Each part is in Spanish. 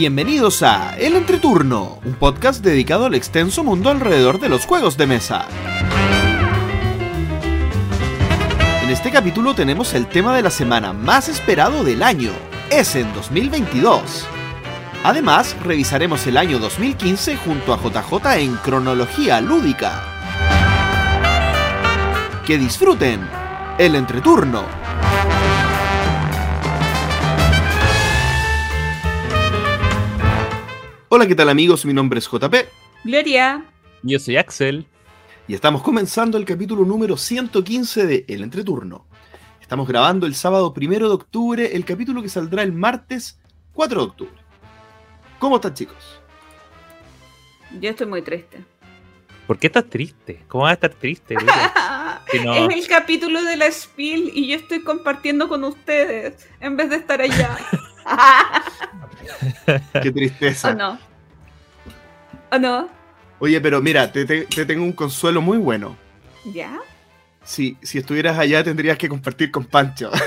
Bienvenidos a El Entreturno, un podcast dedicado al extenso mundo alrededor de los juegos de mesa. En este capítulo tenemos el tema de la semana más esperado del año, es en 2022. Además, revisaremos el año 2015 junto a JJ en cronología lúdica. Que disfruten el entreturno. Hola, ¿qué tal amigos? Mi nombre es JP. Gloria. Yo soy Axel. Y estamos comenzando el capítulo número 115 de El Entreturno. Estamos grabando el sábado 1 de octubre, el capítulo que saldrá el martes 4 de octubre. ¿Cómo están chicos? Yo estoy muy triste. ¿Por qué estás triste? ¿Cómo vas a estar triste? no... Es el capítulo de la Spiel y yo estoy compartiendo con ustedes en vez de estar allá. Qué tristeza. ¿O no? ¿O no? Oye, pero mira, te, tengo un consuelo muy bueno. ¿Ya? Si, si estuvieras allá tendrías que compartir con Pancho.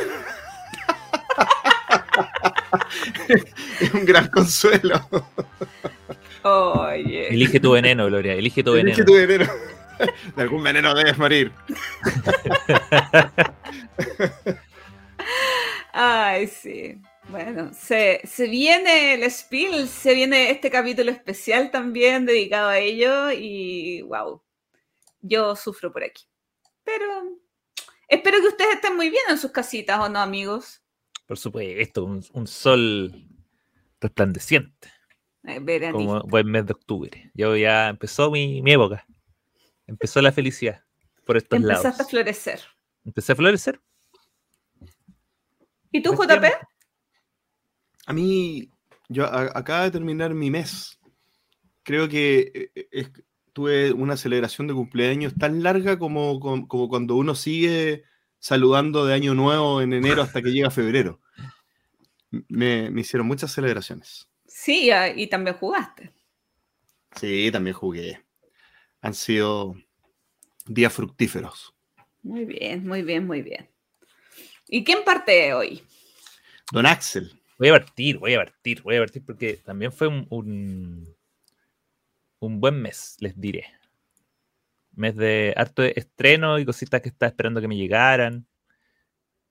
es un gran consuelo. Oye. Elige tu veneno, Gloria. Elige tu veneno. Elige tu veneno. De algún veneno debes morir. Ay, sí. Bueno, se, viene el Spiel, se viene este capítulo especial también dedicado a ello y wow, yo sufro por aquí. Pero espero que ustedes estén muy bien en sus casitas, ¿o no, amigos? Por supuesto, un, un sol resplandeciente. Eh, como buen mes de octubre. Yo ya empezó mi, mi época. Empezó la felicidad por estos lados. Empezaste a florecer. Empecé a florecer. ¿Y tú, JP? A mí, yo acaba de terminar mi mes. Creo que eh, tuve una celebración de cumpleaños tan larga como, como, cuando uno sigue saludando de año nuevo en enero hasta que llega febrero. Me, hicieron muchas celebraciones. Sí, y también jugaste. Sí, también jugué. Han sido días fructíferos. Muy bien, muy bien, muy bien. ¿Y quién parte hoy? Don Axel. Voy a partir, voy a partir, voy a partir porque también fue un, un, buen mes, les diré. Mes de harto de estreno y cositas que estaba esperando que me llegaran.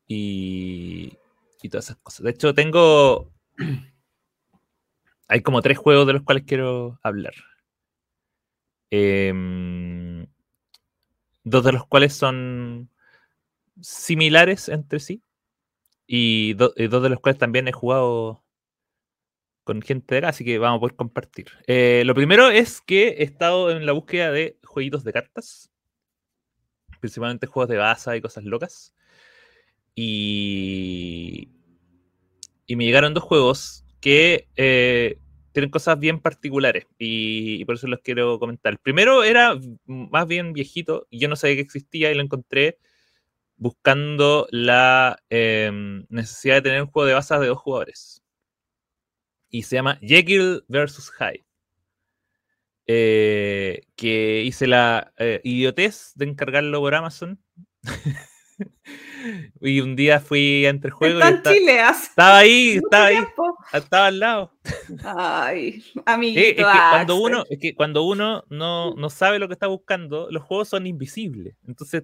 Y, y todas esas cosas. De hecho, tengo. Hay como tres juegos de los cuales quiero hablar. Em, dos de los cuales son similares entre sí y, dos de los cuales también he jugado con gente de acá, así que vamos a poder compartir. Eh, lo primero es que he estado en la búsqueda de jueguitos de cartas, principalmente juegos de baza y cosas locas. Y, y me llegaron dos juegos que eh, tienen cosas bien particulares y, por eso los quiero comentar. El primero era más bien viejito y yo no sabía que existía y lo encontré buscando la em, necesidad de tener un juego de bazas de dos jugadores. Y se llama Jekyll vs. Hyde. Eh, que hice la eh, idiotez de encargarlo por Amazon. y un día fui a entre juegos. estaba ahí, estaba ahí, estaba al lado. Ay, amiguito. es, que cuando uno, es que cuando uno no, no sabe lo que está buscando, los juegos son invisibles. Entonces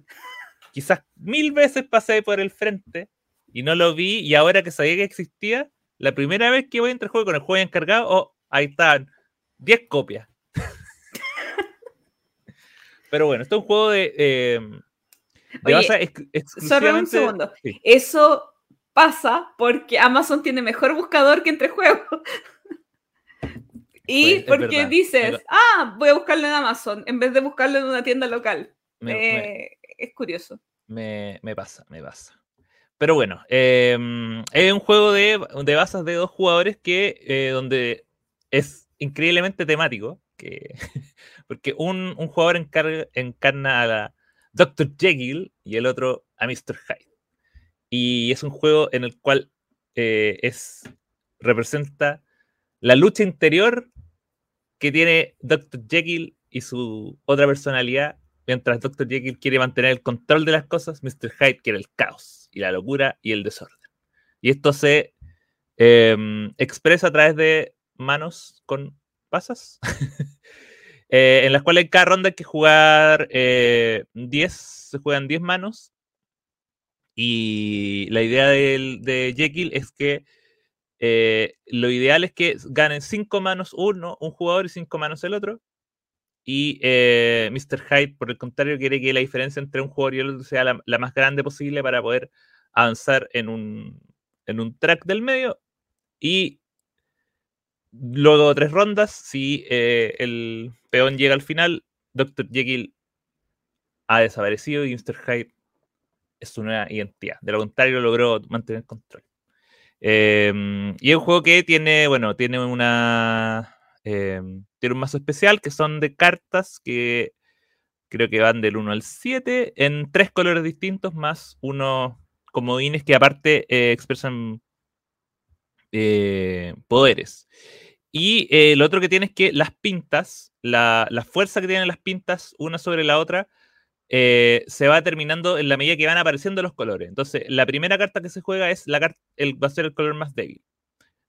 quizás mil veces pasé por el frente y no lo vi y ahora que sabía que existía, la primera vez que voy a entrar juego con el juego encargado, oh, ahí están 10 copias. Pero bueno, esto es un juego de... Eh, de un segundo. Eso pasa porque Amazon tiene mejor buscador que entre juegos. y pues, porque dices, ah, voy a buscarlo en Amazon en vez de buscarlo en una tienda local. Eh, es curioso. Me, pasa, me pasa. Pero bueno, em, es un juego de, de de dos jugadores que eh, donde es increíblemente temático. Que, porque un, jugador encarna a la Dr. Jekyll y el otro a Mr. Hyde. Y es un juego en el cual eh, es, representa la lucha interior que tiene Dr. Jekyll y su otra personalidad Mientras Dr. Jekyll quiere mantener el control de las cosas, Mr. Hyde quiere el caos y la locura y el desorden. Y esto se em, expresa a través de manos con pasas. Eh, en las cuales en cada ronda hay que jugar 10, eh, se juegan 10 manos. Y la idea de, de Jekyll es que eh, lo ideal es que ganen 5 manos uno, un jugador y 5 manos el otro. Y Mr. Hyde, por el contrario, quiere que la diferencia entre un jugador y el otro sea la, la más grande posible para poder avanzar en un, en un track del medio. Y luego de tres rondas, si eh, el peón llega al final, Dr. Jekyll ha desaparecido y Mr. Hyde es su nueva identidad. De lo contrario, logró mantener control. Em, y es un juego que tiene, bueno, tiene una. Em, tiene un mazo especial que son de cartas que creo que van del 1 al 7 en tres colores distintos, más unos comodines que aparte eh, expresan eh, poderes. Y eh, lo otro que tiene es que las pintas, la, fuerza que tienen las pintas una sobre la otra, se va terminando en la medida que van apareciendo los colores. Entonces, la primera carta que se juega es la va a ser el color más débil.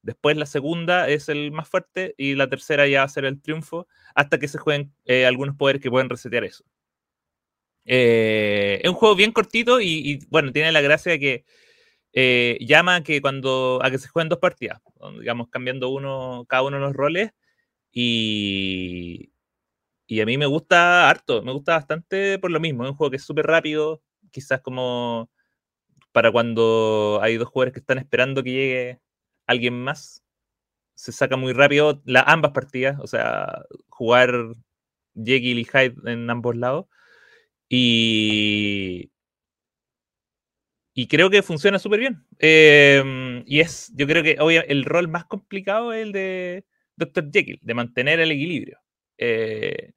Después la segunda es el más fuerte y la tercera ya va a ser el triunfo hasta que se jueguen algunos poderes que pueden resetear eso. es un juego bien cortito y, bueno, tiene la gracia que eh, llama que cuando a que se jueguen dos partidas, digamos, cambiando uno, cada uno de los roles. Y, y a mí me gusta harto, me gusta bastante por lo mismo. Es un juego que es súper rápido, quizás como para cuando hay dos jugadores que están esperando que llegue alguien más. Se saca muy rápido la, ambas partidas, o sea, jugar Jekyll y Hyde en ambos lados. Y, y creo que funciona súper bien. Em, y es, yo creo que hoy el rol más complicado es el de Dr. Jekyll, de mantener el equilibrio. Eh,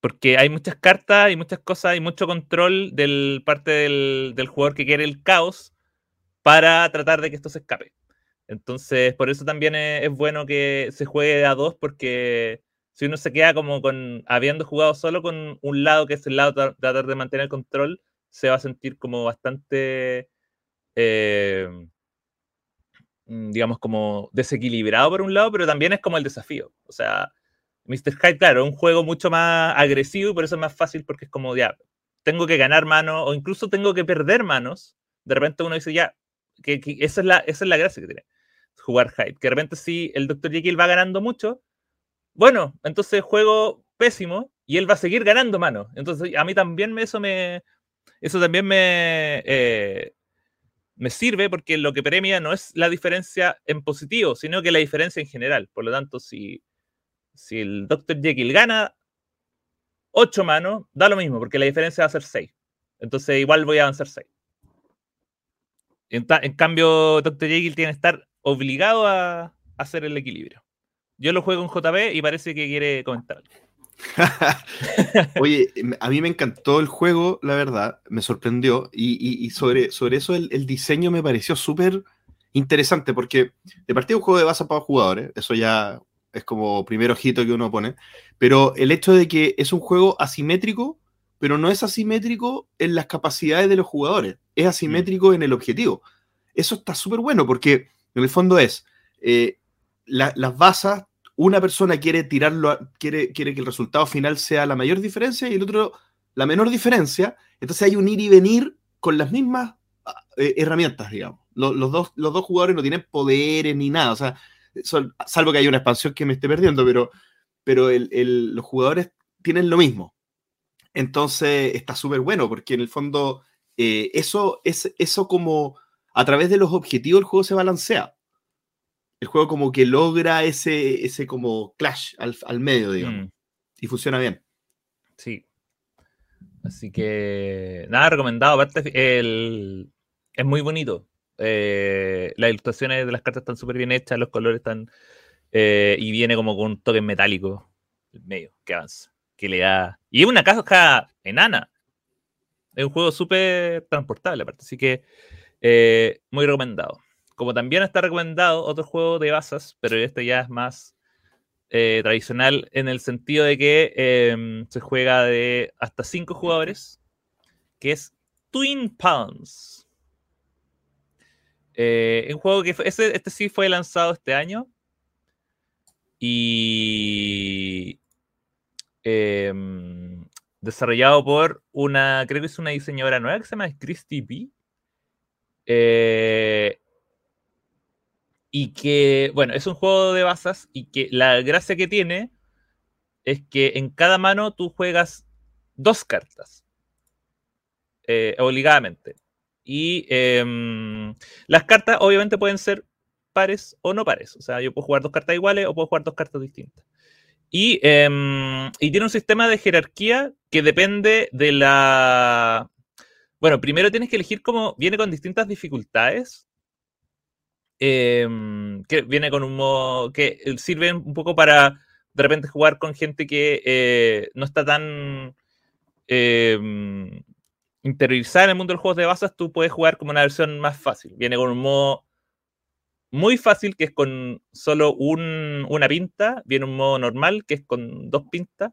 porque hay muchas cartas y muchas cosas y mucho control del parte del, del, jugador que quiere el caos para tratar de que esto se escape. Entonces, por eso también es, bueno que se juegue a dos, porque si uno se queda como con habiendo jugado solo con un lado que es el lado de tratar de mantener el control, se va a sentir como bastante, eh, mm, digamos, como desequilibrado por un lado, pero también es como el desafío. O sea, Mr. Hyde, claro, es un juego mucho más agresivo y por eso es más fácil porque es como, ya, tengo que ganar manos o incluso tengo que perder manos. De repente uno dice, ya, que, esa, es la, esa es la gracia que tiene jugar Hyde. Que de repente si el Dr. Jekyll va ganando mucho, bueno, entonces juego pésimo y él va a seguir ganando manos. Entonces a mí también eso me, eso también me, eh, me sirve porque lo que premia no es la diferencia en positivo, sino que la diferencia en general. Por lo tanto, si, si el Dr. Jekyll gana 8 manos, da lo mismo, porque la diferencia va a ser 6. Entonces igual voy a avanzar 6. En, cambio, Dr. Jekyll tiene que estar obligado a, hacer el equilibrio. Yo lo juego en JB y parece que quiere comentar Oye, a mí me encantó el juego, la verdad, me sorprendió. Y, sobre, sobre eso el, diseño me pareció súper interesante, porque de partida un juego de base para jugadores, eso ya es como primer ojito que uno pone, pero el hecho de que es un juego asimétrico, pero no es asimétrico en las capacidades de los jugadores, es asimétrico en el objetivo. Eso está súper bueno, porque en el fondo es, eh, las basas una persona quiere tirarlo, quiere, quiere que el resultado final sea la mayor diferencia y el otro la menor diferencia. Entonces hay un ir y venir con las mismas ah, eh, herramientas, digamos. Los, dos, los dos jugadores no tienen poderes ni nada, o sea, salvo que haya una expansión que me esté perdiendo, pero, pero los jugadores tienen lo mismo. Entonces está súper bueno, porque en el fondo eh, eso, es, eso como a través de los objetivos el juego se balancea el juego como que logra ese, ese como clash al, medio, digamos. Mm. Y funciona bien. Sí. Así que, nada, recomendado. Aparte, el, es muy bonito. Eh, las ilustraciones de las cartas están súper bien hechas, los colores están... Eh, y viene como con un toque metálico medio, que avanza, que le da... Y es una caja enana. Es un juego súper transportable, aparte. Así que, eh, muy recomendado. Como también está recomendado otro juego de basas, pero este ya es más eh, tradicional en el sentido de que em, se juega de hasta 5 jugadores, que es Twin Palms. Eh, un juego que este sí fue lanzado este año y em, desarrollado por una, creo que es una diseñadora nueva que se llama Christy B. Eh, y que, bueno, es un juego de bazas y que la gracia que tiene es que en cada mano tú juegas dos cartas, eh, obligadamente. Y em, las cartas obviamente pueden ser pares o no pares. O sea, yo puedo jugar dos cartas iguales o puedo jugar dos cartas distintas. Y, em, y tiene un sistema de jerarquía que depende de la... Bueno, primero tienes que elegir cómo viene con distintas dificultades. Em, que viene con un modo que sirve un poco para de repente jugar con gente que eh, no está tan eh, interiorizada en el mundo de los juegos de bazas, tú puedes jugar como una versión más fácil. Viene con un modo muy fácil, que es con solo una pinta. Viene un modo normal, que es con dos pintas.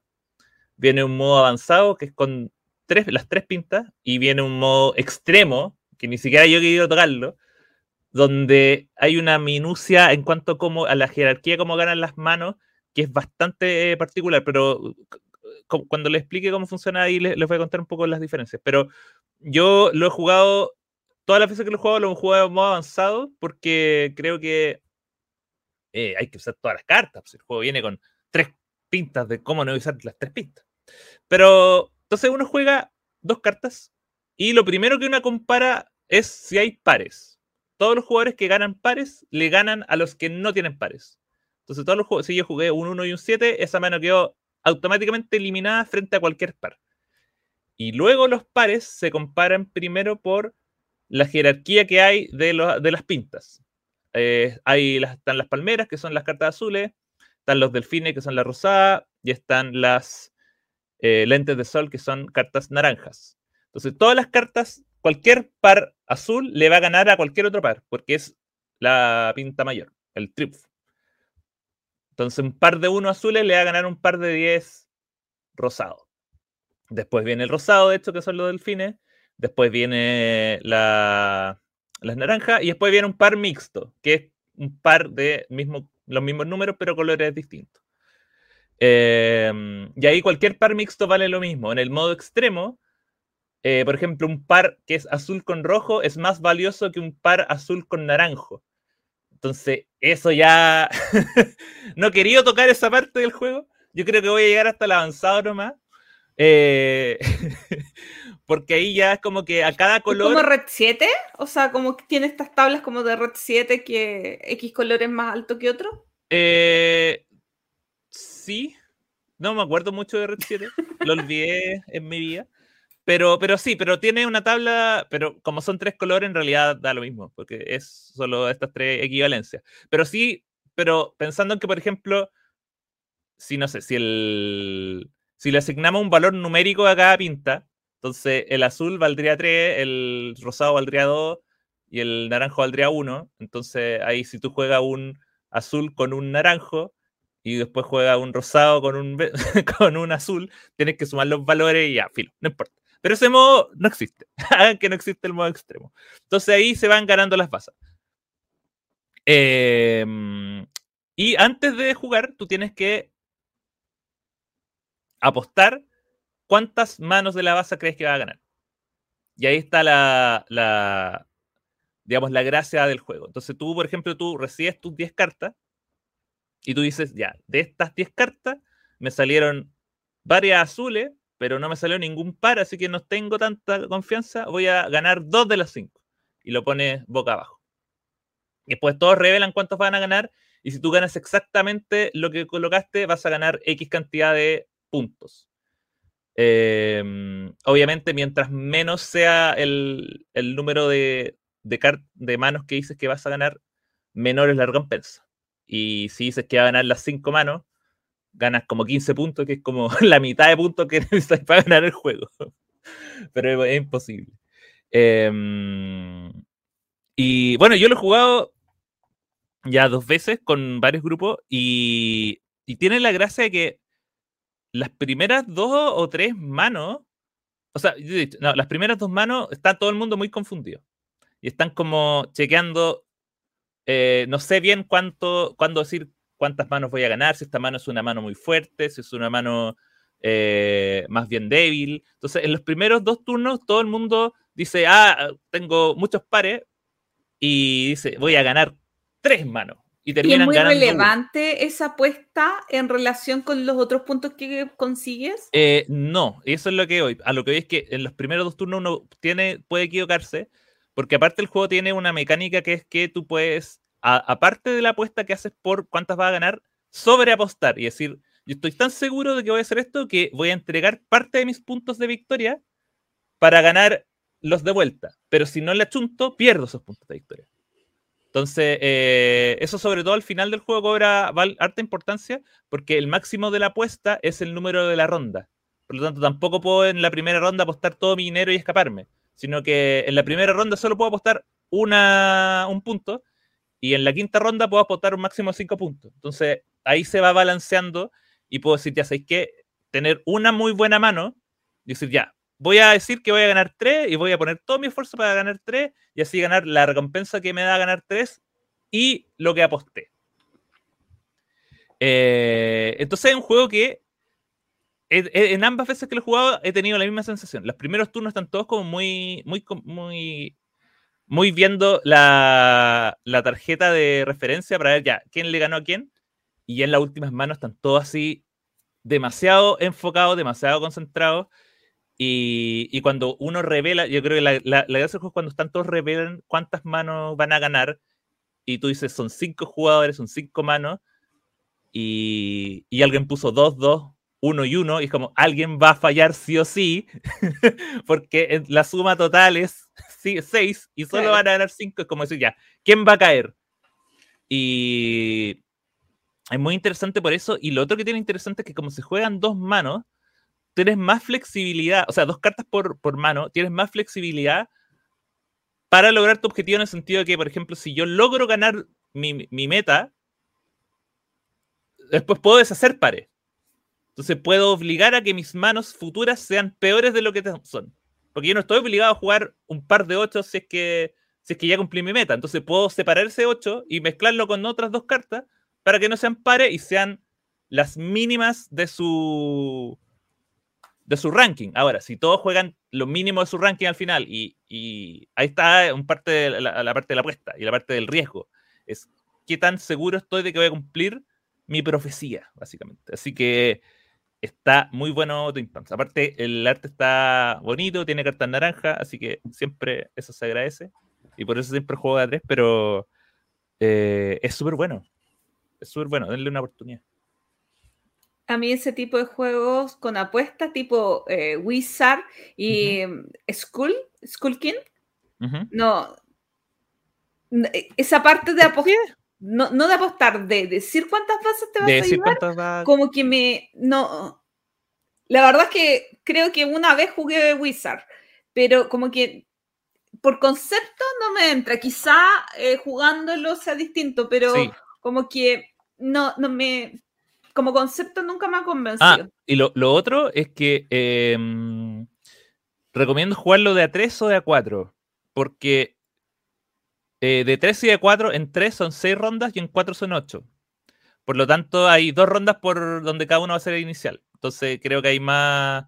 Viene un modo avanzado, que es con tres, las tres pintas. Y viene un modo extremo, que ni siquiera yo he querido tocarlo, donde hay una minucia en cuanto a, cómo, a la jerarquía, cómo ganan las manos, que es bastante particular, pero cuando le explique cómo funciona ahí les, voy a contar un poco las diferencias. Pero yo lo he jugado, todas las veces que lo he lo he jugado modo avanzado porque creo que eh, hay que usar todas las cartas. Pues el juego viene con tres pintas de cómo no usar las tres pintas. Pero entonces uno juega dos cartas y lo primero que uno compara es si hay pares. Todos los jugadores que ganan pares le ganan a los que no tienen pares. Entonces, todos los si yo jugué un 1 y un 7, esa mano quedó automáticamente eliminada frente a cualquier par. Y luego los pares se comparan primero por la jerarquía que hay de, las pintas. Eh, hay están las palmeras, que son las cartas azules, están los delfines, que son la rosada, y están las eh, lentes de sol, que son cartas naranjas. Entonces, todas las cartas, cualquier par azul le va a ganar a cualquier otro par, porque es la pinta mayor, el triunfo. Entonces, un par de uno azules le va a ganar un par de 10 rosado. Después viene el rosado, de hecho, que son los delfines. Después viene la, las naranjas. Y después viene un par mixto, que es un par de mismo, los mismos números, pero colores distintos. Em, y ahí cualquier par mixto vale lo mismo. En el modo extremo, eh, por ejemplo, un par que es azul con rojo es más valioso que un par azul con naranjo. Entonces, eso ya. no quería tocar esa parte del juego. Yo creo que voy a llegar hasta el avanzado nomás. Eh, porque ahí ya es como que a cada color. ¿Como Red 7? O sea, como que tiene estas tablas como de Red 7 que X color es más alto que otro. Eh, sí. No me acuerdo mucho de Red 7. Lo olvidé en mi vida. Pero, pero sí, pero tiene una tabla, pero como son tres colores, en realidad da lo mismo, porque es solo estas tres equivalencias. Pero sí, pero pensando en que, por ejemplo, si no sé, si el. Si le asignamos un valor numérico a cada pinta, entonces el azul valdría 3, el rosado valdría 2 y el naranjo valdría 1. Entonces ahí si tú juegas un azul con un naranjo y después juegas un rosado con un, con un azul, tienes que sumar los valores y ya, filo, no importa. Pero ese modo no existe. Hagan que no existe el modo extremo. Entonces ahí se van ganando las basas. Em, y antes de jugar, tú tienes que apostar cuántas manos de la base crees que va a ganar. Y ahí está la, digamos, la gracia del juego. Entonces tú, por ejemplo, tú recibes tus 10 cartas y tú dices, ya, de estas 10 cartas me salieron varias azules, pero no me salió ningún par, así que no tengo tanta confianza, voy a ganar dos de las cinco. Y lo pones boca abajo. Y después todos revelan cuántos van a ganar, y si tú ganas exactamente lo que colocaste, vas a ganar X cantidad de puntos. Em, obviamente, mientras menos sea el, número de, de, de manos que dices que vas a ganar, menor es la recompensa. Y si dices que va a ganar las cinco manos, ganas como 15 puntos, que es como la mitad de puntos que necesitas para ganar el juego. Pero es, imposible. Em, y bueno, yo lo he jugado ya dos veces con varios grupos y, y tiene la gracia de que las primeras dos o tres manos, o sea, no, las primeras dos manos está todo el mundo muy confundido. Y están como chequeando, eh, no sé bien cuánto, cuándo decir cuántas manos voy a ganar, si esta mano es una mano muy fuerte, si es una mano eh, más bien débil. Entonces, en los primeros dos turnos, todo el mundo dice, ah, tengo muchos pares, y dice, voy a ganar tres manos. Y, terminan es muy ganando relevante esa apuesta en relación con los otros puntos que consigues? Eh, no, eso es lo que hoy. A lo que hoy es que en los primeros dos turnos uno tiene, puede equivocarse, porque aparte el juego tiene una mecánica que es que tú puedes, a- aparte de la apuesta que haces por cuántas vas a ganar, sobreapostar y decir, yo estoy tan seguro de que voy a hacer esto que voy a entregar parte de mis puntos de victoria para ganar los de vuelta. Pero si no le achunto, pierdo esos puntos de victoria. Entonces, eh, eso sobre todo al final del juego cobra harta importancia porque el máximo de la apuesta es el número de la ronda. Por lo tanto, tampoco puedo en la primera ronda apostar todo mi dinero y escaparme, sino que en la primera ronda solo puedo apostar una, un punto y en la quinta ronda puedo apostar un máximo de cinco puntos. Entonces, ahí se va balanceando y puedo decir, ya sabéis que tener una muy buena mano decir, ya, voy a decir que voy a ganar tres y voy a poner todo mi esfuerzo para ganar tres y así ganar la recompensa que me da ganar tres y lo que aposté. Eh, entonces es un juego que en ambas veces que lo he jugado he tenido la misma sensación. Los primeros turnos están todos como muy, muy, muy, muy viendo la, la tarjeta de referencia para ver ya quién le ganó a quién. Y ya en las últimas manos están todos así demasiado enfocados, demasiado concentrados. Y, y cuando uno revela, yo creo que la, la, la gracia del juego es cuando están todos revelan cuántas manos van a ganar. Y tú dices, son cinco jugadores, son cinco manos. Y, y alguien puso 2, 2, 1 y 1. Y es como, alguien va a fallar sí o sí. porque la suma total es 6 y solo Claro. van a ganar 5. Es como decir, ya, ¿quién va a caer? Y es muy interesante por eso. Y lo otro que tiene interesante es que como se juegan dos manos, tienes más flexibilidad, o sea, dos cartas por, mano, tienes más flexibilidad para lograr tu objetivo en el sentido de que, por ejemplo, si yo logro ganar mi, meta, después puedo deshacer pares. Entonces puedo obligar a que mis manos futuras sean peores de lo que son. Porque yo no estoy obligado a jugar un par de ocho si es que, si es que ya cumplí mi meta. Entonces puedo separar ese 8 y mezclarlo con otras dos cartas para que no sean pares y sean las mínimas de su de su ranking. Ahora, si todos juegan lo mínimo de su ranking al final, y, y ahí está un parte de la, parte de la apuesta y la parte del riesgo, es qué tan seguro estoy de que voy a cumplir mi profecía, básicamente. Así que está muy bueno Twin Peaks. Aparte, el arte está bonito, tiene cartas naranja, así que siempre eso se agradece. Y por eso siempre juego a tres, pero eh, es súper bueno. Es súper bueno, denle una oportunidad. A mí ese tipo de juegos con apuestas tipo eh, Wizard y mm, Skull, Skullkin, no. eh, Esa parte de apostar, no, no de apostar, de decir cuántas bases te vas De a llevar, va. como que me. No. La verdad es que creo que una vez jugué Wizard, pero como que por concepto no me entra. Quizá eh, jugándolo sea distinto, pero Sí. como que no, no me. Como concepto nunca me ha Ah, convencido. y lo, otro es que em, recomiendo jugarlo de a 3 o de a 4. Porque eh, de 3 y de 4, en 3 son 6 rondas y en 4 son 8. Por lo tanto, hay dos rondas por donde cada uno va a ser el inicial. Entonces, creo que hay más.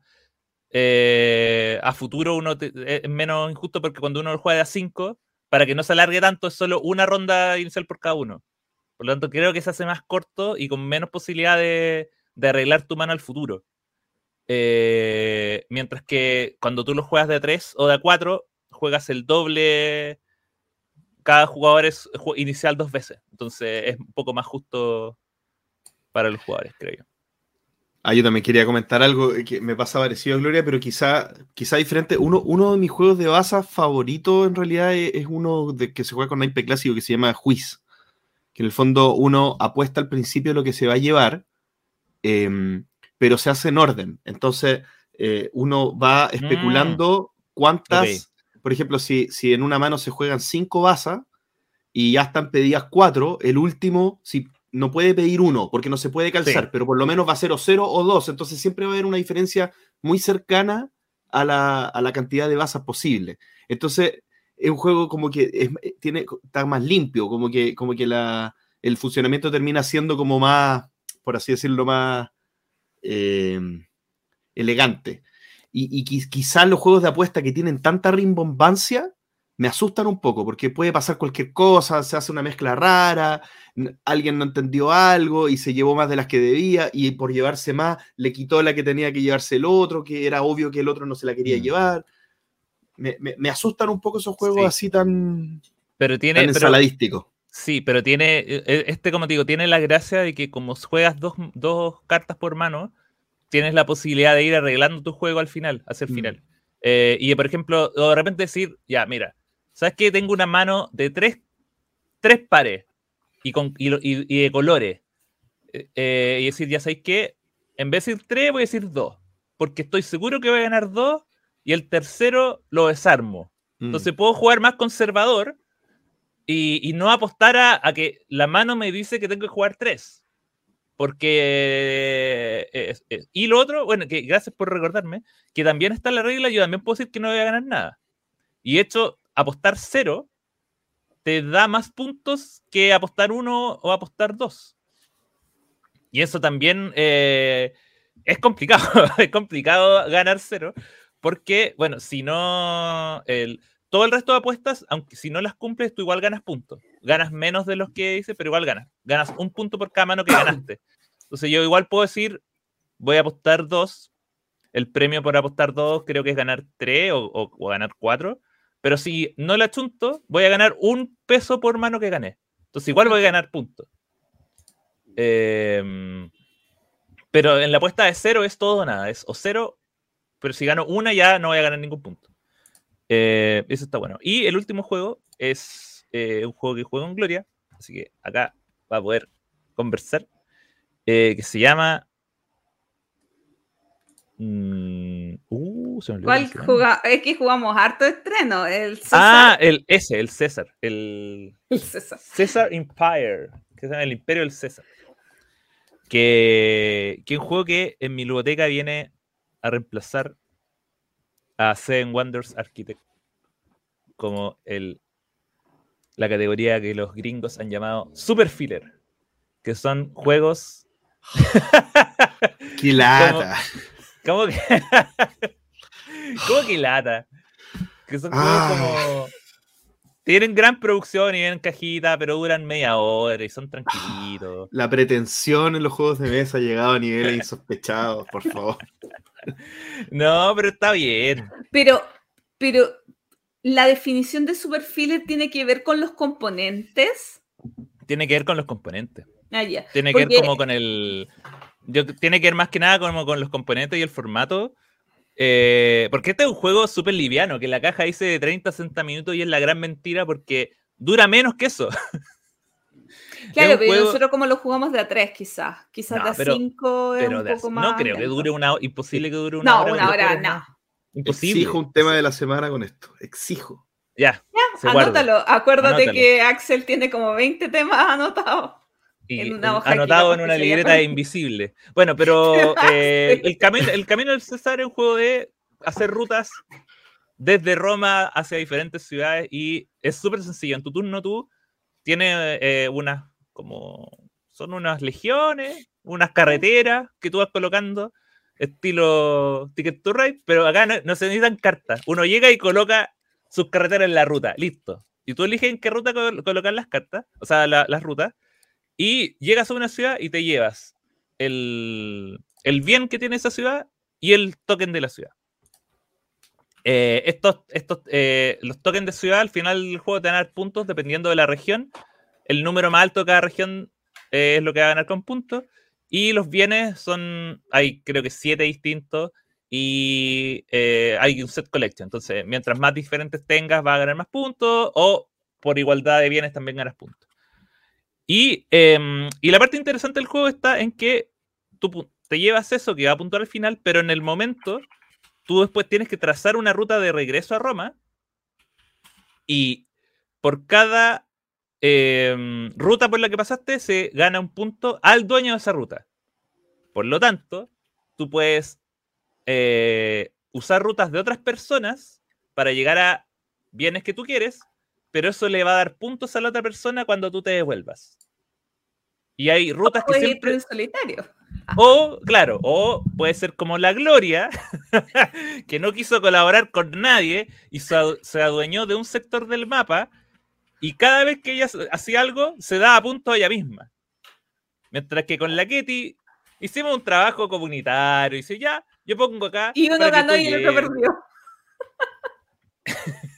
eh, a futuro uno te- es menos injusto porque cuando uno juega de a 5, para que no se alargue tanto, es solo una ronda inicial por cada uno. Por lo tanto, creo que se hace más corto y con menos posibilidad de, arreglar tu mano al futuro. Eh, mientras que cuando tú lo juegas de a 3 o de a 4, juegas el doble. Cada jugador es inicial dos veces. Entonces es un poco más justo para los jugadores, creo yo. Ah, yo también quería comentar algo que me pasa parecido a Gloria, pero quizá, quizá diferente. Uno, de mis juegos de baza favoritos en realidad es, uno que se juega con naipe clásico que se llama Juiz. Que en el fondo uno apuesta al principio lo que se va a llevar, em, pero se hace en orden. Entonces eh, uno va especulando cuántas, por ejemplo, si, si en una mano se juegan cinco bazas y ya están pedidas cuatro, el último, si no puede pedir uno porque no se puede calzar, Sí. pero por lo menos va a ser o cero o dos. Entonces siempre va a haber una diferencia muy cercana a la, a la cantidad de bazas posible. Entonces es un juego como que es- tiene, está más limpio, como que, como que la, el funcionamiento termina siendo como más, por así decirlo, más eh, elegante. Y, quizás los juegos de apuesta que tienen tanta rimbombancia me asustan un poco, porque puede pasar cualquier cosa, se hace una mezcla rara, alguien no entendió algo y se llevó más de las que debía, y por llevarse más le quitó la que tenía que llevarse el otro, que era obvio que el otro no se la quería mm. llevar. Me, asustan un poco esos juegos así tan, pero tiene, ensaladísticos. Sí, pero tiene, e, e, este como te digo, tiene la gracia de que como juegas dos, dos cartas por mano, tienes la posibilidad de ir arreglando tu juego al final, hacia el mm. final. Eh, y por ejemplo, de repente decir, ya, mira, ¿sabes qué? Tengo una mano de tres, tres pares y, con, y, de colores. Eh, eh, y decir, ya sabéis qué, en vez de decir tres, voy a decir dos. Porque estoy seguro que voy a ganar dos y el tercero lo desarmo. Mm. Entonces puedo jugar más conservador y, no apostar a, a, que la mano me dice que tengo que jugar tres. Porque. Eh, y lo otro, bueno, que gracias por recordarme, que también está la regla, yo también puedo decir que no voy a ganar nada. Y hecho, apostar cero te da más puntos que apostar uno o apostar dos. Y eso también eh, es complicado. es complicado ganar cero. Porque, bueno, si no. El, todo el resto de apuestas, aunque si no las cumples, tú igual ganas puntos. Ganas menos de los que dices, pero igual ganas. Ganas un punto por cada mano que ganaste. Entonces yo igual puedo decir, voy a apostar dos. El premio por apostar dos creo que es ganar tres o, ganar cuatro. Pero si no la chunto, voy a ganar un peso por mano que gané. Entonces igual voy a ganar puntos. Em, pero en la apuesta de cero es todo o nada. Es o cero, pero si gano una ya no voy a ganar ningún punto. Eh, eso está bueno. Y el último juego es eh, un juego que juego en Gloria, así que acá va a poder conversar, eh, que se llama... Mm, uh, ¿Cuál juga es que jugamos harto estreno? El César. Ah, el ese, el César. El, César. César Empire, que se llama el Imperio del César. Que, que es un juego que en mi biblioteca viene a reemplazar a Seven Wonders Architect como el, la categoría que los gringos han llamado Super Filler, que son juegos. Quilata. ¿Cómo, que? ¿Cómo quilata? Que son juegos ah. como. Tienen gran producción y vienen cajita, pero duran media hora y son tranquilitos. La pretensión en los juegos de mesa ha llegado a niveles insospechados, por favor. No, pero está bien. Pero, pero la definición de super filler tiene que ver con los componentes. Tiene que ver con los componentes. Ah. Tiene que ver como con el. tiene que ver más que nada como con los componentes y el formato. Eh, porque este es un juego súper liviano, que la caja dice de 30 a 60 minutos y es la gran mentira porque dura menos que eso. Claro, pero nosotros como lo jugamos de a 3 quizás. Quizás de a 5 es un poco más. No creo que dure una hora. Imposible que dure una hora. No, una hora, no. Imposible. Exijo un tema de la semana con esto. Exijo. Ya. ya anótalo. Acuérdate que Axel tiene como 20 temas anotados. en una hoja anotado en una libreta invisible. Bueno, pero eh, el, camino, el camino del César es un juego de hacer rutas desde Roma hacia diferentes ciudades y es súper sencillo. En tu turno tú tienes eh, unas como son unas legiones, unas carreteras que tú vas colocando, estilo Ticket to Ride, pero acá no, se necesitan cartas. Uno llega y coloca sus carreteras en la ruta, listo. Y tú eliges en qué ruta colocar las cartas, o sea, las rutas, y llegas a una ciudad y te llevas el, bien que tiene esa ciudad y el token de la ciudad. Eh, estos, estos eh, los tokens de ciudad al final del juego te van a dar puntos dependiendo de la región el número más alto de cada región eh, es lo que va a ganar con puntos. Y los bienes son, hay creo que siete distintos y eh, hay un set collection. Entonces, mientras más diferentes tengas, va a ganar más puntos o por igualdad de bienes también ganas puntos. Y, em, y la parte interesante del juego está en que tú te llevas eso que va a puntuar al final, pero en el momento tú después tienes que trazar una ruta de regreso a Roma y por cada Em, ruta por la que pasaste, se gana un punto al dueño de esa ruta. Por lo tanto, tú puedes eh, usar rutas de otras personas para llegar a bienes que tú quieres, pero eso le va a dar puntos a la otra persona cuando tú te devuelvas. Y hay rutas que Puedes ir siempre... en solitario. O, claro, o puede ser como la Gloria, que no quiso colaborar con nadie y se adueñó de un sector del mapa y cada vez que ella hacía algo se daba punto a ella misma. Mientras que con la Ketty hicimos un trabajo comunitario y dice, ya, yo pongo acá. Y uno ganó y el otro llegues". perdió.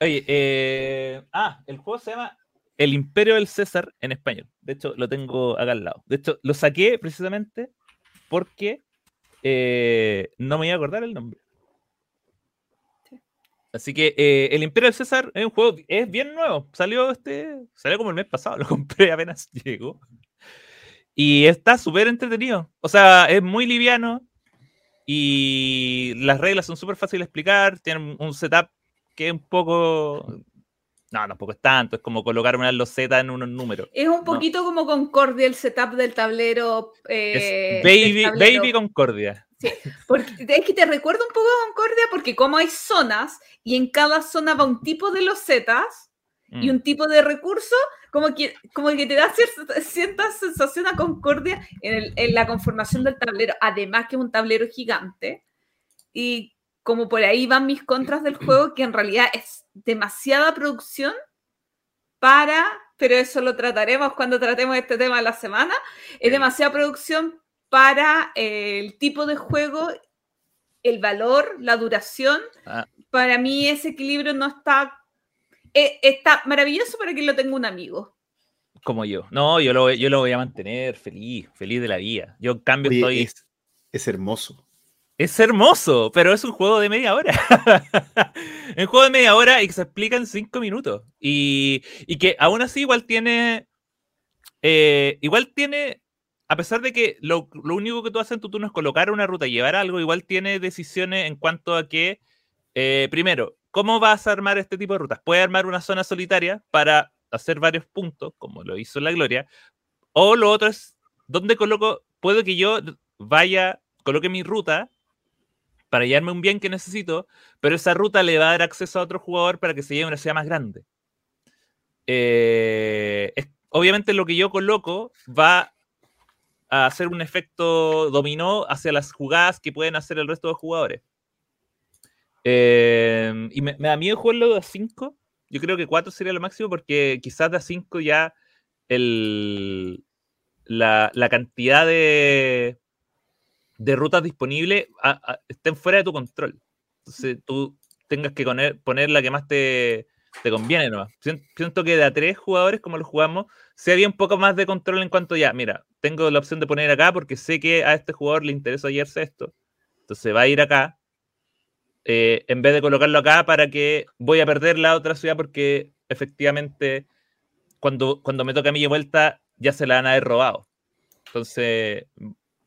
Oye, eh, ah, el juego se llama El Imperio del César en español. De hecho, lo tengo acá al lado. De hecho, lo saqué precisamente porque eh, no me iba a acordar el nombre. Sí. Así que eh, El Imperio del César es un juego, es bien nuevo. Salió este, salió como el mes pasado, lo compré apenas llegó. Y está súper entretenido. O sea, es muy liviano y las reglas son súper fáciles de explicar. Tienen un setup que es un poco. No, tampoco es tanto. Es como colocar una loseta en unos números. Es un poquito como Concordia el setup del tablero. eh, Es del Baby, tablero. Baby Concordia. Porque, es que te recuerda un poco a Concordia porque como hay zonas y en cada zona va un tipo de losetas y Mm. un tipo de recurso, como que, como que te da cierta, cierta sensación a Concordia en, el- en la conformación del tablero. Además que es un tablero gigante. Y como por ahí van mis contras del juego, que en realidad es demasiada producción para, pero eso lo trataremos cuando tratemos este tema de la semana, es demasiada producción para eh, el tipo de juego, el valor, la duración. Ah. Para mí ese equilibrio no está... eh, está maravilloso para que lo tenga un amigo. Como yo. No, yo lo, yo lo voy a mantener feliz, feliz de la vida. Yo en cambio Oye, estoy. es, es hermoso. Es hermoso, pero es un juego de media hora. un juego de media hora y que se explica en cinco minutos. Y, y que aún así igual tiene. eh, igual tiene. A pesar de que lo, único que tú haces en tu turno es colocar una ruta llevar algo, igual tiene decisiones en cuanto a que, eh, primero, ¿cómo vas a armar este tipo de rutas? Puedes armar una zona solitaria para hacer varios puntos, como lo hizo la Gloria, o lo otro es, ¿dónde coloco? Puedo que yo vaya, coloque mi ruta para llevarme un bien que necesito, pero esa ruta le va a dar acceso a otro jugador para que se lleve una ciudad más grande. Eh, obviamente lo que yo coloco va a hacer un efecto dominó hacia las jugadas que pueden hacer el resto de los jugadores. Eh, y me, me da miedo jugarlo de a 5. Yo creo que 4 sería lo máximo porque quizás de a 5 ya el, la, la cantidad de, de rutas disponibles estén fuera de tu control. Entonces tú tengas que poner, poner la que más te, te conviene nomás. Sien- Siento que de a tres jugadores, como lo jugamos, se había un poco más de control en cuanto ya, mira, tengo la opción de poner acá porque sé que a este jugador le interesa hallarse esto. Entonces va a ir acá. eh, en vez de colocarlo acá para que voy a perder la otra ciudad porque efectivamente cuando, cuando me toca a mí de vuelta ya se la van a haber robado. Entonces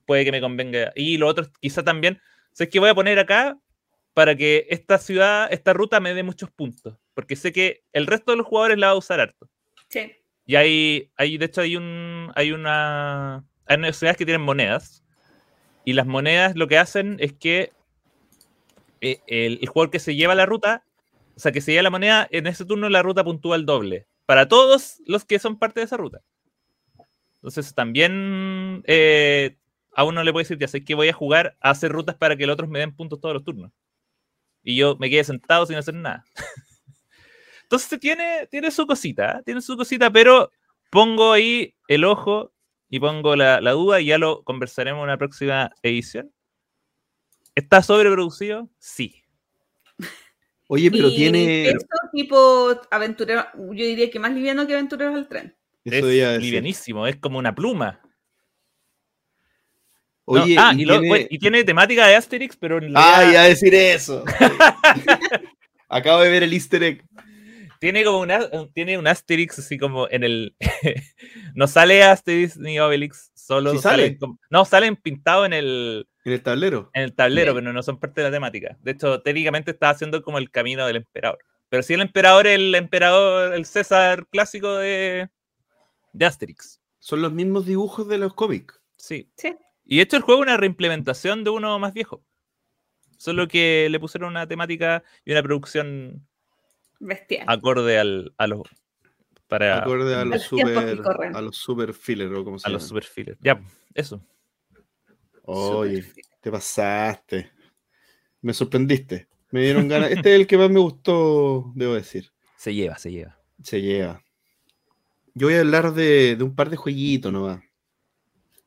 puede que me convenga. Y lo otro, quizá también, sé que voy a poner acá para que esta ciudad, esta ruta me dé muchos puntos. Porque sé que el resto de los jugadores la va a usar harto. Sí. Y hay, hay de hecho, hay un, hay una, hay unas ciudades que tienen monedas. Y las monedas lo que hacen es que eh, el, el jugador que se lleva la ruta, o sea, que se lleva la moneda, en ese turno la ruta puntúa el doble. Para todos los que son parte de esa ruta. Entonces también eh, a uno le puede decir, ya sé que voy a jugar a hacer rutas para que los otros me den puntos todos los turnos. Y yo me quedé sentado sin hacer nada. Entonces tiene, tiene su cosita, ¿eh? tiene su cosita, pero pongo ahí el ojo y pongo la, la duda y ya lo conversaremos en una próxima edición. ¿Está sobreproducido? Sí. Oye, pero Y tiene. Esto tipo aventurero, yo diría que más liviano que aventureros al tren. Eso es livianísimo, es como una pluma. No, Oye, ah, y y, lo- tiene- bueno, y tiene temática de Asterix, pero en Ah, iba a decir eso. Acabo de ver el easter egg. Tiene como una, tiene un Asterix así como en el... no sale Asterix ni Obelix, solo Sí sale. salen como- no, salen pintados en el, En el tablero. en el tablero, pero no son parte de la temática. De hecho, técnicamente está haciendo como el camino del emperador. Pero sí el emperador es el emperador, el César clásico de, de Asterix. Son los mismos dibujos de los cómics. Sí. Sí. Y de hecho el juego es una reimplementación de uno más viejo. Solo que le pusieron una temática y una producción Bestial. acorde al, a los Para, Acorde a los super, a los super filler, o como se a los super fillers. Ya, eso. Oye, Super te pasaste. Me sorprendiste. Me dieron ganas. Este es el que más me gustó, debo decir. Se lleva, se lleva. Se lleva. Yo voy a hablar de, de un par de jueguitos nomás.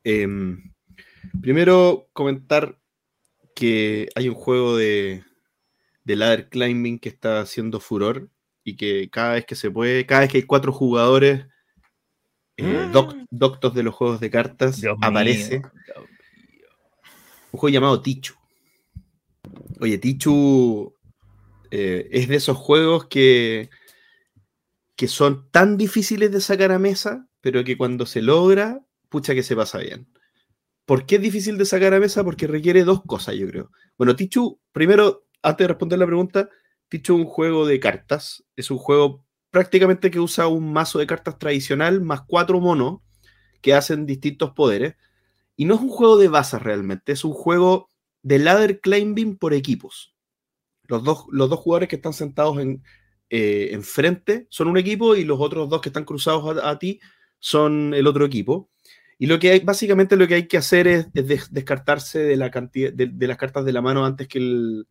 Em, primero, comentar que hay un juego de, de ladder climbing que está haciendo furor y que cada vez que se puede, cada vez que hay cuatro jugadores, eh, doc- doctos de los juegos de cartas, Dios mío. aparece un juego llamado Tichu. Oye, Tichu eh, es de esos juegos que, que son tan difíciles de sacar a mesa, pero que cuando se logra, pucha que se pasa bien. ¿Por qué es difícil de sacar a mesa? Porque requiere dos cosas, yo creo. Bueno, Tichu, primero, antes de responder la pregunta, Tichu es un juego de cartas. Es un juego prácticamente que usa un mazo de cartas tradicional más cuatro monos que hacen distintos poderes. Y no es un juego de bazas realmente, es un juego de ladder climbing por equipos. Los dos, los dos jugadores que están sentados en, eh, enfrente son un equipo y los otros dos que están cruzados a, ti son el otro equipo. Y lo que hay, básicamente lo que hay que hacer es, es des- descartarse de, la cantidad, de, de las cartas de la mano antes que el,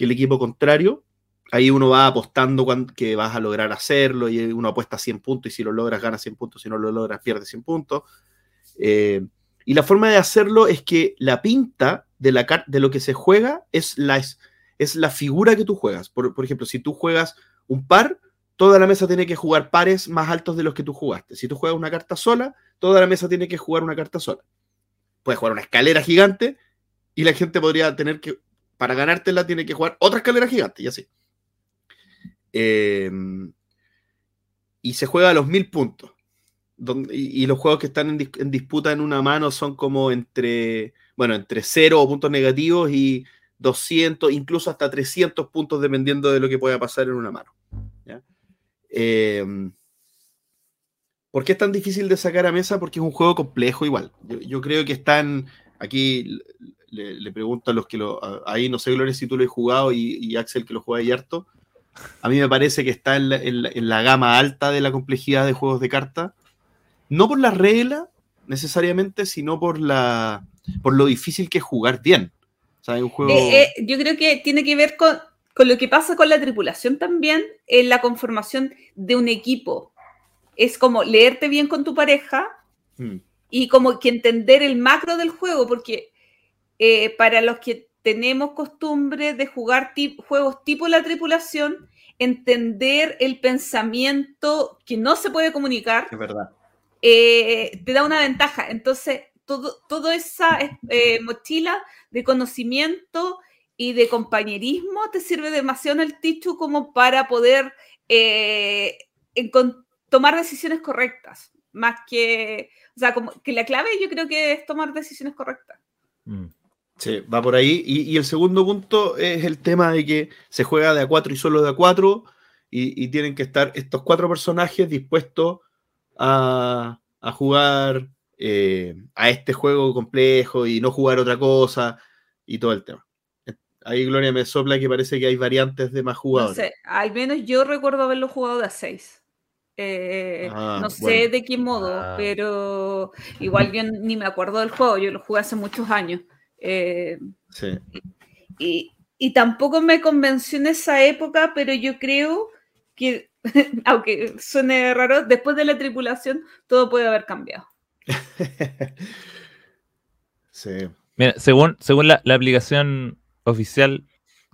que el equipo contrario. Ahí uno va apostando que vas a lograr hacerlo y uno apuesta 100 puntos y si lo logras ganas 100 puntos, si no lo logras pierdes 100 puntos. Eh, y la forma de hacerlo es que la pinta de, la, de lo que se juega es la, es, es la figura que tú juegas. Por, por ejemplo, si tú juegas un par, toda la mesa tiene que jugar pares más altos de los que tú jugaste. Si tú juegas una carta sola, toda la mesa tiene que jugar una carta sola. Puedes jugar una escalera gigante y la gente podría tener que, para ganártela, tiene que jugar otra escalera gigante y así. Eh, y se juega a los mil puntos. Y, los juegos que están en, dis- en disputa en una mano son como entre, bueno, entre 0 o puntos negativos y 200, incluso hasta 300 puntos dependiendo de lo que pueda pasar en una mano. ¿ya? Eh, ¿Por qué es tan difícil de sacar a mesa? Porque es un juego complejo igual. Yo creo que están, aquí le, le pregunto a los que lo, a- ahí no sé, Gloria, si tú lo has jugado y, y Axel que lo juega ahí harto. A mí me parece que está en la, en la- en la gama alta de la complejidad de juegos de cartas. No por la regla necesariamente, sino por, la, por lo difícil que es jugar bien. O sea, un juego... Eh, eh, yo creo que tiene que ver con, con lo que pasa con la tripulación también, en la conformación de un equipo. Es como leerte bien con tu pareja Mm, y como que entender el macro del juego, porque eh, para los que tenemos costumbre de jugar juegos tipo la tripulación, entender el pensamiento que no se puede comunicar es verdad. eh, te da una ventaja. Entonces, todo, toda esa eh, mochila de conocimiento y de compañerismo te sirve demasiado en el Tichu como para poder eh, tomar decisiones correctas. Más que, o sea, como que la clave yo creo que es tomar decisiones correctas. Mm. Sí, va por ahí. Y, y el segundo punto es el tema de que se juega de a cuatro y solo de a cuatro. Y, y tienen que estar estos cuatro personajes dispuestos a, a jugar eh, a este juego complejo y no jugar otra cosa y todo el tema. Ahí Gloria me sopla que parece que hay variantes de más No jugadores. sé, al menos yo recuerdo haberlo jugado de a 6. Ah, no sé bueno. de qué modo, Ah. pero igual yo ni me acuerdo del juego, yo lo jugué hace muchos años. Eh, Sí. y, y tampoco me convenció en esa época, pero yo creo que, aunque suene raro, después de la tripulación todo puede haber cambiado. sí. Mira, según, según la, la aplicación oficial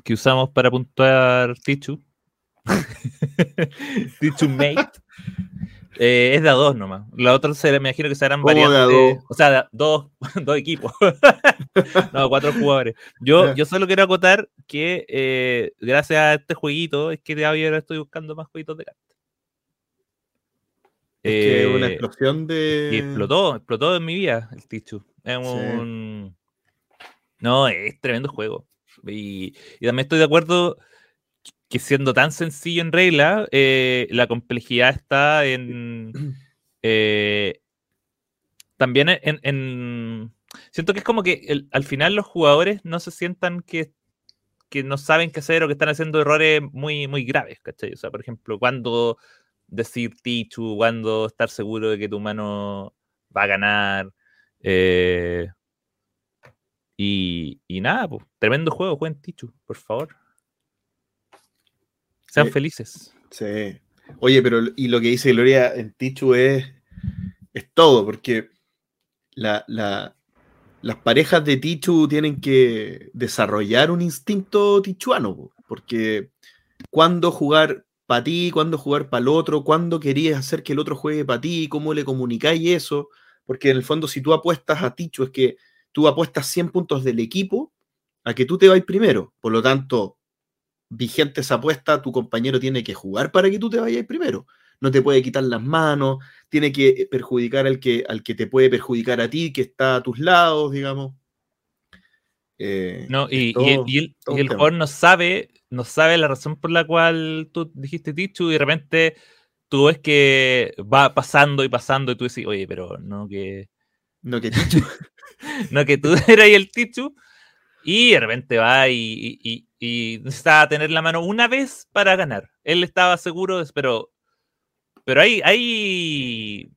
que usamos para puntuar Tichu, Tichu Mate, eh, es de a dos nomás. La otra se me imagino que serán ¿Cómo de a variantes. O sea, de dos, dos equipos. no, cuatro jugadores. Yo, yo solo quiero acotar que eh, gracias a este jueguito es que ahora estoy buscando más jueguitos de cartas. Es que Eh, una explosión de. y explotó, explotó en mi vida el Tichu. Es un. No, es tremendo juego. Y, y también estoy de acuerdo que siendo tan sencillo en regla, eh, la complejidad está en. eh, también en, en- Siento que es como que al final los jugadores no se sientan que, que no saben qué hacer o que están haciendo errores muy, muy graves, ¿cachai? O sea, por ejemplo, cuando decir Tichu, cuándo estar seguro de que tu mano va a ganar. Eh, y, y, nada, pues, tremendo juego, jueguen Tichu, por favor. Sean felices. Sí. Oye, pero y lo que dice Gloria en Tichu es, es todo, porque la, la, las parejas de Tichu tienen que desarrollar un instinto tichuano, porque cuando jugar para ti, cuándo jugar para el otro, cuándo querías hacer que el otro juegue para ti, cómo le comunicáis eso, porque en el fondo si tú apuestas a Tichu es que tú apuestas 100 puntos del equipo a que tú te vayas primero, por lo tanto, vigente esa apuesta, tu compañero tiene que jugar para que tú te vayas primero, no te puede quitar las manos, tiene que perjudicar al que, al que te puede perjudicar a ti, que está a tus lados, digamos. Eh, no, y, el, jugador no sabe, no sabe la razón por la cual tú dijiste Tichu y de repente tú ves que va pasando y pasando y tú dices, oye, pero no que... No que Tichu. no que tú eras el Tichu. Y de repente va y, y, y, necesitaba tener la mano una vez para ganar. Él estaba seguro, pero, pero hay, hay,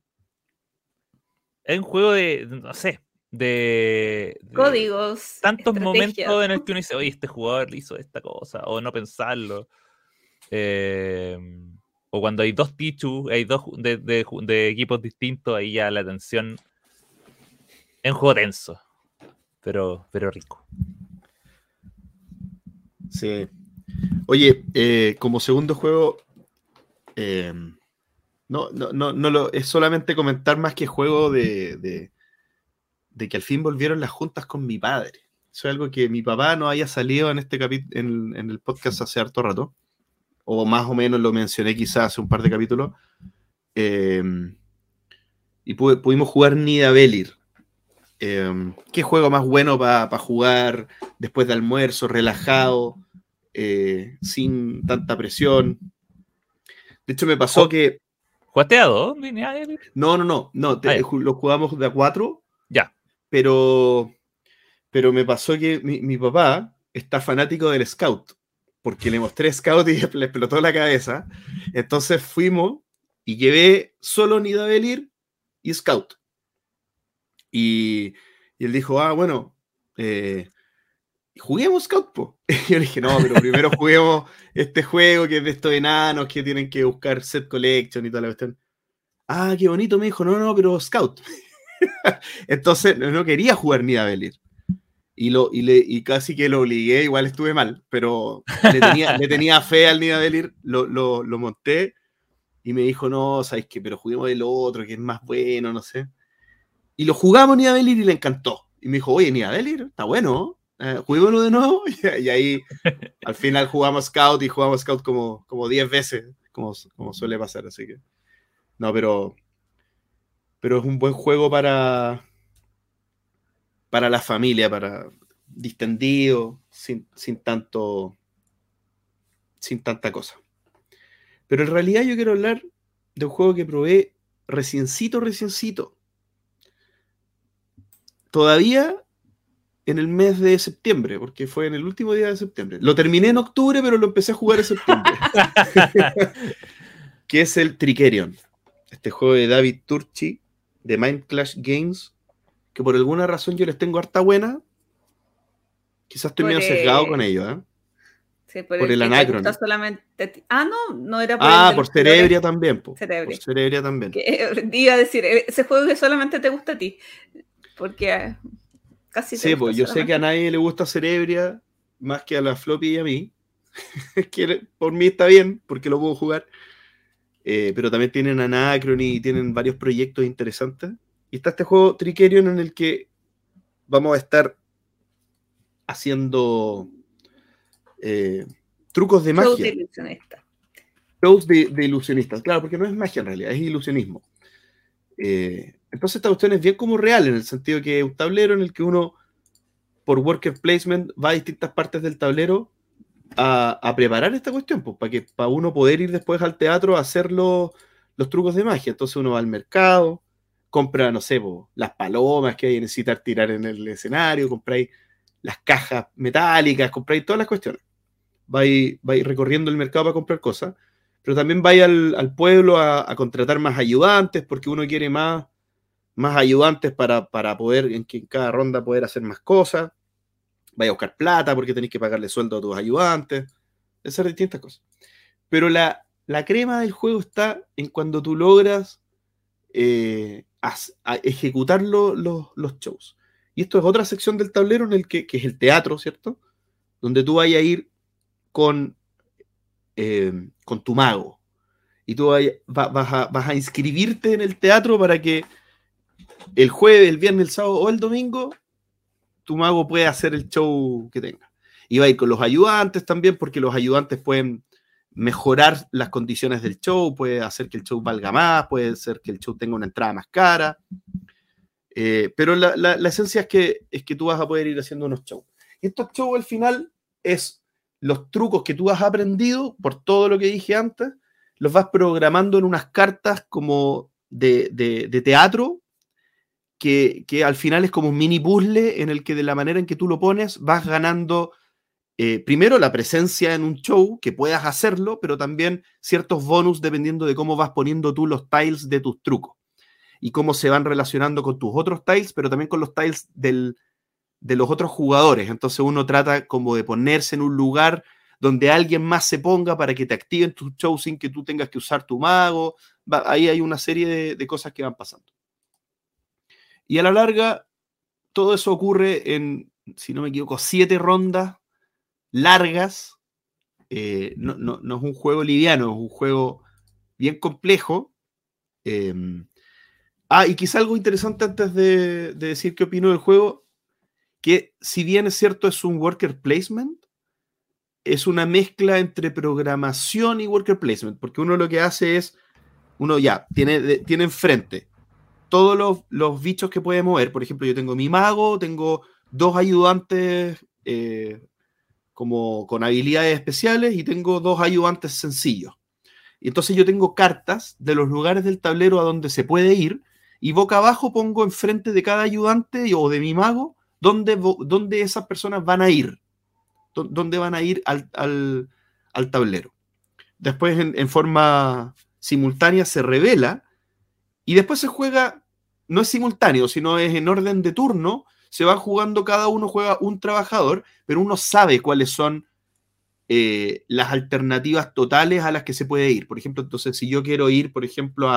hay un juego de, no sé, de, códigos. Tantos momentos en el que uno dice, oye, este jugador hizo esta cosa, o no pensarlo. Em, o cuando hay dos Tichu, hay dos de, equipos distintos, ahí ya la tensión es un juego tenso, pero, pero rico. Sí. Oye, eh, como segundo juego, em, no, no, no, no lo, es solamente comentar más que juego de de que al fin volvieron las juntas con mi padre. Eso es algo que mi papá no haya salido en este en, en el podcast hace harto rato, o más o menos lo mencioné quizás hace un par de capítulos. Eh, y pudimos jugar Nida Belir. Eh, ¿Qué juego más bueno para jugar después de almuerzo, relajado, eh, sin tanta presión? De hecho, me pasó que. ¿Jugaste a dos? No, no, no. no ah, lo jugamos de a cuatro. Ya pero, pero me pasó que mi, papá está fanático del Scout, porque le mostré Scout y le explotó la cabeza. Entonces fuimos y llevé solo Nidavellir y Scout. Y, y, él dijo, ah, bueno, eh, juguemos Scout, po. Y yo le dije, no, pero primero juguemos este juego que es de estos enanos que tienen que buscar set collection y toda la cuestión. Ah, qué bonito, me dijo, no, no, pero Scout. Entonces no quería jugar ni a Belir. Y, lo, y, le, y casi que lo obligué, igual estuve mal, pero le tenía, le tenía fe al Nidavellir, lo, lo, lo monté y me dijo, no, ¿sabes qué? Pero juguemos el otro, que es más bueno, no sé. Y lo jugamos Nidavellir y le encantó. Y me dijo, oye, Nidavellir, está bueno, eh, juguémoslo de nuevo. Y, ahí al final jugamos Scout y jugamos Scout como, como 10 veces, como, como suele pasar, así que. No, pero pero es un buen juego para, para la familia, para distendido, sin, tanto, sin tanta cosa. Pero en realidad yo quiero hablar de un juego que probé reciencito, reciencito. Todavía en el mes de septiembre, porque fue en el último día de septiembre. Lo terminé en octubre, pero lo empecé a jugar en septiembre. que es el Trickerion. Este juego de David Turchi, de Mind Clash Games, que por alguna razón yo les tengo harta buena. Quizás estoy medio sesgado con ellos, ¿eh? Sí, por, el, Anacron. Solamente... Ah, no, no era por Ah, por Cerebria también. Po. Cerebria. Por Cerebria también. Que, iba a decir, eh, ese juego que solamente te gusta a ti. Porque eh, casi Sí, pues yo sé que a nadie le gusta Cerebria más que a la floppy y a mí. que por mí está bien, porque lo puedo jugar. Eh, pero también tienen Anacron y tienen varios proyectos interesantes. Y está este juego Trickerion en el que vamos a estar haciendo eh, trucos de magia. de ilusionistas. de, ilusionistas, claro, porque no es magia en realidad, es ilusionismo. Eh, entonces esta cuestión es bien como real, en el sentido que un tablero en el que uno, por worker placement, va a distintas partes del tablero a, preparar esta cuestión, pues, para que para uno poder ir después al teatro a hacer los, trucos de magia. Entonces uno va al mercado, compra, no sé, las palomas que hay necesitar tirar en el escenario, compráis las cajas metálicas, compráis todas las cuestiones. Va a, ir, recorriendo el mercado para comprar cosas, pero también vaya al, pueblo a, contratar más ayudantes, porque uno quiere más, más ayudantes para, poder en, cada ronda poder hacer más cosas. Vaya a buscar plata porque tenéis que pagarle sueldo a tus ayudantes, esas distintas cosas. Pero la, crema del juego está en cuando tú logras eh, ejecutar los shows. Y esto es otra sección del tablero en el que, es el teatro, ¿cierto? Donde tú vayas a ir con, eh, con tu mago. Y tú vas, a, vas a inscribirte en el teatro para que el jueves, el viernes, el sábado o el domingo, tu mago pueda hacer el show que tenga. Y va a ir con los ayudantes también, porque los ayudantes pueden mejorar las condiciones del show, puede hacer que el show valga más, puede ser que el show tenga una entrada más cara. Eh, pero la, esencia es que, es que tú vas a poder ir haciendo unos shows. Y estos shows al final es los trucos que tú has aprendido por todo lo que dije antes, los vas programando en unas cartas como de, teatro, que, que, al final es como un mini puzzle en el que de la manera en que tú lo pones vas ganando eh, primero la presencia en un show, que puedas hacerlo, pero también ciertos bonus dependiendo de cómo vas poniendo tú los tiles de tus trucos y cómo se van relacionando con tus otros tiles, pero también con los tiles de los otros jugadores. Entonces uno trata como de ponerse en un lugar donde alguien más se ponga para que te activen tu show sin que tú tengas que usar tu mago. ahí hay una serie de, de cosas que van pasando. Y a la larga, todo eso ocurre en, si no me equivoco, siete rondas largas. Eh, no, es un juego liviano, es un juego bien complejo. Em, ah, y quizá algo interesante antes de, decir qué opino del juego, que si bien es cierto es un worker placement, es una mezcla entre programación y worker placement, porque uno lo que hace es, uno ya tiene, tiene enfrente todos los, los bichos que puede mover. Por ejemplo, yo tengo mi mago, tengo dos ayudantes eh, como con habilidades especiales y tengo dos ayudantes sencillos. Y entonces yo tengo cartas de los lugares del tablero a donde se puede ir y boca abajo pongo enfrente de cada ayudante o de mi mago dónde, dónde esas personas van a ir, dónde van a ir al, tablero. Después en forma simultánea se revela y después se juega, no es simultáneo, sino es en orden de turno se va jugando, cada uno juega un trabajador, pero uno sabe cuáles son eh, las alternativas totales a las que se puede ir. Por ejemplo, entonces, si yo quiero ir, por ejemplo,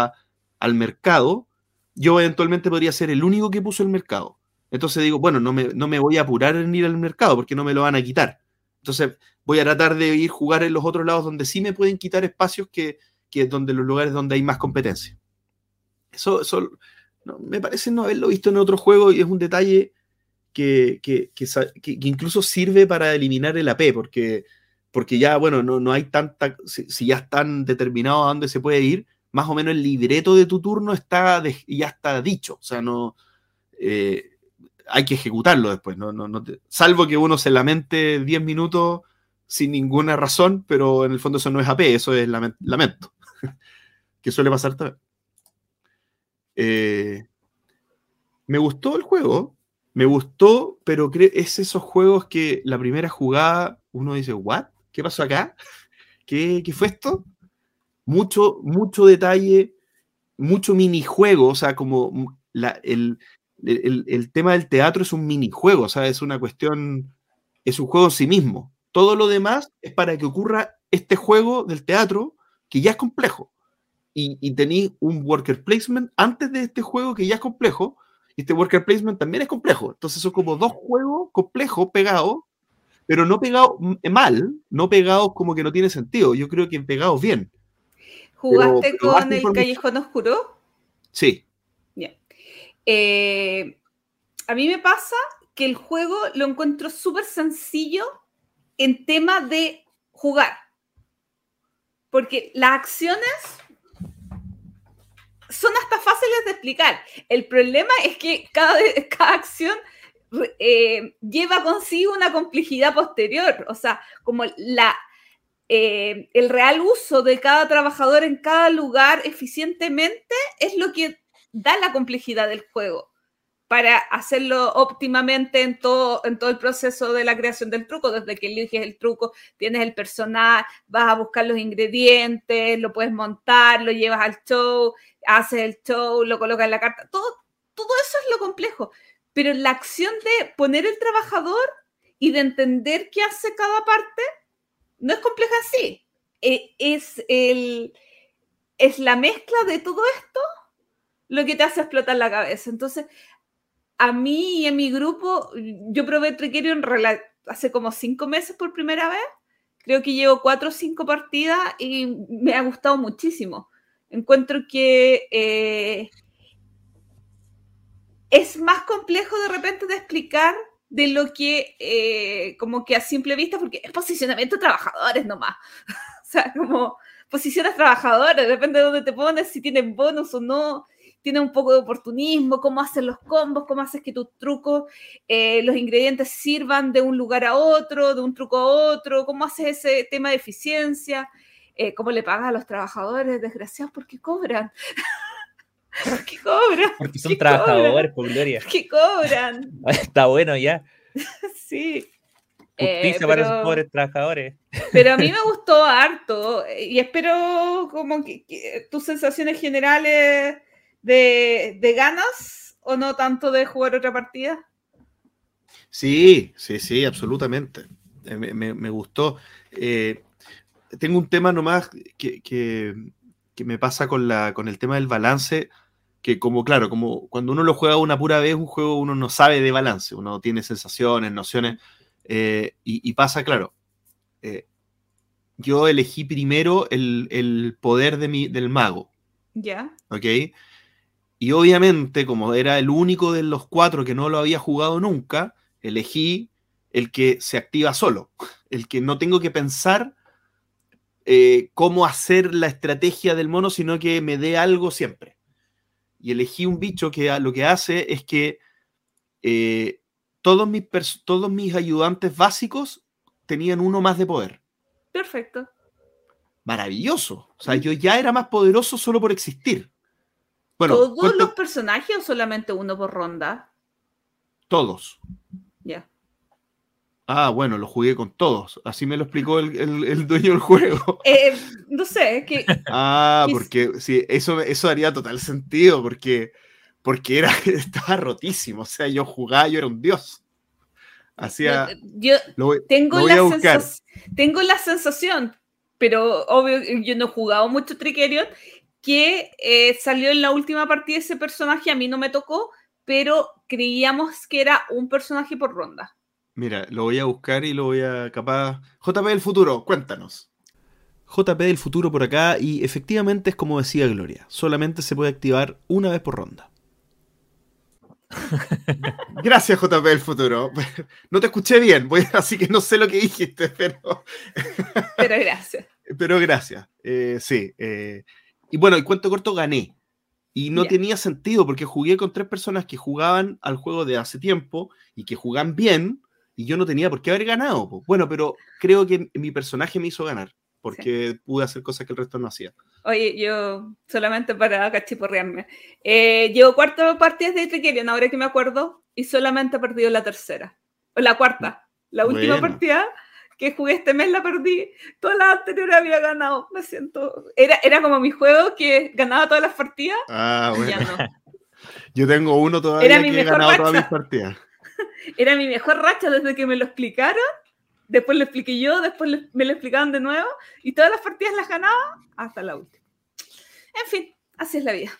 al mercado, yo eventualmente podría ser el único que puso el mercado. Entonces digo, bueno, no me, no me voy a apurar en ir al mercado porque no me lo van a quitar. Entonces voy a tratar de ir jugar en los otros lados donde sí me pueden quitar espacios que, que donde los lugares donde hay más competencia. Eso, eso me parece no haberlo visto en otro juego y es un detalle que, que, incluso sirve para eliminar el AP, porque, porque ya, bueno, no, no hay tanta, si, ya están determinados a dónde se puede ir, más o menos el libreto de tu turno está ya está dicho, o sea, no... Eh, hay que ejecutarlo después, no, no, salvo que uno se lamente 10 minutos sin ninguna razón, pero en el fondo eso no es AP, eso es lamento, que suele pasar también. Eh, me gustó el juego, me gustó, pero es esos juegos que la primera jugada uno dice, ¿what? ¿Qué pasó acá? ¿Qué, fue esto? Mucho, mucho detalle, mucho minijuego, o sea, como el, tema del teatro es un minijuego, o sea, es una cuestión, es un juego en sí mismo. Todo lo demás es para que ocurra este juego del teatro que ya es complejo. Y, y tenéis un worker placement antes de este juego que ya es complejo, y este worker placement también es complejo. Entonces son como dos juegos complejos pegados, pero no pegados mal, no pegados como que no tiene sentido. Yo creo que pegados bien. ¿Jugaste con el Callejón Oscuro? Sí. Bien. Eh, a mí me pasa que el juego lo encuentro súper sencillo en tema de jugar. Porque las acciones son hasta fáciles de explicar. El problema es que cada, cada acción eh, lleva consigo una complejidad posterior, o sea, como la, eh, el real uso de cada trabajador en cada lugar eficientemente es lo que da la complejidad del juego. para hacerlo óptimamente en todo, en todo el proceso de la creación del truco, desde que eliges el truco, tienes el personal, vas a buscar los ingredientes, lo puedes montar, lo llevas al show, haces el show, lo colocas en la carta, todo, todo eso es lo complejo. Pero la acción de poner el trabajador y de entender qué hace cada parte, no es compleja así. E, es, el, es la mezcla de todo esto lo que te hace explotar la cabeza. Entonces, a mí y en mi grupo, yo probé Trickerion hace como cinco meses por primera vez. Creo que llevo cuatro o cinco partidas y me ha gustado muchísimo. Encuentro que eh, es más complejo de repente de explicar de lo que eh, como que a simple vista, porque es posicionamiento de trabajadores nomás. o sea, como posiciones trabajadores, depende de dónde te pones, si tienen bonus o no tiene un poco de oportunismo, cómo hacen los combos, cómo haces que tus trucos, eh, los ingredientes sirvan de un lugar a otro, de un truco a otro, cómo haces ese tema de eficiencia, eh, cómo le pagas a los trabajadores, desgraciados, porque cobran. ¿Por qué cobran? Porque son trabajadores, por gloria. ¿Qué cobran? Está bueno ya. sí. Justicia eh, para los pobres trabajadores. Pero a mí me gustó harto y espero como que tus sensaciones generales de, ganas o no tanto de jugar otra partida? Sí, sí, sí, absolutamente. Eh, me, gustó. Eh, tengo un tema nomás que, que, me pasa con, la, con el tema del balance, que como, claro, como cuando uno lo juega una pura vez, un juego uno no sabe de balance, uno tiene sensaciones, nociones, eh, y, pasa, claro, yo elegí primero el, poder de mi, del mago. Ya. ¿Ok? Y obviamente, como era el único de los cuatro que no lo había jugado nunca, elegí el que se activa solo, el que no tengo que pensar eh, cómo hacer la estrategia del mono, sino que me dé algo siempre. Y elegí un bicho que lo que hace es que eh, todos, mis todos mis ayudantes básicos tenían uno más de poder. Perfecto. Maravilloso. O sea, yo ya era más poderoso solo por existir. ¿Todos los personajes o solamente uno por ronda? Todos. Ya. Ah, bueno, lo jugué con todos. Así me lo explicó el, dueño del juego. Eh, no sé, que. Ah, porque sí, eso, eso haría total sentido, porque, porque era, estaba rotísimo. O sea, yo jugaba, yo era un dios. Hacía. Yo, tengo, la tengo la sensación, pero obvio, yo no he jugado mucho Trickerion que eh, salió en la última partida ese personaje, a mí no me tocó, pero creíamos que era un personaje por ronda. Mira, lo voy a buscar y lo voy a capaz... JP del futuro, cuéntanos. JP del futuro por acá y efectivamente es como decía Gloria, solamente se puede activar una vez por ronda. Gracias, JP del futuro. No te escuché bien, así que no sé lo que dijiste, pero. Pero gracias. Pero gracias. Eh, sí. Eh, y bueno, el cuento corto gané. Y no tenía sentido porque jugué con tres personas que jugaban al juego de hace tiempo y que jugaban bien y yo no tenía por qué haber ganado. Bueno, pero creo que mi personaje me hizo ganar porque pude hacer cosas que el resto no hacía. Oye, yo solamente para cachiporrearme. Eh, llevo cuatro partidas de Trickerion, ahora que me acuerdo, y solamente he perdido la tercera. O la cuarta. La última partida que jugué este mes la perdí, todas las anteriores había ganado, me siento, era, era como mi juego que ganaba todas las partidas. Ah, bueno. Yo tengo uno todavía era que he ganado todas mis partidas. Era mi mejor racha desde que me lo explicaron, después lo expliqué yo, después me lo explicaron de nuevo, y todas las partidas las ganaba hasta la última. En fin, así es la vida.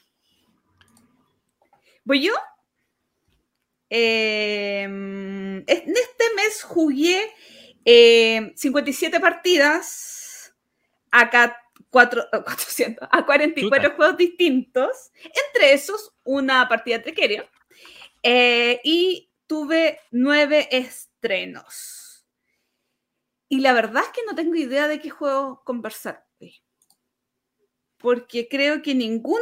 ¿Voy yo? Em, en este mes jugué 57 eh, partidas a, 4, 400, a 44 juegos distintos, entre esos una partida de eh, y tuve nueve estrenos. Y la verdad es que no tengo idea de qué juego conversar porque creo que ninguno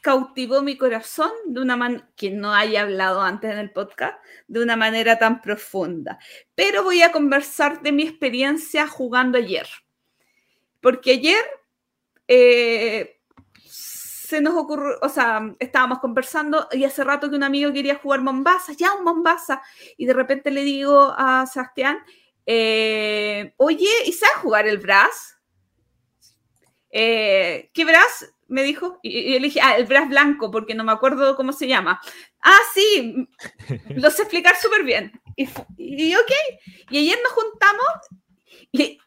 cautivó mi corazón de una manera que no haya hablado antes en el podcast, de una manera tan profunda. Pero voy a conversar de mi experiencia jugando ayer. Porque ayer eh, se nos ocurrió, o sea, estábamos conversando y hace rato que un amigo quería jugar Mombasa, ya un Mombasa, y de repente le digo a Sebastián, eh, oye, ¿y sabes jugar el Brass? Eh, ¿Qué Brass? Me dijo, y, yo le dije, ah, el Brass blanco, porque no me acuerdo cómo se llama. Ah, sí, lo sé explicar súper bien. Y, y ok, y ayer nos juntamos y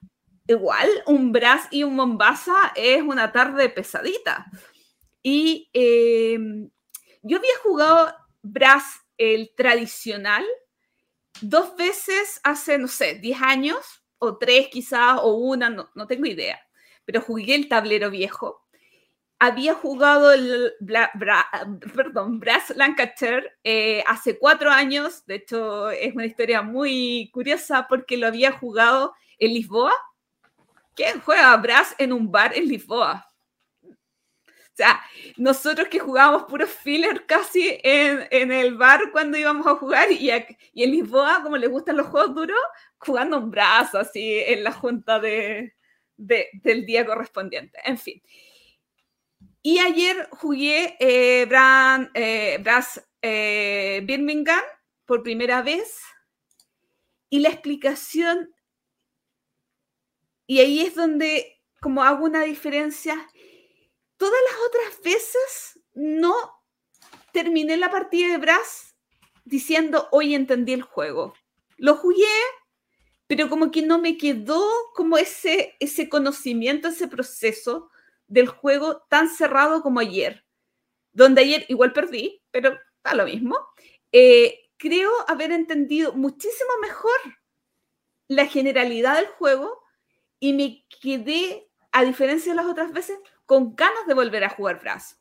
igual un Brass y un Mombasa es una tarde pesadita. Y em, yo había jugado Brass, el tradicional, dos veces hace, no sé, 10 años, o tres quizás, o una, no, no tengo idea, pero jugué el tablero viejo. Había jugado el perdón, Brass Lancaster eh, hace cuatro años, de hecho es una historia muy curiosa porque lo había jugado en Lisboa. ¿Quién juega Brass en un bar en Lisboa? Sea, nosotros que jugábamos puros filler casi en, en, el bar cuando íbamos a jugar y, y, en Lisboa, como les gustan los juegos duros, jugando un brazo así en la junta de, de, del día correspondiente. En fin. Y ayer jugué eh, Brand, eh, Brass eh, Birmingham por primera vez y la explicación, y ahí es donde como hago una diferencia todas las otras veces no terminé la partida de Brass diciendo, hoy entendí el juego. Lo jugué, pero como que no me quedó como ese, ese conocimiento, ese proceso del juego tan cerrado como ayer. Donde ayer igual perdí, pero da lo mismo. Eh, creo haber entendido muchísimo mejor la generalidad del juego y me quedé, a diferencia de las otras veces, con ganas de volver a jugar Brass.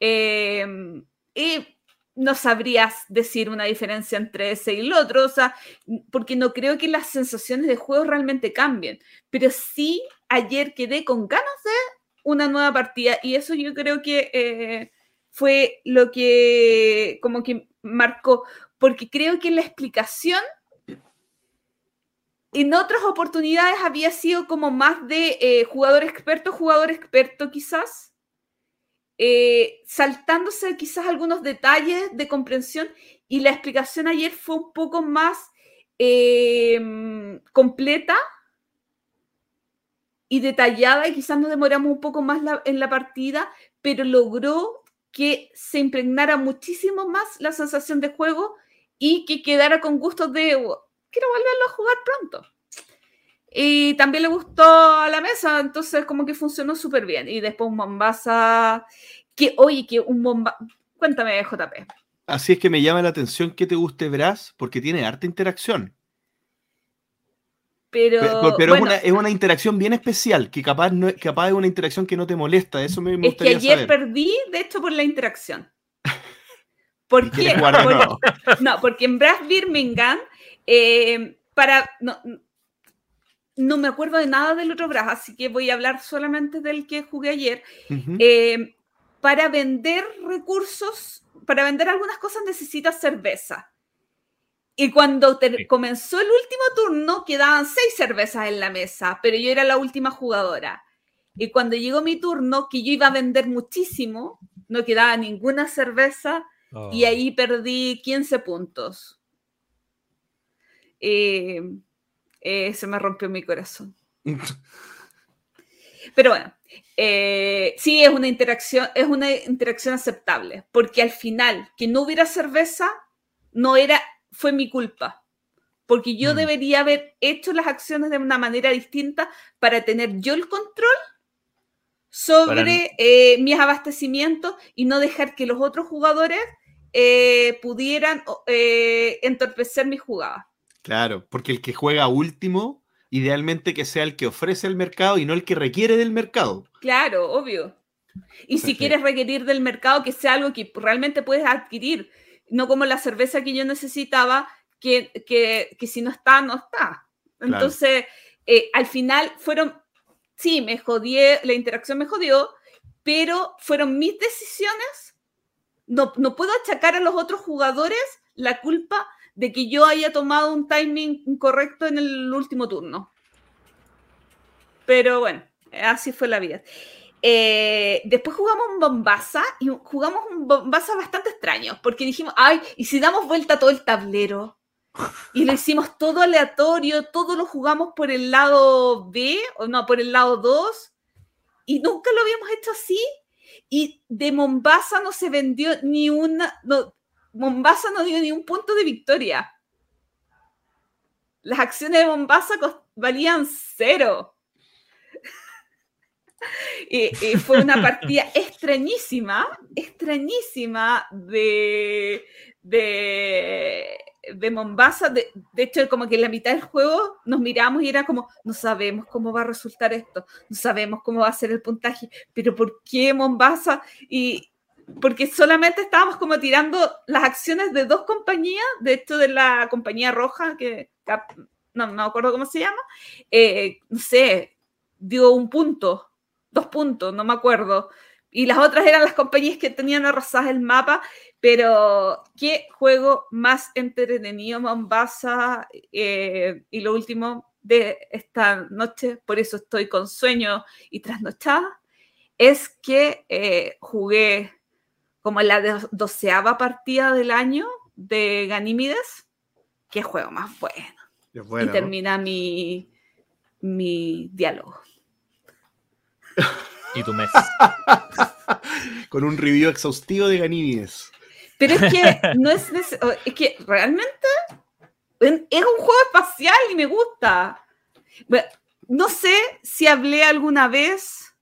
Em, y no sabrías decir una diferencia entre ese y el otro, o sea, porque no creo que las sensaciones de juego realmente cambien, pero sí ayer quedé con ganas de una nueva partida y eso yo creo que eh, fue lo que como que marcó, porque creo que la explicación en otras oportunidades había sido como más de eh, jugador experto, jugador experto quizás, eh, saltándose quizás algunos detalles de comprensión y la explicación ayer fue un poco más em, completa y detallada y quizás nos demoramos un poco más en la partida, pero logró que se impregnara muchísimo más la sensación de juego y que quedara con gusto de quiero volverlo a jugar pronto. Y también le gustó a la mesa, entonces como que funcionó súper bien. Y después un Mombasa, que oye, que un bomba... Cuéntame, JP. Así es que me llama la atención que te guste Brass, porque tiene harta interacción. Pero, pero, es, una, es, una, interacción bien especial, que capaz, no, capaz es una interacción que no te molesta. Eso me, me es que ayer perdí, de hecho, por la interacción. ¿Por qué? no, porque en Brass Birmingham eh, para, no, no, me acuerdo de nada del otro brazo, así que voy a hablar solamente del que jugué ayer. Eh, para vender recursos, para vender algunas cosas necesitas cerveza. Y cuando comenzó el último turno, quedaban seis cervezas en la mesa, pero yo era la última jugadora. Y cuando llegó mi turno, que yo iba a vender muchísimo, no quedaba ninguna cerveza y oh. ahí perdí 15 puntos. Eh, eh, se me rompió mi corazón. Pero bueno, eh, sí es una interacción, es una interacción aceptable, porque al final que no hubiera cerveza no era, fue mi culpa, porque yo mm. debería haber hecho las acciones de una manera distinta para tener yo el control sobre mis abastecimientos y no dejar que los otros jugadores pudieran entorpecer mi jugada. Claro, porque el que juega último, idealmente que sea el que ofrece el mercado y no el que requiere del mercado. Claro, obvio. Y si quieres requerir del mercado, que sea algo que realmente puedes adquirir, no como la cerveza que yo necesitaba, que, que, si no está, no está. Entonces, eh, al final fueron, sí, me jodié, la interacción me jodió, pero fueron mis decisiones. No, no puedo achacar a los otros jugadores la culpa de que yo haya tomado un timing incorrecto en el último turno. Pero bueno, así fue la vida. Eh, después jugamos un Bombasa y jugamos un Bombasa bastante extraño, porque dijimos, ay, ¿y si damos vuelta todo el tablero? Y lo hicimos todo aleatorio, todo lo jugamos por el lado B, o no, por el lado 2, y nunca lo habíamos hecho así. Y de Mombasa no se vendió ni una, no, Mombasa no dio ni un punto de victoria. Las acciones de Mombasa valían cero. y, fue una partida extrañísima, extrañísima de, de, de Mombasa. De, hecho, como que en la mitad del juego nos miramos y era como, no sabemos cómo va a resultar esto, no sabemos cómo va a ser el puntaje, pero ¿por qué Mombasa? Y porque solamente estábamos como tirando las acciones de dos compañías, de hecho de la compañía roja, que no, me acuerdo cómo se llama, eh, no sé, dio un punto, dos puntos, no me acuerdo. Y las otras eran las compañías que tenían arrasadas el mapa pero qué juego más entretenido, Mombasa. Eh, y lo último de esta noche, por eso estoy con sueño y trasnochada, es que eh, jugué como la doceava partida del año de Ganímides. Qué juego más bueno. y termina mi, mi diálogo. Y tu mes. Con un review exhaustivo de Ganímides. Pero es que no es es que realmente es un juego espacial y me gusta. no sé si hablé alguna vez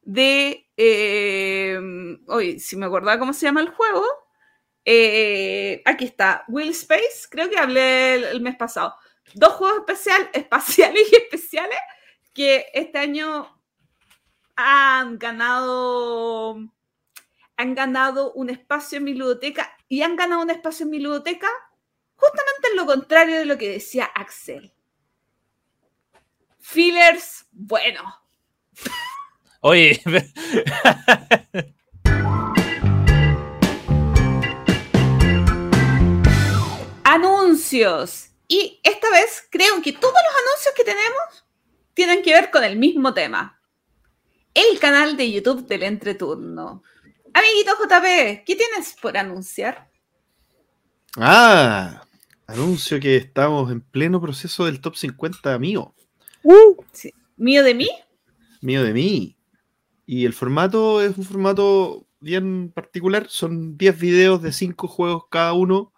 de. Eh, oye, si me acordaba cómo se llama el juego. Eh, aquí está, Will Space, creo que hablé el, mes pasado. Dos juegos especial, espaciales y especiales que este año han ganado han ganado un espacio en mi ludoteca y han ganado un espacio en mi ludoteca justamente en lo contrario de lo que decía Axel. Fillers, bueno. Oye. anuncios. Y esta vez creo que todos los anuncios que tenemos tienen que ver con el mismo tema. El canal de YouTube del entreturno. Amiguito JP, ¿qué tienes por anunciar? Ah, anuncio que estamos en pleno proceso del top 50 mío. Uh, ¿Mío de mí? Mío de mí. Y el formato es un formato bien particular. Son 10 videos de 5 juegos cada uno.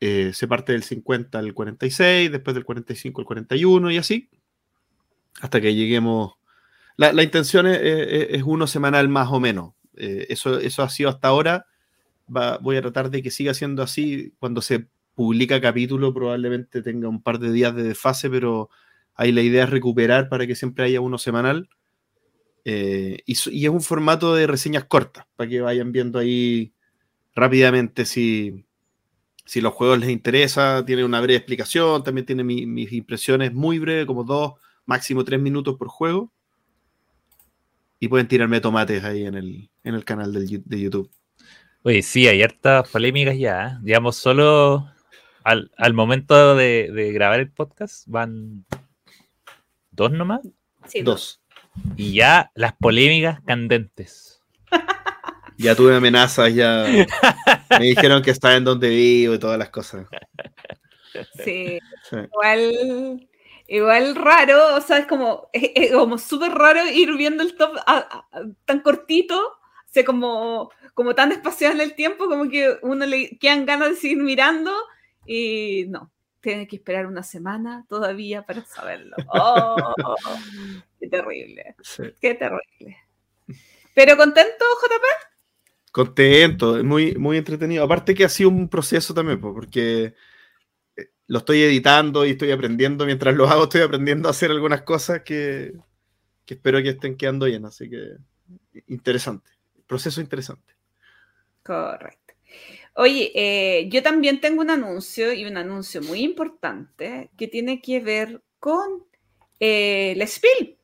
Eh, se parte del 50 al 46, después del 45 al 41 y así. Hasta que lleguemos. La, intención es, uno semanal más o menos. Eh, eso, eso ha sido hasta ahora. voy a tratar de que siga siendo así. Cuando se publica capítulo probablemente tenga un par de días de desfase, pero ahí la idea es recuperar para que siempre haya uno semanal. Eh, y, es un formato de reseñas cortas, para que vayan viendo ahí rápidamente si, si los juegos les interesa. Tiene una breve explicación, también tiene mis impresiones muy breves, como dos, máximo tres minutos por juego y pueden tirarme tomates ahí en el, en el canal de YouTube. Oye, sí, hay hartas polémicas ya. ¿eh? Digamos, solo al, momento de, grabar el podcast van dos nomás. Sí, dos. Y ya las polémicas candentes. Ya tuve amenazas, ya me dijeron que estaba en donde vivo y todas las cosas. Sí, sí. igual igual raro, o sea, es como, como súper raro ir viendo el top tan cortito, o sea, como, como tan espaciado en el tiempo, como que uno le quedan ganas de seguir mirando y no, tiene que esperar una semana todavía para saberlo. Oh, qué terrible, qué terrible. ¿Pero contento, JP? Contento, muy, muy entretenido. Aparte que ha sido un proceso también, porque lo estoy editando y estoy aprendiendo. Mientras lo hago, estoy aprendiendo a hacer algunas cosas que, espero que estén quedando bien. Así que interesante. Proceso interesante. Correcto. Oye, eh, yo también tengo un anuncio y un anuncio muy importante que tiene que ver con eh, el Spiel.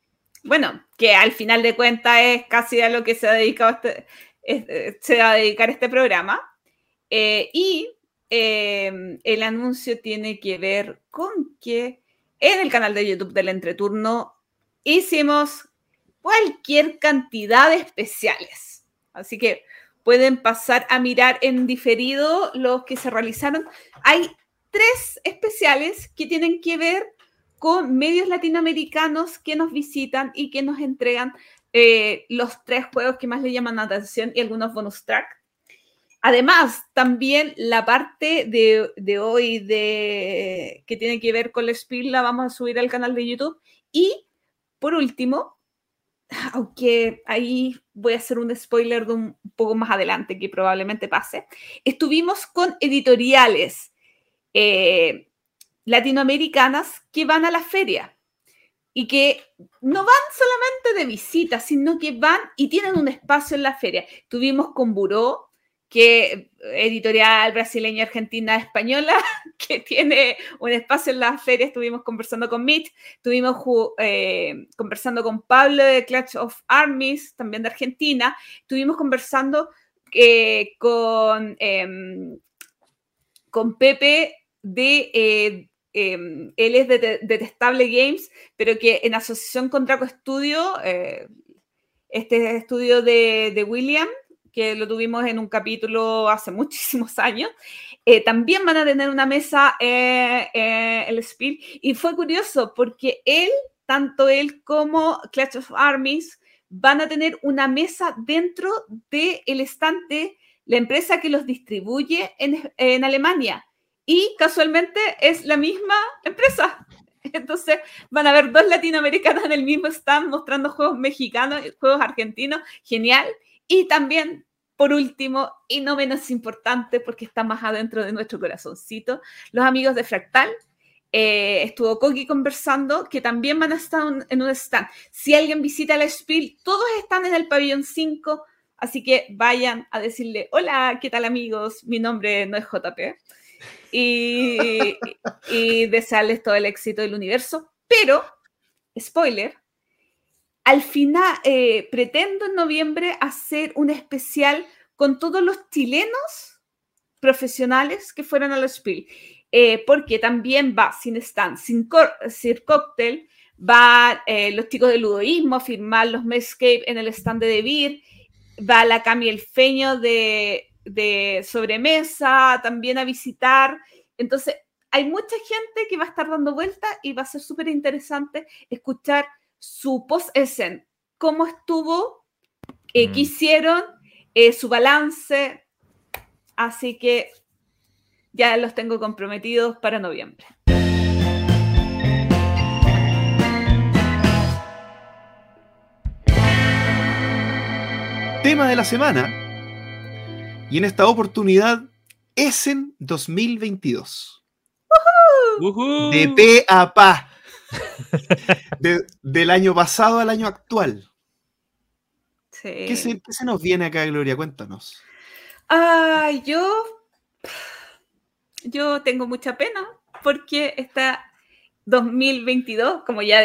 Bueno, que al final de cuentas es casi a lo que se ha dedicado este, se va a dedicar este programa. Eh, y el anuncio tiene que ver con que en el canal de YouTube del entreturno hicimos cualquier cantidad de especiales. Así que pueden pasar a mirar en diferido los que se realizaron. Hay tres especiales que tienen que ver con medios latinoamericanos que nos visitan y que nos entregan eh, los tres juegos que más le llaman la atención y algunos bonus track. Además, también la parte de, hoy de, que tiene que ver con el Spiel la vamos a subir al canal de YouTube. Y por último, aunque ahí voy a hacer un spoiler de un poco más adelante que probablemente pase, estuvimos con editoriales eh, latinoamericanas que van a la feria y que no van solamente de visita, sino que van y tienen un espacio en la feria. Tuvimos con Buró, que editorial brasileña, argentina, española, que tiene un espacio en la feria. Estuvimos conversando con Mitch, estuvimos eh, conversando con Pablo de Clash of Armies, también de Argentina. Estuvimos conversando eh, con, em, con Pepe de eh, Em, él es de Detestable Games, pero que en asociación con Draco Studio, eh, este estudio de, William, que lo tuvimos en un capítulo hace muchísimos años, eh, también van a tener una mesa en eh, el Spiel. Y fue curioso porque él, tanto él como Clash of Armies, van a tener una mesa dentro del el estante, la empresa que los distribuye en, en Alemania y casualmente es la misma empresa. Entonces van a haber dos latinoamericanas en el mismo stand mostrando juegos mexicanos, juegos argentinos, genial. Y también, por último, y no menos importante, porque está más adentro de nuestro corazoncito, los amigos de Fractal. Eh, estuvo Koki conversando, que también van a estar en un stand. Si alguien visita la Spiel, todos están en el pabellón 5, así que vayan a decirle, hola, ¿qué tal amigos? Mi nombre no es JP y, y desearles todo el éxito del universo. Pero, spoiler, al final eh, pretendo en noviembre hacer un especial con todos los chilenos profesionales que fueron a los Spiel. Eh, porque también va sin stand, sin, sin cóctel, va eh, los chicos de ludoísmo a firmar los Mescape en el stand de Debir, va la Cami El Feño de de sobremesa, también a visitar. Entonces, hay mucha gente que va a estar dando vuelta y va a ser súper interesante escuchar su post-essen, cómo estuvo, eh, qué mm. hicieron, eh, su balance. Así que ya los tengo comprometidos para noviembre. Tema de la semana y en esta oportunidad, Essen 2022. De P a Pa. del año pasado al año actual. ¿Qué, se, nos viene acá, Gloria? Cuéntanos. Ay, yo. Yo tengo mucha pena porque está 2022, como ya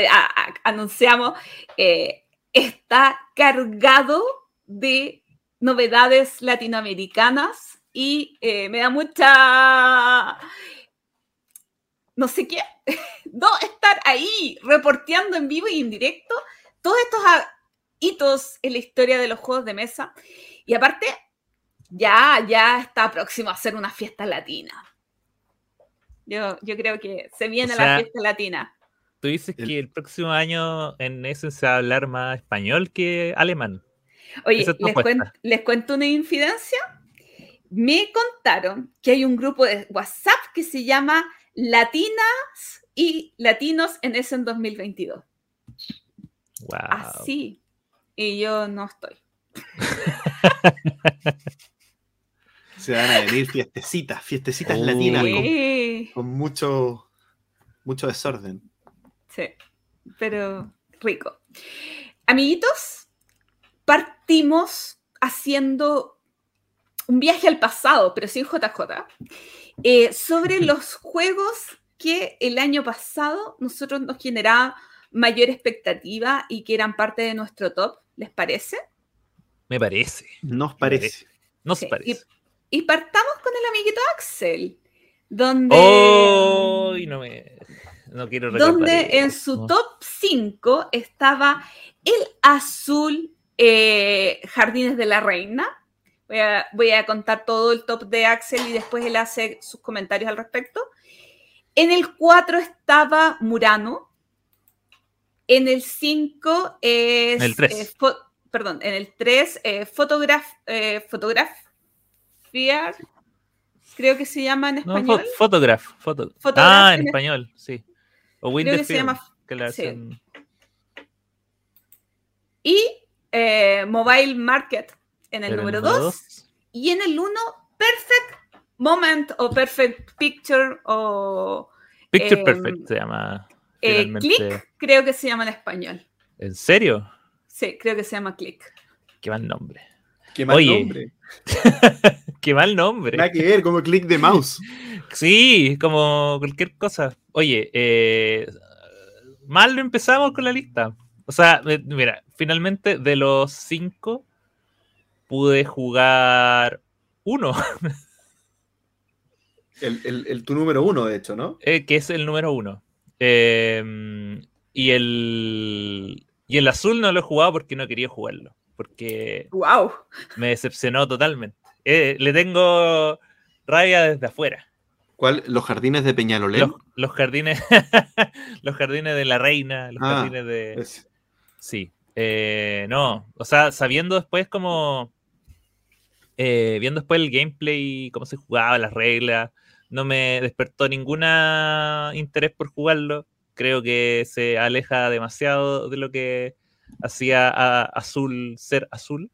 anunciamos, eh, está cargado de novedades latinoamericanas y eh, me da mucha, no sé qué, no estar ahí reporteando en vivo y en directo todos estos hitos en la historia de los juegos de mesa. Y aparte, ya, ya está próximo a ser una fiesta latina. Yo, yo creo que se viene la fiesta latina. Tú dices que el próximo año en eso se va a hablar más español que alemán. Oye, les, cuento, una infidencia. Me contaron que hay un grupo de WhatsApp que se llama Latinas y Latinos en ese en 2022. Wow. Así. Y yo no estoy. Se van a venir fiestecitas, fiestecitas latinas con, mucho, mucho desorden. Sí, pero rico. Amiguitos, partimos haciendo un viaje al pasado, pero sin JJ, eh, sobre los juegos que el año pasado nosotros nos generaba mayor expectativa y que eran parte de nuestro top. ¿Les parece? Me parece. Nos parece. Nos parece. Y, y, partamos con el amiguito Axel. donde, ¡Oh! no me. No quiero recordar donde en su top 5 estaba el azul eh, Jardines de la Reina. Voy a, voy a contar todo el top de Axel y después él hace sus comentarios al respecto. En el 4 estaba Murano. En el 5 es. En el tres. eh, fo- perdón, en el 3, eh, fotograf, eh. Creo que se llama en No, español. fo- photograph. foto- Photograph Ah, en en- español, sí. O Win Creo the que se llama- que la sí. hacen- Y eh, Mobile Market en el número número 2. dos, Y en el 1, Perfect Moment o Perfect Picture o Picture em, Perfect se llama. eh. Click, creo que se llama en español. ¿En serio? Sí, creo que se llama Click. Qué mal nombre. Qué mal Oye. nombre. Qué mal nombre. Nada que ver, como clic de mouse. Sí, como cualquier cosa. Oye, eh, mal lo empezamos con la lista. O sea, eh, mira, finalmente de los cinco pude jugar uno, El, el- el- tu número uno, de hecho, ¿no? eh, que es el número uno. Eh, y el y el azul no lo he jugado porque no quería jugarlo, porque ¡Wow! me decepcionó totalmente. Eh, le tengo rabia desde afuera. ¿Cuál? Los jardines de Peñalolén. Los, los jardines, los jardines de la reina, los Ah, jardines de. Es- Sí. eh, no. O sea, sabiendo después cómo. Eh, viendo después el gameplay, cómo se jugaba, las reglas, no me despertó ninguna interés por jugarlo. Creo que se aleja demasiado de lo que hacía Azul ser Azul.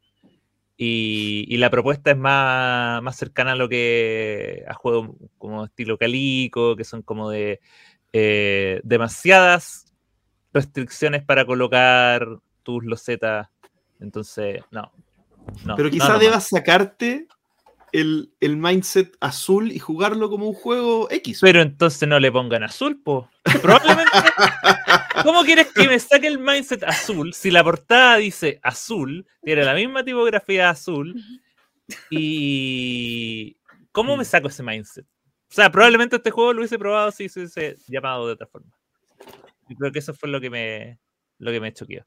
Y, y la propuesta es más, más cercana a lo que a juegos como estilo Calico, que son como de eh, demasiadas restricciones para colocar tus losetas. Entonces, no. No Pero no, quizá no, debas sacarte el, el mindset azul y jugarlo como un juego X. Pero entonces no le pongan azul, po. Probablemente. ¿Cómo quieres que me saque el mindset azul si la portada dice azul, tiene la misma tipografía azul? Y. ¿Cómo me saco ese mindset? O sea, probablemente este juego lo hubiese probado si se hubiese llamado de otra forma. Y creo que eso fue lo que me, lo que me choqueó.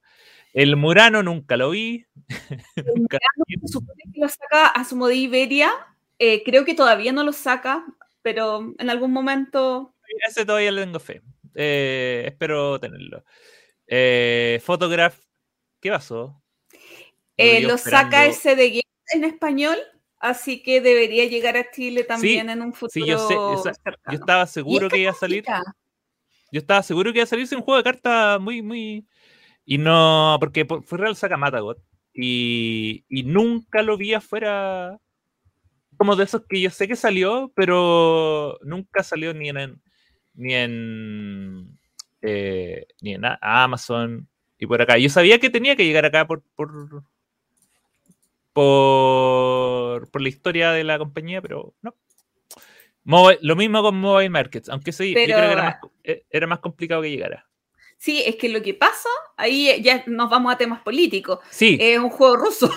El Murano nunca lo vi. Nunca- Se supone que lo saca a Sumo de Iberia. Eh, creo que todavía no lo saca, pero en algún momento. Ese todavía le tengo fe. Eh, espero tenerlo. Eh, Photograph, ¿qué pasó? eh, lo saca ese de Game en español, así que debería llegar a Chile también en un futuro. sí, yo sé, esa- cercano. Yo estaba Y seguro que iba a salir. Yo estaba seguro que iba a salirse un juego de cartas muy, muy. Y no, porque por- fue Real saca Matagot. Y, y nunca lo vi afuera. Como de esos que yo sé que salió, pero nunca salió ni en. Ni en. eh, ni en A- Amazon y por acá. Yo sabía que tenía que llegar acá por. por por, por la historia de la compañía, pero no. Mobi- lo mismo con Mobile Markets, aunque sí, yo creo que era más, eh, era más complicado que llegara. Sí, es que lo que pasa, ahí ya nos vamos a temas políticos. Sí, Es un juego ruso.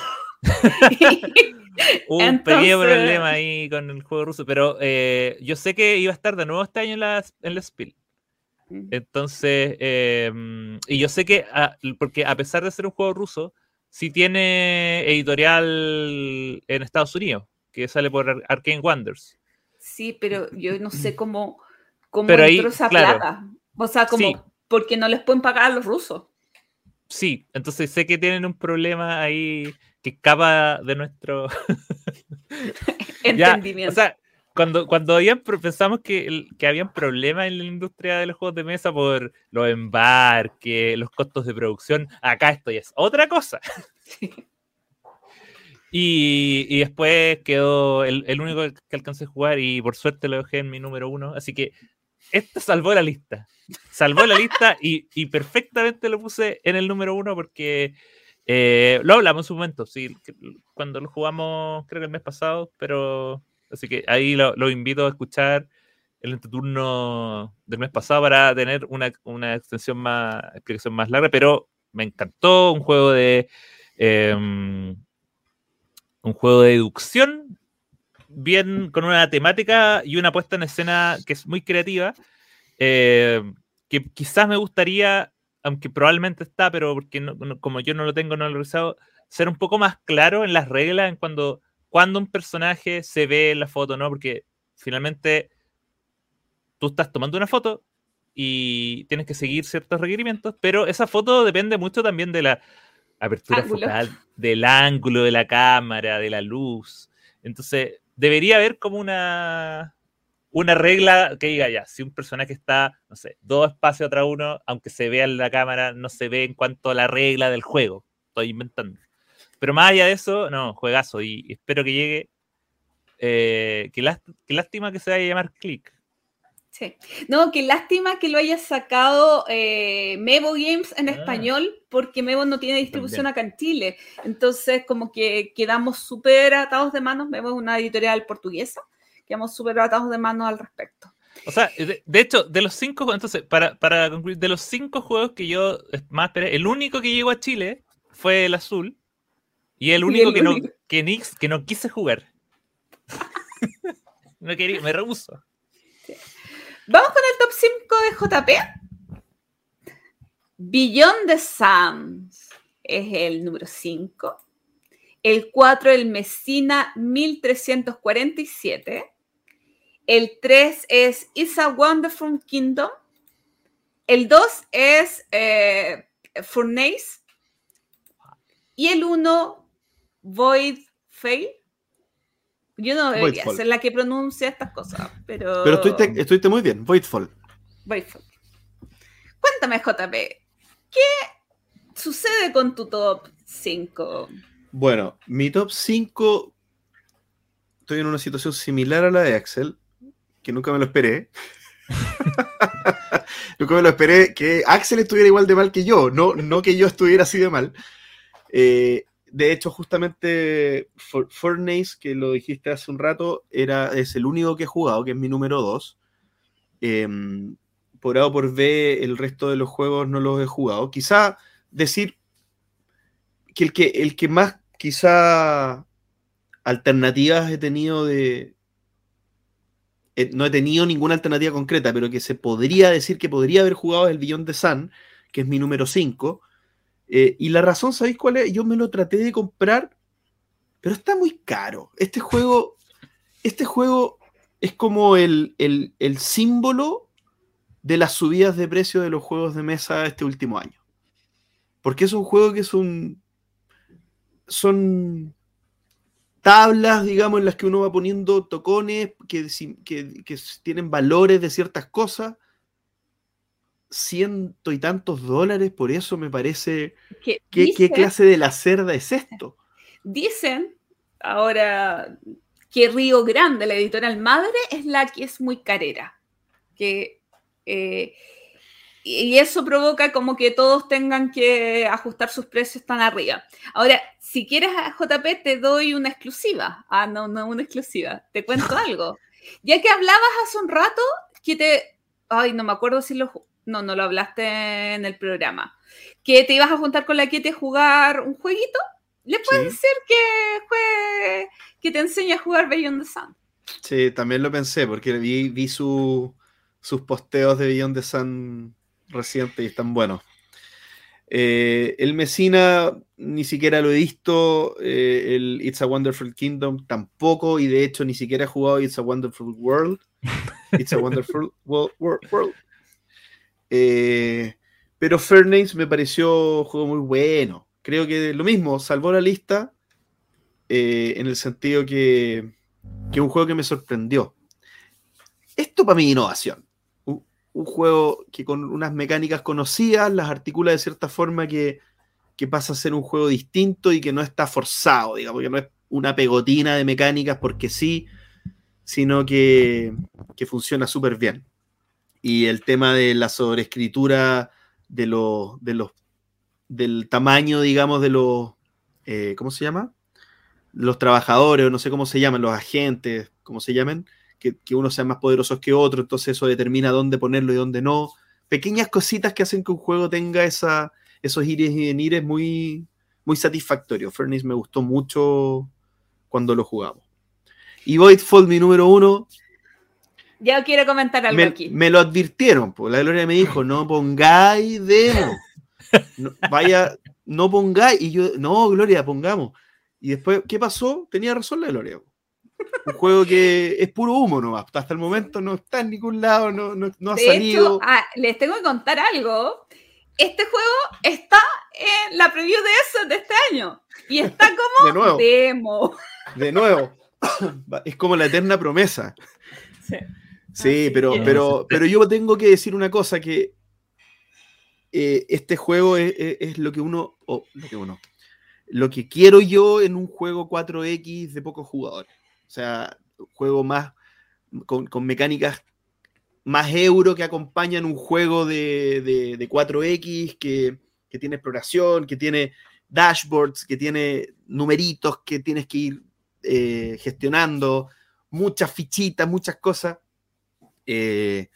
un entonces- pequeño problema ahí con el juego ruso, pero eh, yo sé que iba a estar de nuevo este año en la, en la Spiel. Entonces, eh, y yo sé que, ah, porque a pesar de ser un juego ruso, sí tiene editorial en Estados Unidos, que sale por Ar- Arcane Wonders. Sí, pero yo no sé cómo, cómo Pero ahí, entró esa claro. plata. O sea, como Sí. Porque no les pueden pagar a los rusos. Sí, entonces sé que tienen un problema ahí que escapa de nuestro... Ya, Entendimiento. o sea, cuando, cuando habían, pensamos que, que habían problemas en la industria de los juegos de mesa por los embarques, los costos de producción, acá esto ya es otra cosa. Sí. Y, y después quedó el, el único que alcancé a jugar y por suerte lo dejé en mi número uno. Así que esto salvó la lista. Salvó la lista y, perfectamente lo puse en el número uno porque eh, lo hablamos en su momento, sí, cuando lo jugamos creo que el mes pasado, pero así que ahí lo, invito a escuchar el entreturno del mes pasado para tener una, una extensión más, explicación más larga, pero me encantó un juego de... em, un juego de deducción bien con una temática y una puesta en escena que es muy creativa. Eh, que quizás me gustaría, aunque probablemente está, pero porque como yo no lo tengo, no lo he usado, ser un poco más claro en las reglas en cuando, cuando un personaje se ve en la foto, ¿no? Porque finalmente tú estás tomando una foto y tienes que seguir ciertos requerimientos, pero esa foto depende mucho también de la apertura focal, del ángulo de la cámara, de la luz. Entonces, debería haber como una, una regla que diga ya, si un personaje está, no sé, dos espacios atrás uno, aunque se vea en la cámara, no se ve en cuanto a la regla del juego. Estoy inventando. Pero más allá de eso, no, juegazo. Y espero que llegue. Eh, qué, lástima que se vaya a llamar Click. Sí. No, qué lástima que lo haya sacado eh, Mevo Games en ah. español, porque Mevo no tiene distribución acá en Chile. Entonces, como que quedamos súper atados de manos. Mevo es una editorial portuguesa. Quedamos súper atados de manos al respecto. O sea, de, hecho, de los cinco, entonces, para, para, concluir, de los cinco juegos que yo más esperé, el único que llegó a Chile fue el azul. Y el único, que, No, que, que no quise jugar. no quería, me rehuso. Vamos con el top 5 de JP. Beyond the Suns es el número 5. El 4, el Messina 1347. El 3 es It's a Wonderful Kingdom. El 2 es eh, Furnace. Y el 1, Void Fail. Yo no debería ser la que pronuncia estas cosas, pero. Pero estuviste, muy bien, Voidfall. Voidfall. Cuéntame, JP, ¿qué sucede con tu top 5? Bueno, mi top 5. Estoy en una situación similar a la de Axel, que nunca me lo esperé. nunca me lo esperé que Axel estuviera igual de mal que yo, no, no que yo estuviera así de mal. Eh, de hecho, justamente Furnace, que lo dijiste hace un rato, era, es el único que he jugado, que es mi número 2. Em, por A o por B, el resto de los juegos no los he jugado. Quizá decir que el que, el que más quizá alternativas he tenido de... Eh, no he tenido ninguna alternativa concreta, pero que se podría decir que podría haber jugado el Beyond de Sun, que es mi número 5 eh, y la razón, ¿sabéis cuál es? Yo me lo traté de comprar, pero está muy caro. Este juego, este juego es como el, símbolo de las subidas de precio de los juegos de mesa este último año. Porque es un juego que es un. Son tablas, digamos, en las que uno va poniendo tocones que, que, que tienen valores de ciertas cosas ciento y tantos dólares por eso me parece. ¿Qué, clase de la cerda es esto? Dicen ahora que Río Grande, la editorial madre, es la que es muy carera. Que, eh, y eso provoca como que todos tengan que ajustar sus precios tan arriba. Ahora, si quieres JP, te doy una exclusiva. Ah, no, no una exclusiva. Te cuento algo. Ya que hablabas hace un rato que te. Ay, no me acuerdo si lo no, no lo hablaste en el programa, que te ibas a juntar con la Kete a jugar un jueguito, le puedes decir que, que te enseña a jugar Beyond the Sun. Sí, también lo pensé, porque vi, vi sus posteos de Beyond the Sun recientes y están buenos. Eh, el Messina ni siquiera lo he visto, eh, el It's a Wonderful Kingdom tampoco, y de hecho ni siquiera he jugado It's a Wonderful World. It's a Wonderful world. Eh, pero Fairness me pareció un juego muy bueno. Creo que lo mismo, salvó la lista eh, en el sentido que, que un juego que me sorprendió. Esto para mí innovación. Un, juego que con unas mecánicas conocidas las articula de cierta forma que, que, pasa a ser un juego distinto y que no está forzado, digamos, que no es una pegotina de mecánicas porque sí, sino que, que funciona súper bien y el tema de la sobreescritura de los, de los, del tamaño, digamos, de los, eh, ¿cómo se llama? Los trabajadores, o no sé cómo se llaman, los agentes, ¿cómo se llaman? Que, que unos sean más poderosos que otros, entonces eso determina dónde ponerlo y dónde no. Pequeñas cositas que hacen que un juego tenga esa, esos ires y venires muy, muy satisfactorios. Furnace me gustó mucho cuando lo jugamos. Y Voidfall, mi número uno, Ya quiero comentar algo me, aquí. me lo advirtieron, pues la Gloria me dijo, no pongáis demo. No, vaya, no pongáis. Y yo, no, Gloria, pongamos. Y después, ¿qué pasó? Tenía razón la Gloria. Un juego que es puro humo nomás. Hasta el momento no está en ningún lado, no, no, no ha De salido. hecho, ah, les tengo que contar algo. Este juego está en la preview de eso de este año. Y está como De nuevo. demo. De nuevo. es como la eterna promesa. Sí. Sí, Así pero, pero, pero yo tengo que decir una cosa, que eh, este juego es, es- es lo que uno, o lo que uno, lo que quiero yo en un juego 4X de pocos jugadores. O sea, un juego más, con, con mecánicas más euro que acompañan un juego de, de- de 4X, que, que tiene exploración, que tiene dashboards, que tiene numeritos que tienes que ir eh, gestionando, muchas fichitas, muchas cosas. Eh,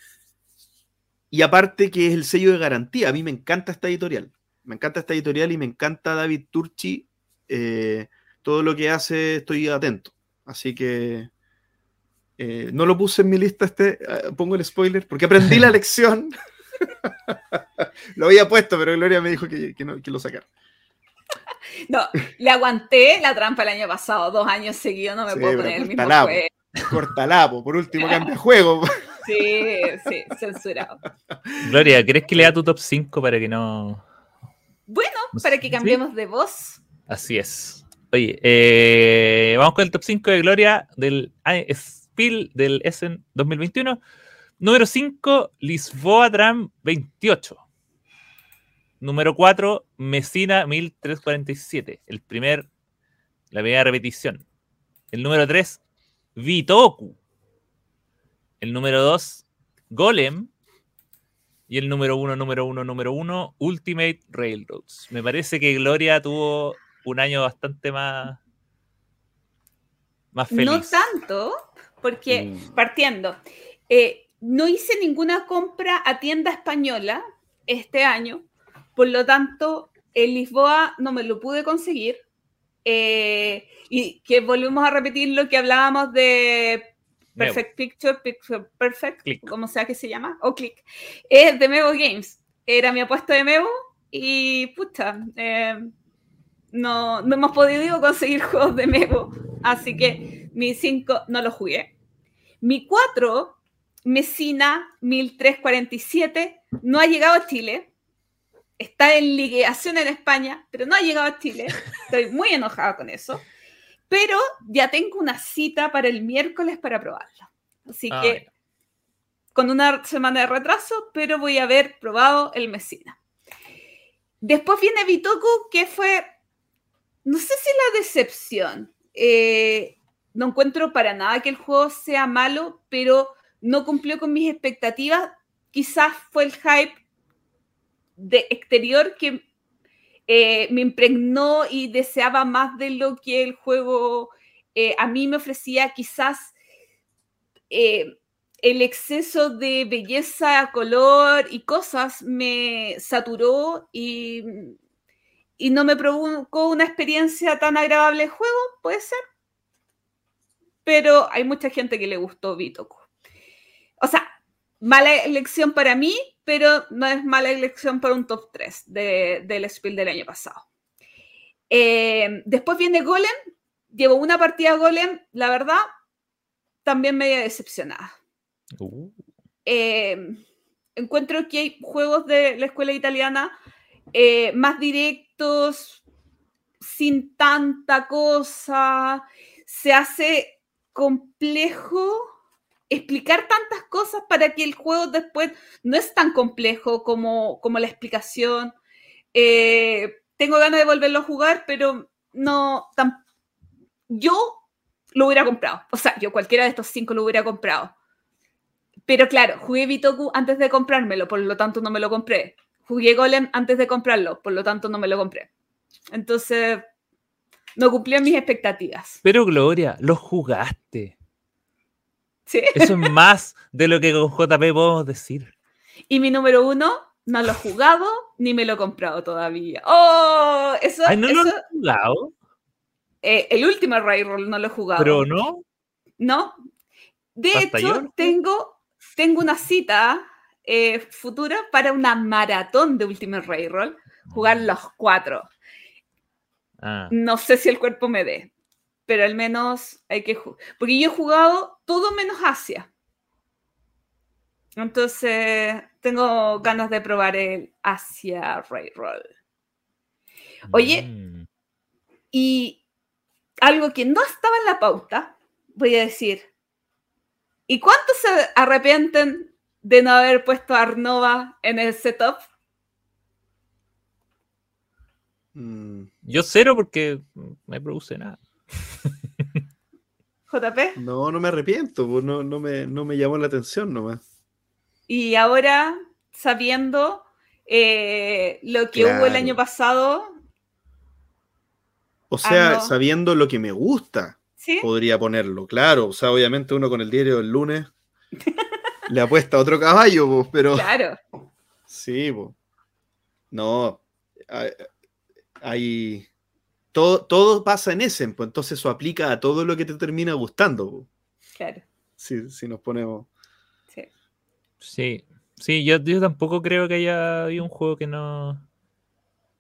y aparte que es el sello de garantía. A mí me encanta esta editorial. Me encanta esta editorial y me encanta David Turchi. Eh, todo lo que hace estoy atento. Así que eh, no lo puse en mi lista este, pongo el spoiler, porque aprendí la lección. lo había puesto, pero Gloria me dijo que, que no- que lo sacara. No, le aguanté la trampa el año pasado, dos años seguidos, no me Sí, puedo poner el mismo juego. Cortalapo, por último cambia juego. Sí, sí, censurado. Gloria, ¿crees que le da tu top 5 para que no. Bueno, No sé, para que ¿sí? cambiemos de voz. Así es. Oye, eh, vamos con el top 5 de Gloria del I- Spiel del Essen 2021. Número 5, Lisboa Tram 28. Número 4, Messina 1347. El primer, la primera repetición. El número 3, Vitoku. El número 2, Golem. Y el número 1, número 1, número 1, Ultimate Railroads. Me parece que Gloria tuvo un año bastante más, más feliz. No tanto, porque Mm. partiendo, eh, no hice ninguna compra a tienda española este año, por lo tanto, en Lisboa no me lo pude conseguir. eh, y que volvemos a repetir lo que hablábamos de Perfect Picture, Picture Perfect, Click. como sea que se llama, o Click, es de Mevo Games. Era mi apuesto de Mevo y puta, eh, no, no hemos podido conseguir juegos de Mevo, así que mi 5 no lo jugué. Mi 4, Messina 1347, no ha llegado a Chile. Está en liquidación en España, pero no ha llegado a Chile. Estoy muy enojada con eso. Pero ya tengo una cita para el miércoles para probarlo. Así Ah, que con una semana de retraso, pero voy a haber probado el Messina. Después viene Bitoku, que fue, no sé si la decepción. Eh, no encuentro para nada que el juego sea malo, pero no cumplió con mis expectativas. Quizás fue el hype de exterior que eh, me impregnó y deseaba más de lo que el juego eh, a mí me ofrecía. Quizás eh, el exceso de belleza, color y cosas me saturó y, y no me provocó una experiencia tan agradable el juego, puede ser. Pero hay mucha gente que le gustó Bitoku. O sea, mala elección para mí, pero no es mala elección para un top 3 de- del Spiel del año pasado. Eh, después viene Golem. Llevo una partida Golem, la verdad, también media decepcionada. Uh, Eh, encuentro que hay juegos de la escuela italiana eh, más directos, sin tanta cosa. Se hace complejo explicar tantas cosas para que el juego después no es tan complejo como, como la explicación. Eh, tengo ganas de volverlo a jugar, pero no tan... Yo lo hubiera comprado. O sea, yo cualquiera de estos cinco lo hubiera comprado. Pero claro, jugué Bitoku antes de comprármelo, por lo tanto no me lo compré. Jugué Golem antes de comprarlo, por lo tanto no me lo compré. Entonces, no cumplió mis expectativas. Pero Gloria, lo jugaste. ¿Sí? Eso es más de lo que con JP podemos decir. Y mi número uno, no lo he jugado ni me lo he comprado todavía. ¡Oh! Eso, Ay, no lo eso- has jugado, eh, el último Railroll no lo he jugado. pero no. No. De hecho, tengo, tengo una cita eh, futura para una maratón de Ultimate Railroll, jugar los cuatro. Ah, No sé si el cuerpo me dé, pero al menos hay que jugar. Porque yo he jugado todo menos Asia. Entonces, tengo ganas de probar el Asia Railroll. Oye, mm. Y algo que no estaba en la pauta, voy a decir. ¿Y cuántos se arrepienten de no haber puesto a Arnova en el setup? Mm, Yo cero porque no me produce nada. JP. no, no me arrepiento, pues, no, no, me, no me llamó la atención nomás. Y ahora, sabiendo eh, lo que hubo el año pasado, O sea, no. sabiendo lo que me gusta, ¿sí? podría ponerlo, claro. O sea, obviamente uno con el diario del lunes le apuesta a otro caballo, pues, pero Claro. sí, pues. No, hay- todo, todo pasa en ese, pues, entonces eso aplica a todo lo que te termina gustando, pues, Claro. si, si nos ponemos. Sí. Sí, sí, yo, yo tampoco creo que haya habido un juego que no.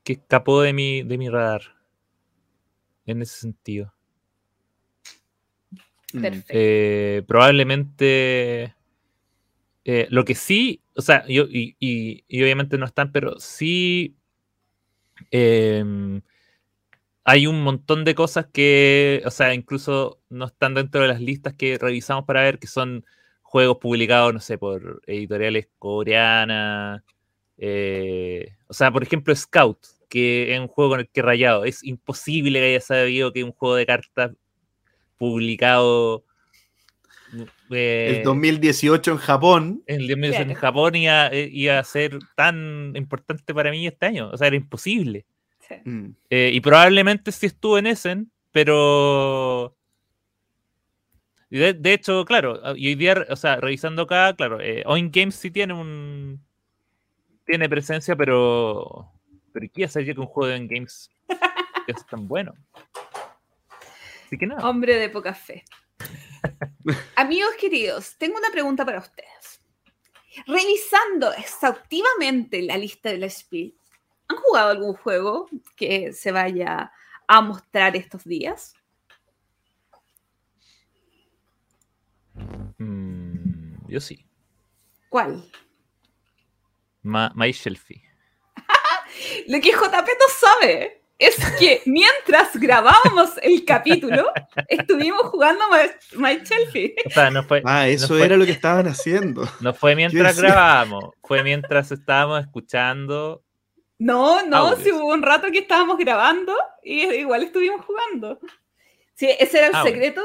que escapó de mi, de mi radar. En ese sentido. mm, Perfecto. Eh, probablemente. eh, lo que sí, o sea, yo, y, y- y obviamente no están, pero sí. em, hay un montón de cosas que, o sea, incluso no están dentro de las listas que revisamos para ver que son juegos publicados, no sé, por editoriales coreanas. eh, o sea, por ejemplo, Scout, que es un juego con el que he rayado. Es imposible que haya sabido que un juego de cartas publicado eh, El 2018 en Japón, en el 2018 en. Japón iba, eh, iba a ser tan importante para mí este año. O sea, era imposible. Sí. mm, Eh, y probablemente sí estuvo en Essen, pero. De, de hecho, claro, y hoy día, o sea, revisando acá, claro, eh, Oin Games sí tiene un. Tiene presencia, pero. Pero ¿qué hacer yo que un juego de Oin Games es tan bueno? Así que nada. Hombre de poca fe. Amigos queridos, tengo una pregunta para ustedes. Revisando exhaustivamente la lista de la Spiel, ¿han jugado algún juego que se vaya a mostrar estos días? Mm, yo sí. ¿Cuál? Ma My Shelfie. Lo que JP no sabe es que mientras grabábamos el capítulo, estuvimos jugando My, My Shelfie. O sea, no fue, Ah, eso fue- era lo que estaban haciendo. no fue mientras grabábamos, fue mientras estábamos escuchando. No, no, si hubo un rato que estábamos grabando y igual estuvimos jugando. Sí, ese era el secreto.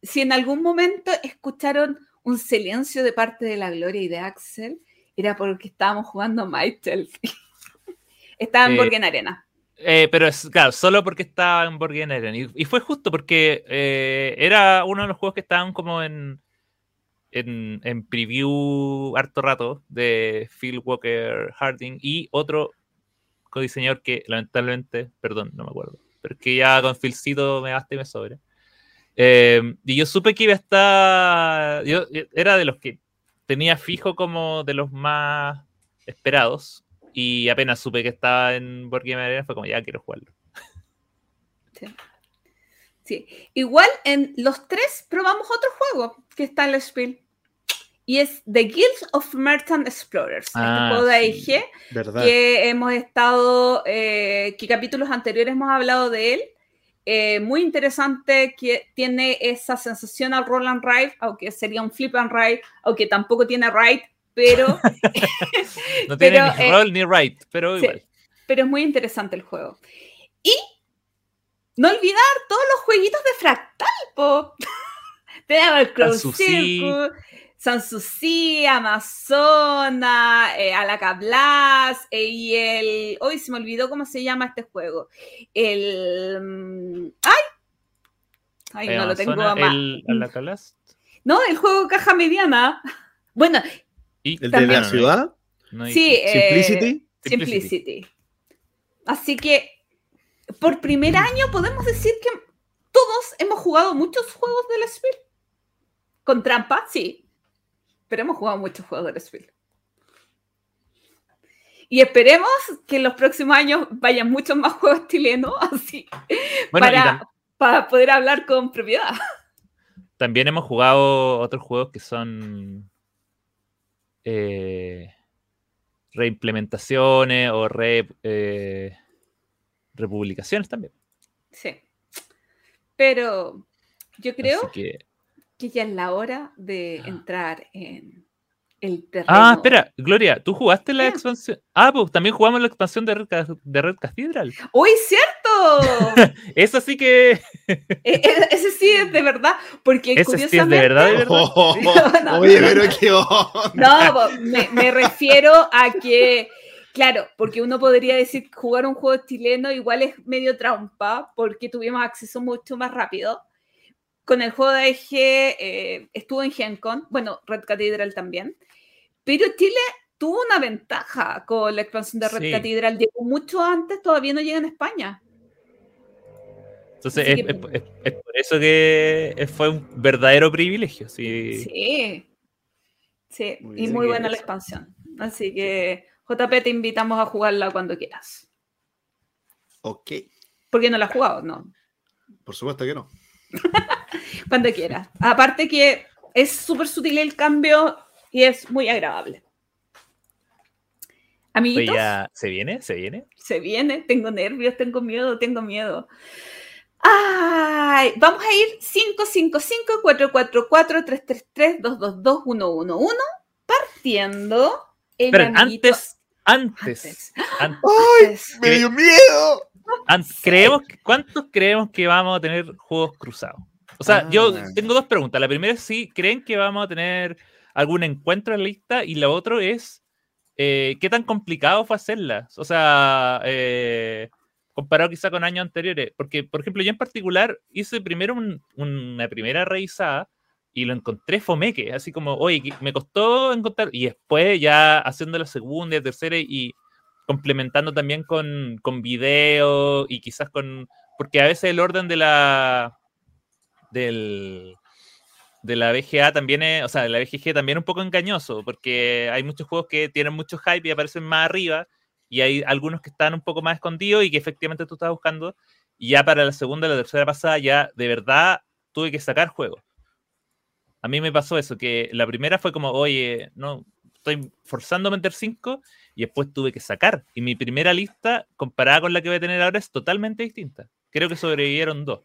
Si en algún momento escucharon un silencio de parte de la Gloria y de Axel, era porque estábamos jugando Shelfie. Estaba en Eh, Borgen Arena. Eh, pero es claro, solo porque estaba en Game Arena. Y, y fue justo porque eh, era uno de los juegos que estaban como en, en, en preview harto rato de Phil Walker Harding y otro codiseñador que lamentablemente, perdón, no me acuerdo, pero es que ya con Philcito me basta y me sobra. Eh, y yo supe que iba a estar. Yo era de los que tenía fijo como de los más esperados. Y apenas supe que estaba en Board Game Arena, fue como ya quiero jugarlo. Sí. Igual en los tres probamos otro juego que está en la Spiel. Y es The Guild of Merchant Explorers. Ah, este juego de. AIG que hemos estado, eh, que capítulos anteriores hemos hablado de él. Eh, muy interesante, que tiene esa sensación al roll and ride, aunque sería un flip and ride, aunque tampoco tiene ride, pero, No tiene Pero, ni eh, roll ni right, pero sí. igual. pero es muy interesante el juego. Y no olvidar todos los jueguitos de Fractal, po. Tenemos el Crow Sanssouci. Circle, Sanssouci, Amazona, eh, Alacablas eh, y el... Hoy se me olvidó cómo se llama este juego. El... mm, ¡Ay! Ay, Eh, no lo tengo a el Alacalast. No, el juego caja mediana. Bueno, Y ¿El de También, la ¿no? ciudad? No sí. eh, ¿Simplicity? Simplicity. Simplicity. Así que por primer año podemos decir que todos hemos jugado muchos juegos de la Spiel. Con trampa, sí. Pero hemos jugado muchos juegos de. Y esperemos que en los próximos años vayan muchos más juegos chilenos así. para, para poder hablar con propiedad. También hemos jugado otros juegos que son eh, reimplementaciones o re, eh, republicaciones también. Sí. Pero yo creo que... ya es la hora de entrar en el ah, terreno. Ah, espera, Gloria, ¿tú jugaste la expansión? Ah, pues también jugamos la expansión de Red, de Red Cathedral. ¡Uy, cierto! Eso sí que. E, e, ese sí es de verdad, porque Ese sí es de verdad, de verdad. no, Oye, pero qué No, me, me refiero a que. Claro, porque uno podría decir que jugar un juego chileno igual es medio trampa, porque tuvimos acceso mucho más rápido. Con el juego de EG eh, estuvo en GenCon, bueno, Red Cathedral también, pero Chile tuvo una ventaja con la expansión de Red Cathedral, llegó mucho antes, todavía no llega en España. Entonces, es, por eso que fue un verdadero privilegio. Sí, sí, sí. y muy buena la expansión. Así que JP, te invitamos a jugarla cuando quieras. Ok. ¿Por qué no la has jugado? No. Por supuesto que no. cuando quieras. Aparte que es súper sutil el cambio y es muy agradable. Amiguitos. ¿Se viene? ¿Se viene? Se viene. Tengo nervios, tengo miedo, tengo miedo. Ay, vamos a ir 555-444-333-222-111 partiendo pero antes, antes, antes, ¡Ay! ¡Me dio miedo! Creemos, ¿Cuántos creemos que vamos a tener juegos cruzados? O sea, yo ah. tengo dos preguntas. La primera es si creen que vamos a tener algún encuentro en la lista y la otra es eh, qué tan complicado fue hacerlas. O sea, eh, comparado quizá con años anteriores. Porque, por ejemplo, yo en particular hice primero una primera revisada y lo encontré fomeque, así como, oye, me costó encontrar, y después ya haciendo la segunda y tercera y complementando también con, con video y quizás con, porque a veces el orden de la, del, de la BGA también es, o sea, de la BGG también es un poco engañoso, porque hay muchos juegos que tienen mucho hype y aparecen más arriba, y hay algunos que están un poco más escondidos y que efectivamente tú estás buscando, y ya para la segunda la tercera pasada ya de verdad tuve que sacar juegos. A mí me pasó eso, que la primera fue como, oye, no, estoy forzando a meter cinco y después tuve que sacar. Y mi primera lista, comparada con la que voy a tener ahora, es totalmente distinta. Creo que sobrevivieron dos.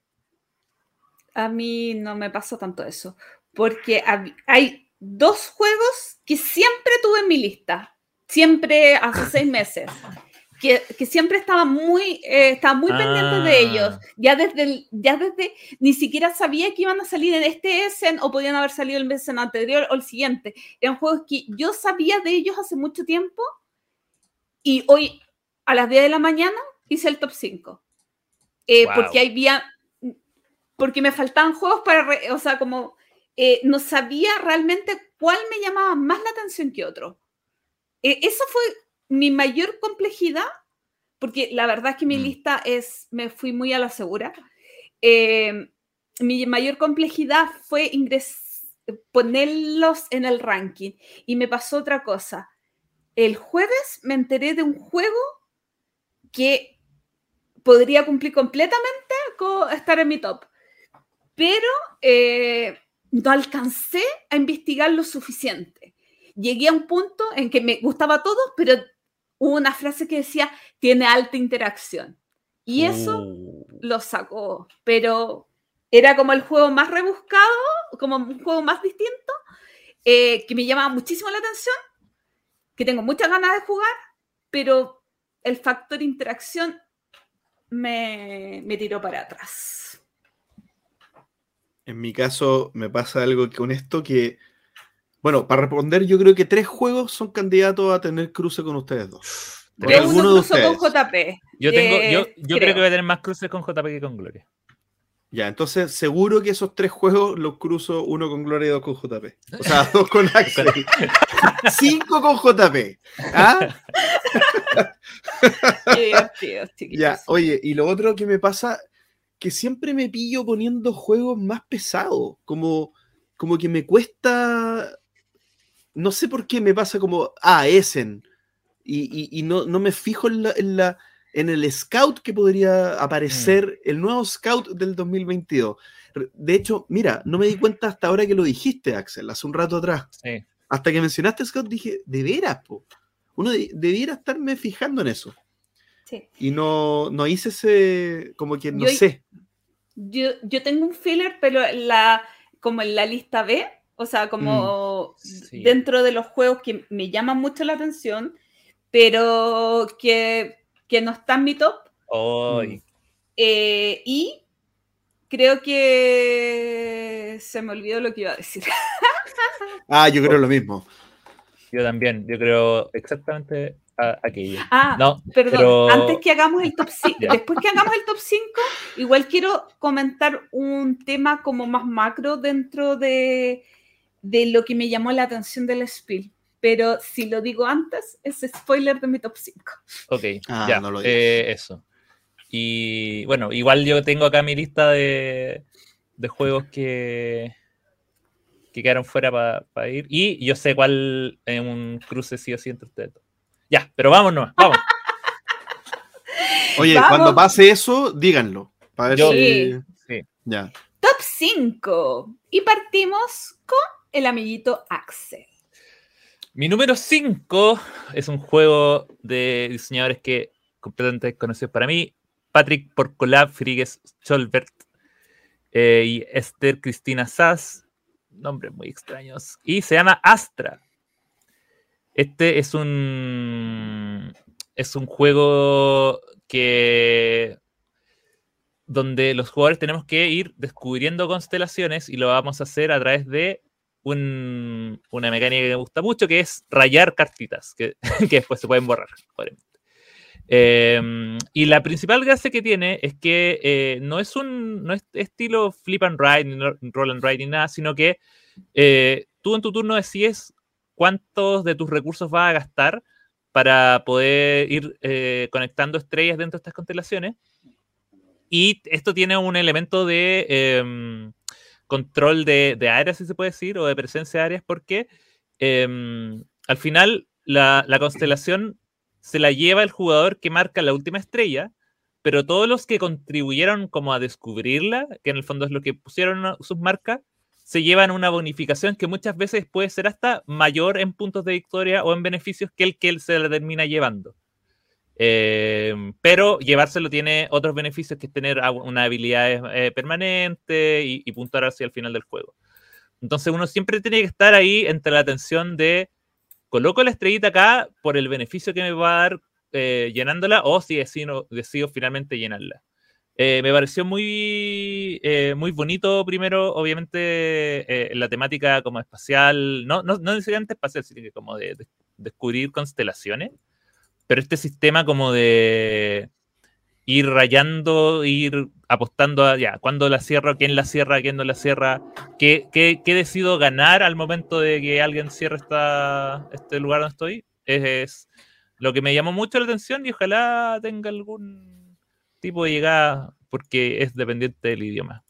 A mí no me pasó tanto eso, porque hay dos juegos que siempre tuve en mi lista, siempre hace seis meses que, siempre estaba muy, eh, estaba muy pendiente de ellos. Ah. Ya desde, ya desde, ni siquiera sabía que iban a salir en este Essen o podían haber salido el Essen anterior o el siguiente. Eran juegos que yo sabía de ellos hace mucho tiempo y hoy a las 10 de la mañana hice el top 5. Eh, porque había, porque me faltaban juegos para, o sea, como eh, no sabía realmente cuál me llamaba más la atención que otro. eso fue mi mayor complejidad, porque la verdad es que mi mm. lista es, me fui muy a la segura, em, mi mayor complejidad fue ponerlos en el ranking. Y me pasó otra cosa. El jueves me enteré de un juego que podría cumplir completamente con estar en mi top. Pero eh, no alcancé a investigar lo suficiente. Llegué a un punto en que me gustaba todo, pero una frase que decía, tiene alta interacción. Y eso uh. lo sacó, pero era como el juego más rebuscado, como un juego más distinto, eh, que me llamaba muchísimo la atención, que tengo muchas ganas de jugar, pero el factor interacción me, me tiró para atrás. En mi caso me pasa algo con esto que bueno, para responder, yo creo que tres juegos son candidatos a tener cruce con ustedes dos. alguno de ustedes. con JP. Yo, tengo, yo, yo creo. que voy a tener más cruces con JP que con Gloria. Ya, entonces seguro que esos tres juegos los cruzo uno con Gloria y dos con JP. O sea, dos con Axel. Cinco con JP. ¿Ah? Qué divertido, Ya, oye, y lo otro que me pasa, que siempre me pillo poniendo juegos más pesados, como como que me cuesta, no sé por qué me pasa como, ah, Essen, y, y- y no, no me fijo en, la, en, la- en el scout que podría aparecer, el nuevo scout del 2022. Re- De hecho, mira, no me di cuenta hasta ahora que lo dijiste, Axel, hace un rato atrás. Sí. Hasta que mencionaste Scout, dije, de veras, po. Uno de- debiera estarme fijando en eso. Sí. Y no, no hice ese, como que no Yo- sé. Yo, yo tengo un filler, pero la, como en la lista B, o sea, como Sí. dentro de los juegos que me llaman mucho la atención, pero que, que no está en mi top. Ay, eh, y creo que se me olvidó lo que iba a decir. Ah, yo creo lo mismo. yo también, yo creo exactamente aquello. Ah, No, perdón, pero- antes que hagamos el top 5, Ya. después que hagamos el top 5, igual quiero comentar un tema como más macro dentro de, de lo que me llamó la atención del Spiel. Pero si lo digo antes, es spoiler de mi top 5. Ok, Ah, ya, no lo digas. eh, eso. Y bueno, igual yo tengo acá mi lista de, de juegos que, que quedaron fuera para ir. Y yo sé cuál es un cruce sí o sí entre ustedes. Ya, pero vamos nomás, vamos. Oye, Vamos. cuando pase eso, díganlo. Para ver Yo- si- Sí. Ya. Top 5. Y partimos con el amiguito Axel. Mi número 5 es un juego de diseñadores que completamente desconocidos para mí. Patrick Porcolab, Frigues Cholbert eh, y Esther Cristina Sass. Nombres muy extraños. Y se llama Astra. Este es un. Es un juego que. Donde los jugadores tenemos que ir descubriendo constelaciones y lo vamos a hacer a través de un- una mecánica que me gusta mucho, que es rayar cartitas, que, que después se pueden borrar. Eh, y la principal gracia que tiene es que eh, no es un no es estilo flip and ride, ni roll and ride, ni nada, sino que eh, tú en tu turno decides cuántos de tus recursos vas a gastar para poder ir eh, conectando estrellas dentro de estas constelaciones. Y esto tiene un elemento de em, control de, áreas, si se puede decir, o de presencia de áreas, porque em, al final la, la constelación se la lleva el jugador que marca la última estrella, pero todos los que contribuyeron como a descubrirla, que en el fondo es lo que pusieron sus marcas, se llevan una bonificación que muchas veces puede ser hasta mayor en puntos de victoria o en beneficios que el que él se la termina llevando. Eh, pero llevárselo tiene otros beneficios que es tener una habilidad eh, permanente y, y puntuar hacia el final del juego. Entonces uno siempre tiene que estar ahí entre la tensión de coloco la estrellita acá por el beneficio que me va a dar eh, llenándola o si decido, finalmente llenarla. Eh, me pareció muy, muy bonito, primero, obviamente, eh, la temática como espacial, no, no, no necesariamente espacial, sino que como de descubrir constelaciones, pero este sistema como de ir rayando, ir apostando a, ya, cuándo la cierro, quién la cierra, quién no la cierra, qué, qué, qué decido ganar al momento de que alguien cierre esta, este lugar donde estoy, es, lo que me llamó mucho la atención y ojalá tenga algún tipo de llegada porque es dependiente del idioma.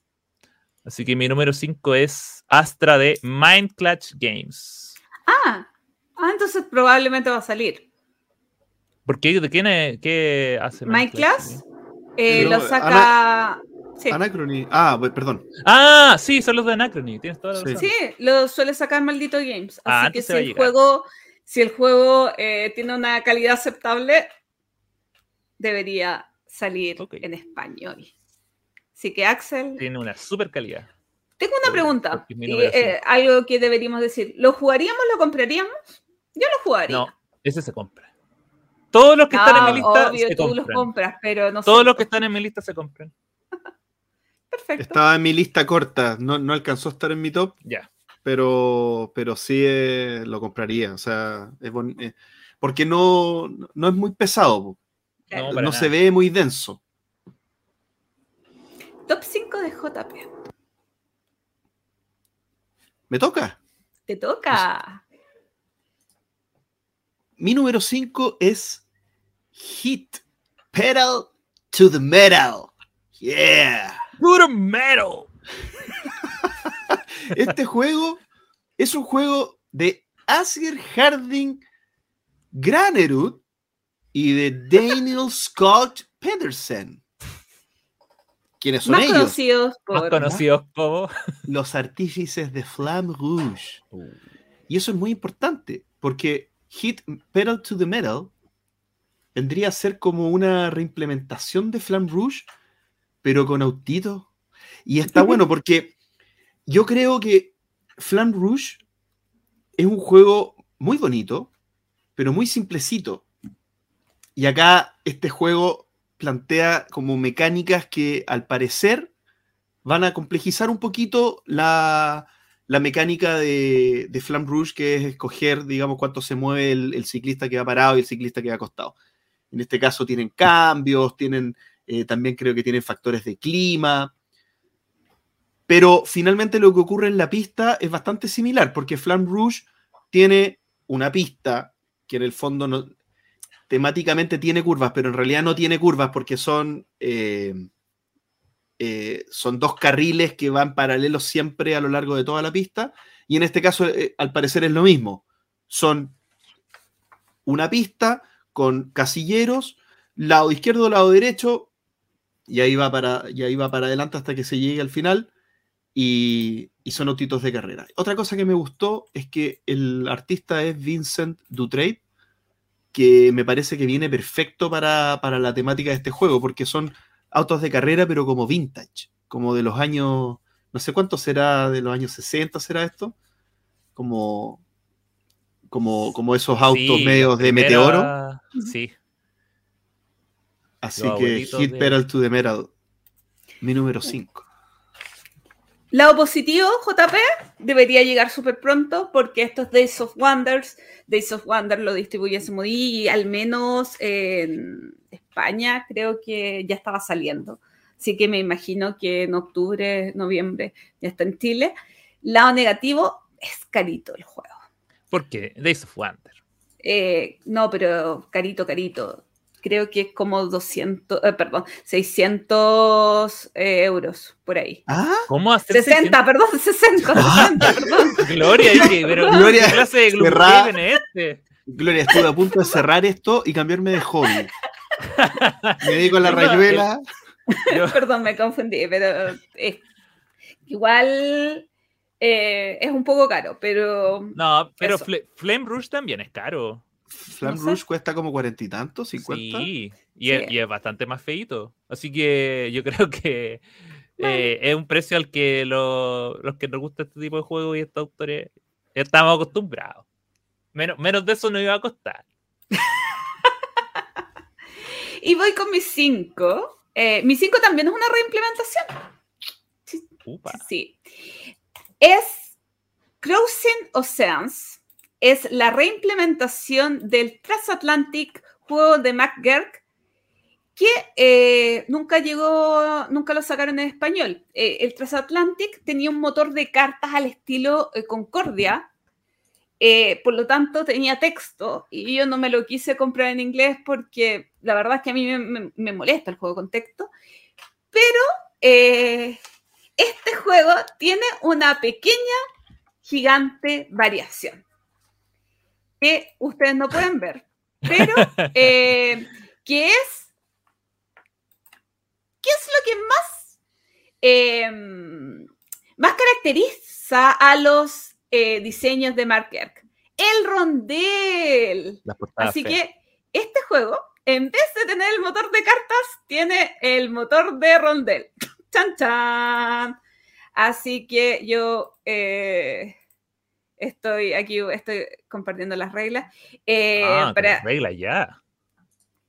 Así que mi número 5 es Astra de Mind Clutch Games. Ah, ah, entonces probablemente va a salir. ¿Por qué? ¿De quién es, qué hace Clutch Class eh, lo saca. Sí. Anacrony. Ah, perdón. Ah, sí, son los de Anachrony, tienes toda la Sí. razón. Sí, lo suele sacar Maldito Games. Ah, Así que antes si el juego, si el juego eh, tiene una calidad aceptable, debería salir Ok. en español. Así que Axel, Tiene una super calidad. tengo una pregunta. porque y, eh, algo que deberíamos decir. ¿Lo jugaríamos, lo compraríamos? Yo lo jugaría. No, ese se compra. Todos los que están en Ah, mi lista obvio, se tú los compran. compras, pero no Todos los que están en mi lista se compran. Perfecto. Estaba en mi lista corta. No, no alcanzó a estar en mi top, Ya. pero, pero sí eh, lo compraría. O sea, es bon- eh, porque no, no es muy pesado. No, No, se ve muy denso. Top 5 de JP. Me toca. Te toca. Mi número 5 es Hit Pedal to the Metal. Yeah. Puro metal. Este juego es un juego de Asger Harding Granerud y de Daniel Scott Pedersen. ¿Quiénes son Más ellos? conocidos Más conocidos como. Los artífices de Flamme Rouge. Uh, Y eso es muy importante, porque Hit Pedal to the Metal vendría a ser como una reimplementación de Flamme Rouge, pero con autito. Y está bueno porque yo creo que Flamme Rouge es un juego muy bonito, pero muy simplecito. Y acá este juego plantea como mecánicas que al parecer van a complejizar un poquito la, la mecánica de, de Rouge, que es escoger, digamos, cuánto se mueve el, ciclista que va parado y el ciclista que va acostado. En este caso tienen cambios, tienen, eh, también creo que tienen factores de clima. Pero finalmente lo que ocurre en la pista es bastante similar, porque Flamme Rouge tiene una pista que en el fondo no, temáticamente tiene curvas, pero en realidad no tiene curvas porque son, eh, eh, son dos carriles que van paralelos siempre a lo largo de toda la pista. Y en este caso, eh, al parecer, es lo mismo. Son una pista con casilleros, lado izquierdo, lado derecho, y ahí va para, y ahí va para adelante hasta que se llegue al final. Y, son autitos de carrera. Otra cosa que me gustó es que el artista es Vincent Dutrade, que me parece que viene perfecto para, para, la temática de este juego, porque son autos de carrera, pero como vintage, como de los años, no sé cuánto será, de los años 60 será esto, como, como, como esos autos sí, medios de primera- meteoro. Sí. Así los que Hit de- Pedal to the Metal, mi número 5. Lado positivo, JP, debería llegar súper pronto porque estos Days of Wonders, Days of Wonder lo distribuye Smodi y al menos en España creo que ya estaba saliendo. Así que me imagino que en octubre, noviembre ya está en Chile. Lado negativo, es carito el juego. ¿Por qué? Days of Wonder. Eh, no, pero carito, carito. Creo que es como 200, eh, perdón, 600 eh, euros por ahí. Ah, ¿Cómo hacer 60, perdón, 60, Ah. 60, perdón. Gloria, dije, pero Gloria, ¿qué clase de cerrada. Es este? Gloria, estuve a punto de cerrar esto y cambiarme de hobby. Me dedico a la rayuela. Yo- Perdón, me confundí, pero eh, igual eh, es un poco caro, pero no, pero. Fle- Flame Rouge también es caro. Flam no sé. Cuesta como cuarenta y tantos, cincuenta. Sí, y, Es, Sí. y es bastante más feito. Así que yo creo que eh, es un precio al que lo- los que nos gusta este tipo de juegos y estos autores estamos acostumbrados. Menos, menos de eso no iba a costar. Y voy con mis 5. mi 5 también es una reimplementación. Upa. Sí. Es Crossing Oceans. Es la reimplementación del Transatlantic juego de McGurk que eh, nunca llegó, nunca lo sacaron en español. Eh, el Transatlantic tenía un motor de cartas al estilo eh, Concordia, por lo tanto tenía texto y yo no me lo quise comprar en inglés porque la verdad es que a mí me, molesta el juego con texto, pero este juego tiene una pequeña, gigante variación que ustedes no pueden ver, pero eh, que es, ¿qué es lo que más, eh, más caracteriza a los eh, diseños de Mark Kirk? El rondel. Así que este juego, en vez de tener el motor de cartas, tiene el motor de rondel. ¡Chan, chan! Así que yo eh, estoy aquí, estoy compartiendo las reglas. Eh, Ah, para- con regla ya.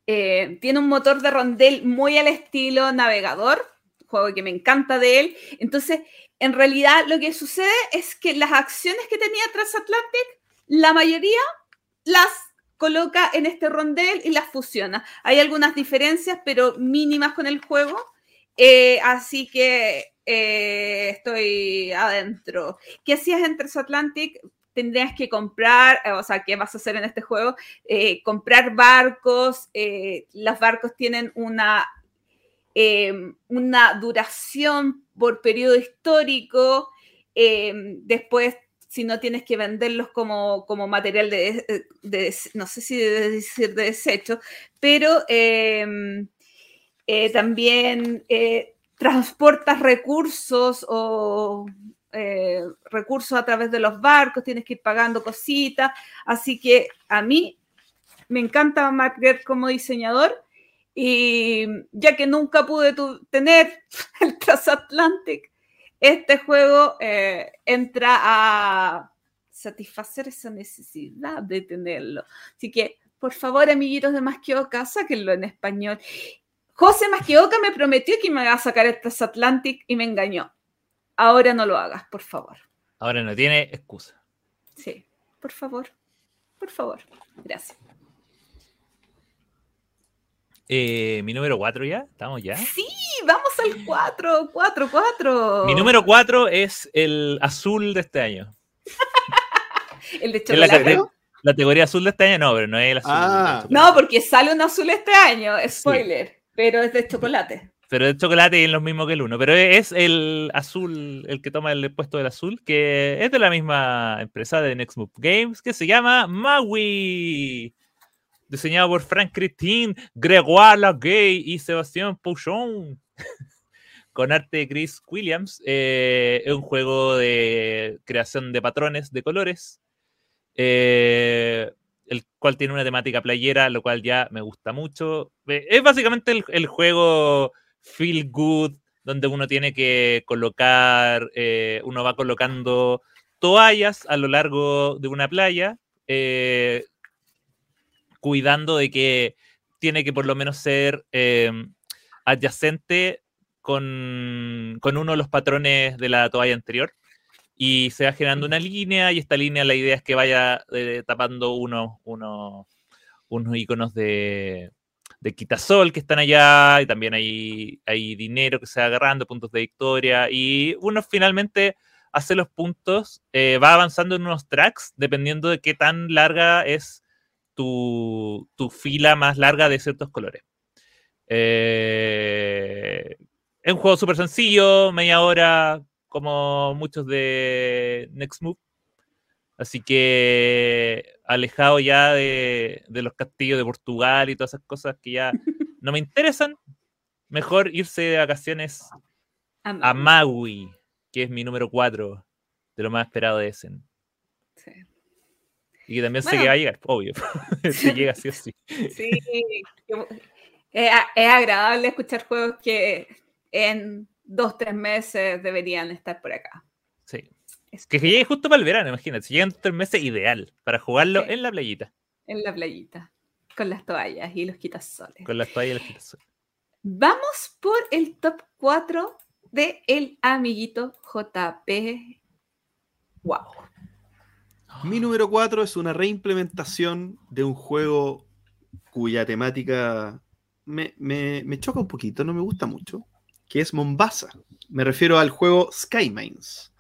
eh, tiene un motor de rondel muy al estilo navegador, juego que me encanta de él. Entonces, en realidad lo que sucede es que las acciones que tenía Transatlantic, la mayoría las coloca en este rondel y las fusiona. Hay algunas diferencias, pero mínimas con el juego. Eh, así que eh, estoy adentro. ¿Qué hacías en Transatlantic? Tendrías que comprar, eh, o sea, ¿qué vas a hacer en este juego? Eh, comprar barcos. los barcos tienen una, eh, una duración por periodo histórico. eh, después, si no tienes que venderlos como, como material de, no sé si de decir de desecho, pero em, también transportas recursos o recursos a través de los barcos, tienes que ir pagando cositas, así que a mí me encanta Margaret como diseñador y ya que nunca pude tener el Transatlantic, este juego eh, entra a satisfacer esa necesidad de tenerlo. Así que, por favor, amiguitos de Masquioca, sáquenlo en español. José Masquioca me prometió que me iba a sacar el Transatlantic y me engañó. Ahora no lo hagas, por favor. Ahora no tiene excusa. Sí, por favor. Por favor. Gracias. Eh, mi número 4 ya, ¿estamos ya? Sí, vamos al 4, 4, 4. Mi número 4 es el azul de este año. ¿El de chocolate? La, la, categoría azul de este año no, pero no es el azul. Ah. No, porque sale un azul este año, spoiler, pero es de chocolate. Pero es chocolate y es lo mismo que el uno. Pero es el azul, el que toma el puesto del azul, que es de la misma empresa de Next Move Games, que se llama Maui diseñado por Frank Christine, Gregoire Laguey y Sebastián Pouchon, con arte de Chris Williams. Eh, es un juego de creación de patrones de colores, eh, el cual tiene una temática playera, lo cual ya me gusta mucho. Eh, es básicamente el, juego feel good, donde uno tiene que colocar, uno va colocando toallas a lo largo de una playa cuidando de que tiene que por lo menos ser adyacente con, uno de los patrones de la toalla anterior. Y se va generando una línea y esta línea la idea es que vaya eh, tapando unos, unos, unos iconos de, de quitasol que están allá y también hay, hay dinero que se va agarrando, puntos de victoria y uno finalmente hace los puntos, eh, va avanzando en unos tracks dependiendo de qué tan larga es tu, fila más larga de ciertos colores. Eh, es un juego súper sencillo, media hora, como muchos de Next Move. Así que alejado ya de, los castillos de Portugal y todas esas cosas que ya no me interesan, mejor irse de vacaciones a Maui, que es mi número 4 de lo más esperado de Essen. Sí. Y que también sé que va a llegar, obvio. si llega sí o sí. Sí, es, agradable escuchar juegos que en dos, tres meses deberían estar por acá. Sí. que, llegue justo para el verano, imagínate. Si llegan tres meses, ideal para jugarlo en la playita. En la playita. Con las toallas y los quitasoles. Con las toallas y los quitasoles. Vamos por el top 4 de el amiguito JP. Wow. Mi número 4 es una reimplementación de un juego cuya temática me, choca un poquito, no me gusta mucho, que es Mombasa. Me refiero al juego Skymines,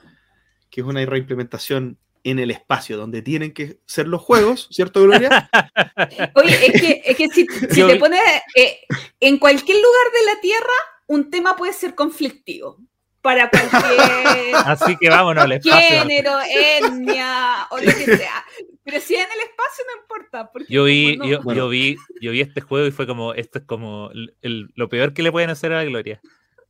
que es una reimplementación en el espacio, donde tienen que ser los juegos, ¿cierto, Gloria? Oye, es que, si, te pones eh, en cualquier lugar de la Tierra, un tema puede ser conflictivo para cualquier Así que vámonos al espacio. Género, etnia o lo que sea. Pero si en el espacio no importa. yo, vi, yo, vi, yo vi este juego y fue como, esto es como lo peor que le pueden hacer a la Gloria.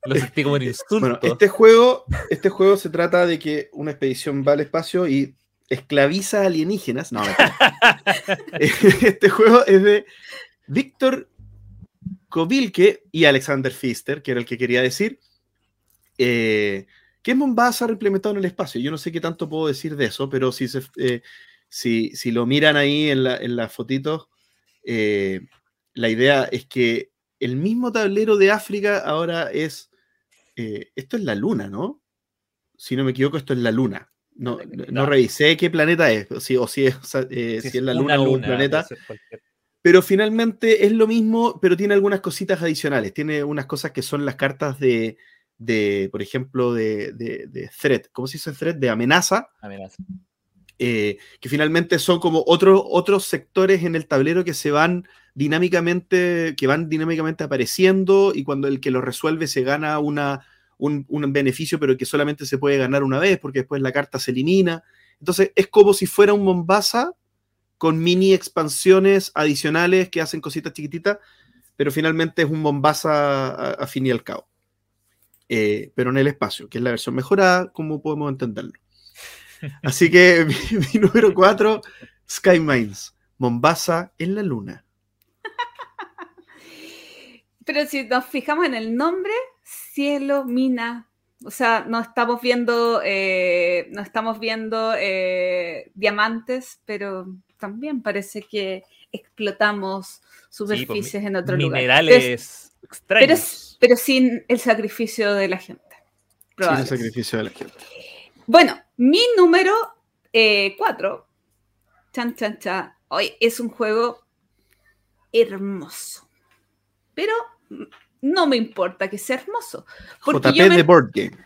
Lo sentí como un insulto. Bueno, este juego, este juego se trata de que una expedición va al espacio y esclaviza alienígenas. No, este juego es de Víctor Kovilke y Alexander Pfister, que era el que quería decir eh, ¿Qué es Mombasa reimplementado en el espacio? Yo no sé qué tanto puedo decir de eso, pero si, eh, si, lo miran ahí en, la, en las fotitos, eh, la idea es que el mismo tablero de África ahora es, esto es la luna, ¿no? Si no me equivoco, esto es la luna. No, no, revisé qué planeta es, o si, es, si es, la luna, o un planeta. Pero finalmente es lo mismo, pero tiene algunas cositas adicionales. Tiene unas cosas que son las cartas de, de, por ejemplo, de, de, threat, ¿cómo se dice threat? De amenaza. Amenaza. Eh, que finalmente son como otros otros sectores en el tablero que se van dinámicamente, que van dinámicamente apareciendo y cuando el que lo resuelve se gana una, un, beneficio, pero que solamente se puede ganar una vez, porque después la carta se elimina. Entonces es como si fuera un Mombasa con mini expansiones adicionales que hacen cositas chiquititas, pero finalmente es un Mombasa a, a fin y al cabo. Eh, pero en el espacio, que es la versión mejorada, como podemos entenderlo. Así que mi, mi número 4, Sky Mines, Mombasa en la luna. Pero si nos fijamos en el nombre, cielo, mina. O sea, no estamos viendo, eh, no estamos viendo eh, diamantes, pero también parece que explotamos superficies Sí, pues, en otro lugar. Minerales Pero, extraños. pero sin el sacrificio de la gente. Sin el sacrificio de la gente. Bueno, mi número 4, chan, chan, chan, hoy es un juego hermoso. Pero mm, no me importa que sea hermoso. Porque, JP yo me- de Board Game.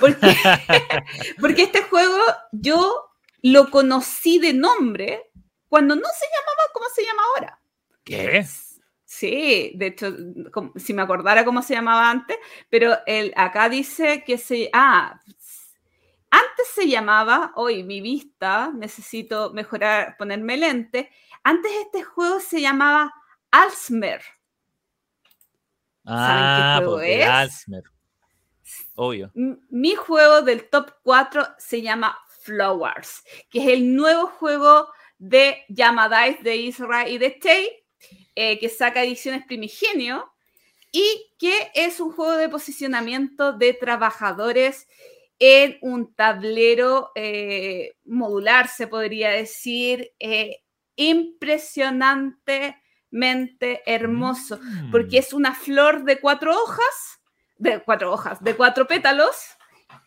porque, porque este juego yo lo conocí de nombre cuando no se llamaba como se llama ahora. ¿Qué? Sí, de hecho, como- si me acordara cómo se llamaba antes, pero el, acá dice que se... Ah, antes se llamaba, hoy mi vista, necesito mejorar, ponerme lente. Antes este juego se llamaba Alzmer. Ah, juego pues de es? Alzheimer. Obvio. Mi juego del top 4 se llama Flowers, que es el nuevo juego de Yamadice de Israel y de Tay, eh, que saca ediciones primigenio y que es un juego de posicionamiento de trabajadores en un tablero eh, modular, se podría decir, eh, impresionantemente hermoso Mm. porque es una flor de cuatro hojas, de cuatro hojas, de cuatro pétalos,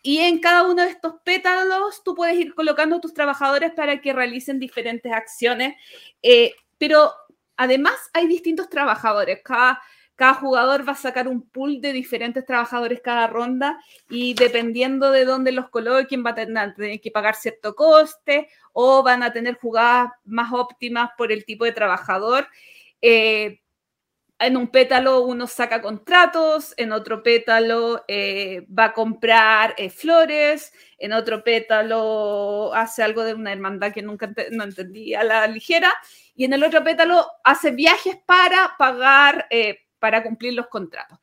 y en cada uno de estos pétalos tú puedes ir colocando tus trabajadores para que realicen diferentes acciones, eh, pero además hay distintos trabajadores, cada, cada jugador va a sacar un pool de diferentes trabajadores cada ronda y dependiendo de dónde los coloquen va a tener, a tener que pagar cierto coste o van a tener jugadas más óptimas por el tipo de trabajador. Eh, en un pétalo uno saca contratos, en otro pétalo eh, va a comprar eh, flores, en otro pétalo hace algo de una hermandad que nunca ente- no la ligera, y en el otro pétalo hace viajes para pagar, para cumplir los contratos.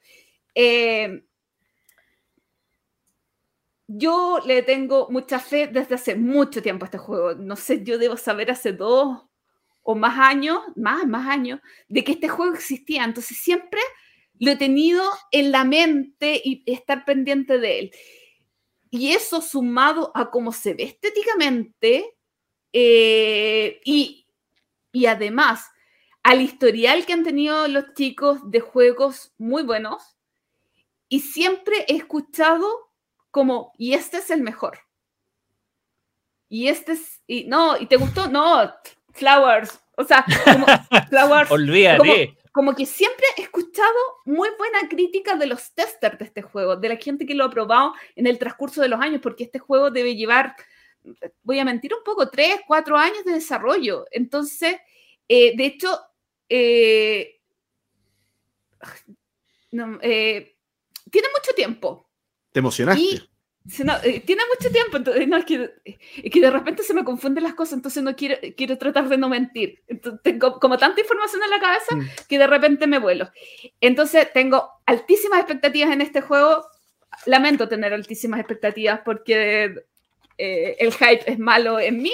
Yo le tengo mucha fe desde hace mucho tiempo a este juego. No sé, yo debo saber hace dos o más años, más, más años, de que este juego existía. Entonces siempre lo he tenido en la mente y estar pendiente de él. Y eso sumado a cómo se ve estéticamente eh, y, y además al historial que han tenido los chicos de juegos muy buenos. Y siempre he escuchado como, y este es el mejor. Y este es, y no, ¿y te gustó? No, Flowers. O sea, como Flowers, Olvídate. como que siempre he escuchado muy buena crítica de los testers de este juego, de la gente que lo ha probado en el transcurso de los años, porque este juego debe llevar, voy a mentir un poco, tres, cuatro años de desarrollo. Entonces, eh, de hecho, eh, no, eh, tiene mucho tiempo. Te emocionaste. Y no, eh, tiene mucho tiempo, entonces, no, es, que, es que de repente se me confunden las cosas, entonces no quiero, quiero tratar de no mentir. Entonces, tengo como tanta información en la cabeza Mm. que de repente me vuelo. Entonces tengo altísimas expectativas en este juego. Lamento tener altísimas expectativas porque eh, el hype es malo en mí,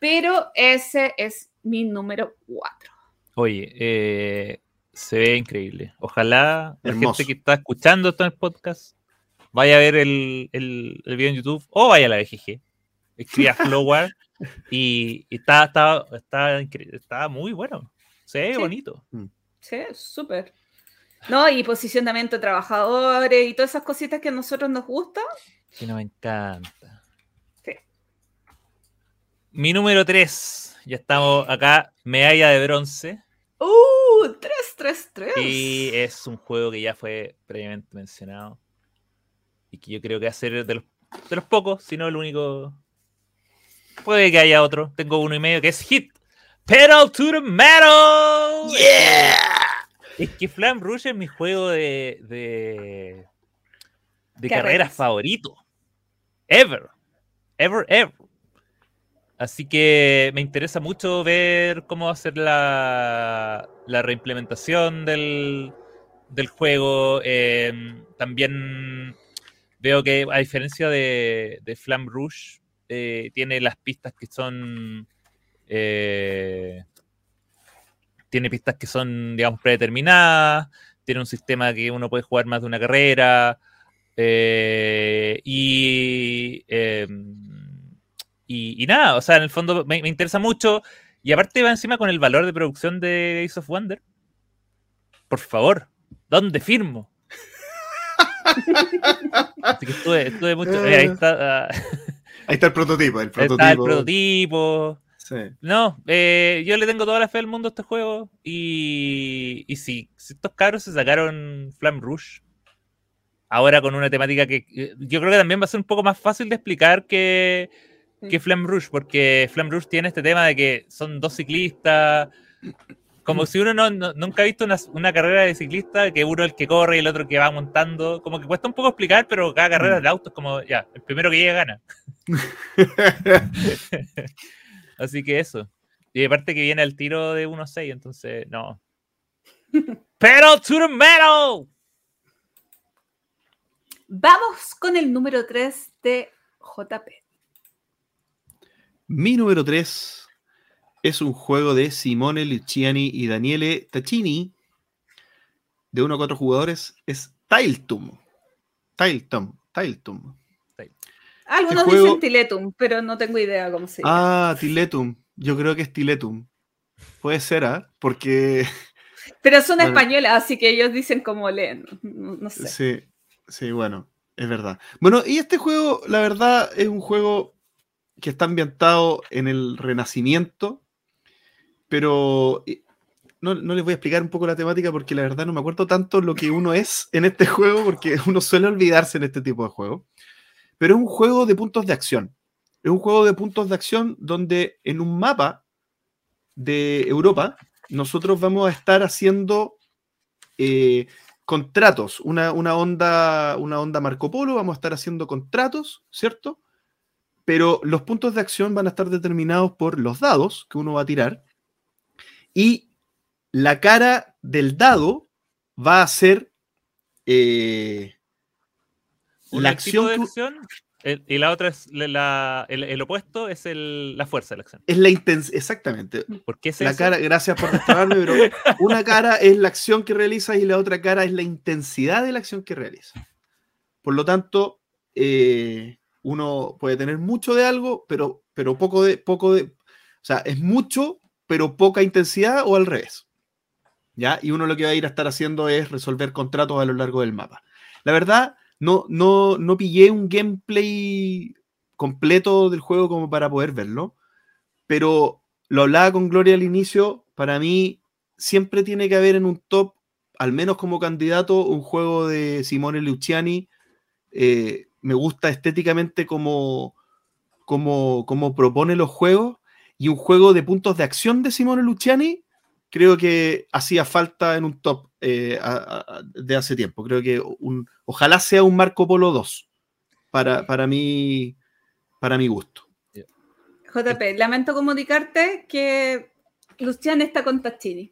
pero ese es mi número 4. Oye, eh, se ve increíble. Ojalá la Hermoso. gente que está escuchando esto en el podcast vaya a ver el, el- el video en YouTube o vaya a la BGG. Escriba Flower y, y está, está, está, está muy bueno. Se ve Sí. bonito. Sí, súper. ¿No? Y posicionamiento de trabajadores y todas esas cositas que a nosotros nos gustan. Sí, no me encanta. Sí. Mi número 3. Ya estamos acá, medalla de bronce. ¡Uh! 3, 3, 3. Y es un juego que ya fue previamente mencionado. Y que yo creo que va a ser de los, de los pocos, si no el único. Puede que haya otro. Tengo uno y medio que es Hit. Pedal to the Metal. ¡Yeah! Es que Flam Rouge es mi juego de, de, de Carreras. carreras favorito. Ever. Ever, ever. Así que me interesa mucho ver cómo va a ser la, la reimplementación del, del juego. Eh, también veo que, a diferencia de, Flam Rouge, eh, tiene las pistas que son. eh, tiene pistas que son, digamos, predeterminadas. Tiene un sistema que uno puede jugar más de una carrera. eh, y, eh, y. y nada, o sea, en el fondo me, me interesa mucho. Y aparte va encima con el valor de producción de Ace of Wonder. Por favor, ¿dónde firmo? Así que estuve, estuve mucho. eh, ahí está, ah, Ahí está el prototipo. El está el prototipo. prototipo. Sí. No, eh, yo le tengo toda la fe del mundo a este juego. Y, y si, si estos cabros se sacaron Flam Rouge, ahora con una temática que eh, yo creo que también va a ser un poco más fácil de explicar que, que. Flam Rouge, porque Flam Rouge tiene este tema de que son dos ciclistas. Como si uno no, no- nunca ha visto una, una carrera de ciclista, que uno es el que corre y el otro el que va montando. Como que cuesta un poco explicar, pero cada carrera Mm. de auto es como, ya, el primero que llega gana. Así que eso. Y aparte que viene al tiro de 1-6, entonces no. Pero to the metal. Vamos con el número 3 de JP. Mi número 3 es un juego de Simone Luciani y Daniele Taccini de 1 a 4 jugadores. Es Tiltum. Tiltum. Tiltum. Algunos juego- dicen Tiletum, pero no tengo idea cómo se llama. Ah, Tiletum. Yo creo que es Tiletum. Puede ser, ¿ah? Porque pero son bueno. españolas, así que ellos dicen como leen. No, no sé. Sí, sí, bueno, es verdad. Bueno, y este juego, la verdad, es un juego que está ambientado en el Renacimiento, pero eh, no, no les voy a explicar un poco la temática porque la verdad no me acuerdo tanto lo que uno es en este juego, porque uno suele olvidarse en este tipo de juegos. Pero es un juego de puntos de acción. Es un juego de puntos de acción donde en un mapa de Europa nosotros vamos a estar haciendo eh, contratos, una, una onda, una onda Marco Polo, vamos a estar haciendo contratos, ¿cierto? Pero los puntos de acción van a estar determinados por los dados que uno va a tirar y la cara del dado va a ser eh, la acción de que- acción el- y la otra es la, la- el, el opuesto es el- la fuerza de la acción. es la intensidad, exactamente. ¿Por qué es La eso? cara, gracias por restaurarme, pero una cara es la acción que realiza y la otra cara es la intensidad de la acción que realiza. Por lo tanto, eh, uno puede tener mucho de algo, pero, pero poco de, poco de, o sea, es mucho, pero poca intensidad o al revés. ¿Ya? Y uno lo que va a ir a estar haciendo es resolver contratos a lo largo del mapa. La verdad, no, no, no pillé un gameplay completo del juego como para poder verlo, pero lo hablaba con Gloria al inicio, para mí siempre tiene que haber en un top, al menos como candidato, un juego de Simone Luciani. Eh, me gusta estéticamente como, como, como propone los juegos y un juego de puntos de acción de Simone Luciani creo que hacía falta en un top eh, a- a- de hace tiempo. Creo que un, ojalá sea un Marco Polo 2 para, para, mí, para mi gusto. JP, lamento comunicarte que Luciano está con Tachini.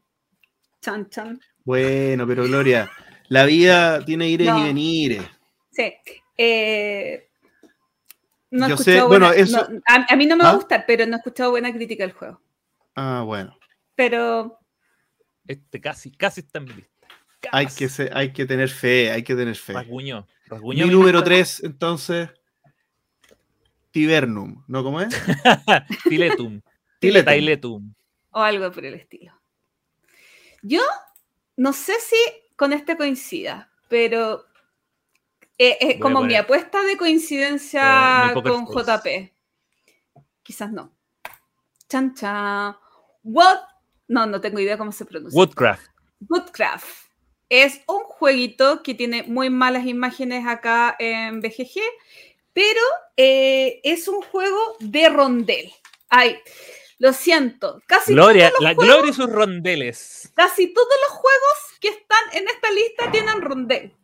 Chan, chan. Bueno, pero Gloria, la vida tiene ires No. y venires. Sí. Eh, no he Yo escuchado sé, buena- bueno, eso- no, a, a mí no me va ¿Ah? a gustar, pero no he escuchado buena crítica del juego. Ah, bueno. Pero Este casi, casi está en mi lista. Hay que, ser- hay que tener fe, hay que tener fe. Rasguñó. rasguñó Mi número lista. 3, entonces, Tibernum, ¿no? ¿Cómo es? Tiletum. Tiletum. Tiletum. o algo por el estilo. Yo no sé si con este coincida, pero eh, es como mi apuesta de coincidencia Eh, con. JP. Quizás no. Chan chan. What? No, no tengo idea cómo se pronuncia. Woodcraft. Woodcraft. Es un jueguito que tiene muy malas imágenes acá en BGG, pero eh, es un juego de rondel. Ay, lo siento. Casi Gloria, todos los la juegos- Gloria y sus rondeles. casi todos los juegos que están en esta lista tienen rondel.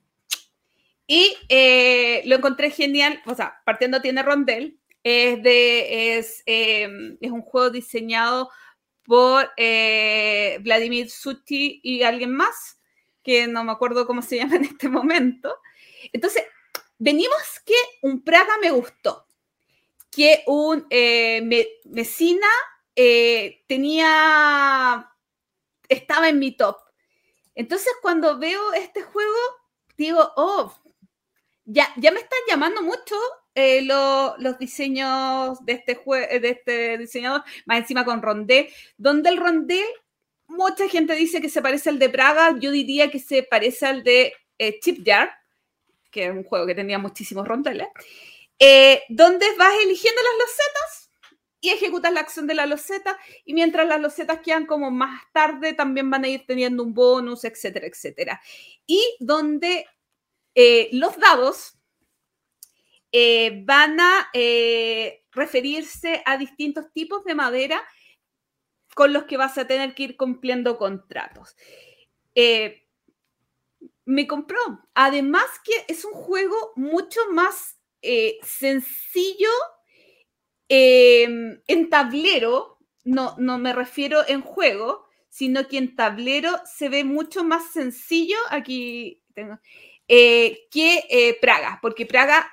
Y eh, lo encontré genial, o sea, partiendo tiene Rondel, es, de, es, em, es un juego diseñado por eh, Vladimir Suti y alguien más, que no me acuerdo cómo se llama en este momento. Entonces, venimos que un Praga me gustó, que un eh, Messina eh, tenía, estaba en mi top. Entonces, cuando veo este juego, digo, oh, ya, ya me están llamando mucho eh, los diseños de este, de este diseñador, más encima con Rondé, donde el Rondé, mucha gente dice que se parece al de Praga, yo diría que se parece al de eh, Chip que es un juego que tenía muchísimos rondeles, eh, donde vas eligiendo las losetas y ejecutas la acción de la loseta, y mientras las losetas quedan como más tarde, también van a ir teniendo un bonus, etcétera, etcétera. Y donde eh, los dados eh, van a eh, referirse a distintos tipos de madera con los que vas a tener que ir cumpliendo contratos. me compró. Además que es un juego mucho más sencillo en tablero, no, no me refiero en juego, sino que en tablero se ve mucho más sencillo. Aquí tengo. Eh, que eh, Praga, porque Praga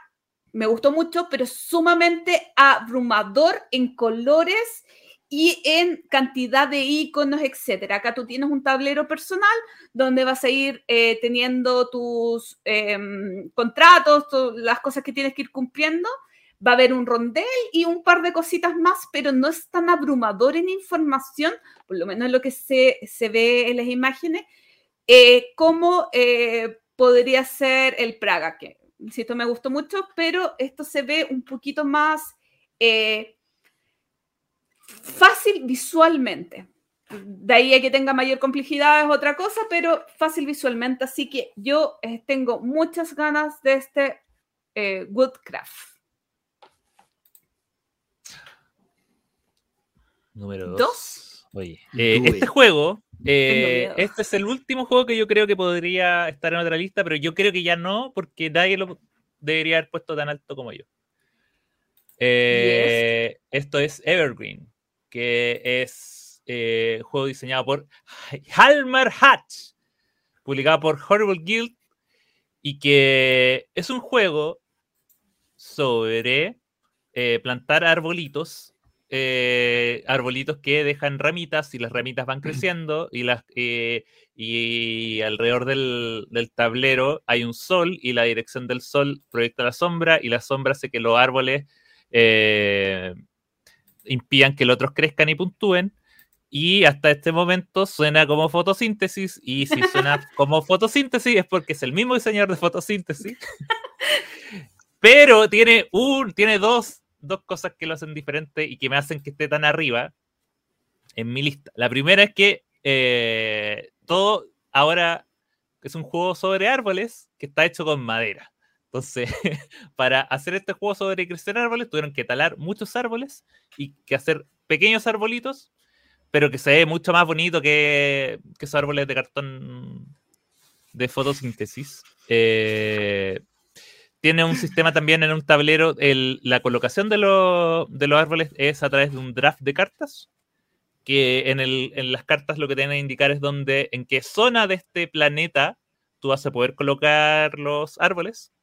me gustó mucho, pero sumamente abrumador en colores y en cantidad de iconos, etcétera. Acá tú tienes un tablero personal donde vas a ir eh, teniendo tus em, contratos, las cosas que tienes que ir cumpliendo. Va a haber un rondel y un par de cositas más, pero no es tan abrumador en información, por lo menos lo que se, se ve en las imágenes, como podría ser el Praga, que insisto, me gustó mucho, pero esto se ve un poquito más eh, fácil visualmente. De ahí a que tenga mayor complejidad es otra cosa, pero fácil visualmente. Así que yo eh, tengo muchas ganas de este eh, Woodcraft. Número dos. Oye, este juego eh, este es el último juego que yo creo que podría estar en otra lista, pero yo creo que ya no, porque nadie lo debería haber puesto tan alto como yo. Eh, esto es Evergreen, que es eh, juego diseñado por Halmer Hatch, publicado por Horrible Guild, y que es un juego sobre plantar arbolitos eh, arbolitos que dejan ramitas y las ramitas van creciendo y, las, eh, y alrededor del, tablero hay un sol y la dirección del sol proyecta la sombra y la sombra hace que los árboles eh, impidan que los otros crezcan y puntúen. Y hasta este momento suena como fotosíntesis y si suena como fotosíntesis es porque es el mismo diseñador de fotosíntesis. Pero tiene, un, tiene dos dos cosas que lo hacen diferente y que me hacen que esté tan arriba en mi lista. La primera es que eh, todo ahora es un juego sobre árboles que está hecho con madera. Entonces, para hacer este juego sobre crecer árboles, tuvieron que talar muchos árboles y que hacer pequeños arbolitos, pero que se ve mucho más bonito que, que esos árboles de cartón de fotosíntesis. Eh, tiene un sistema también en un tablero. la colocación de, los árboles es a través de un draft de cartas. Que en, las cartas lo que tienen que indicar es dónde, en qué zona de este planeta tú vas a poder colocar los árboles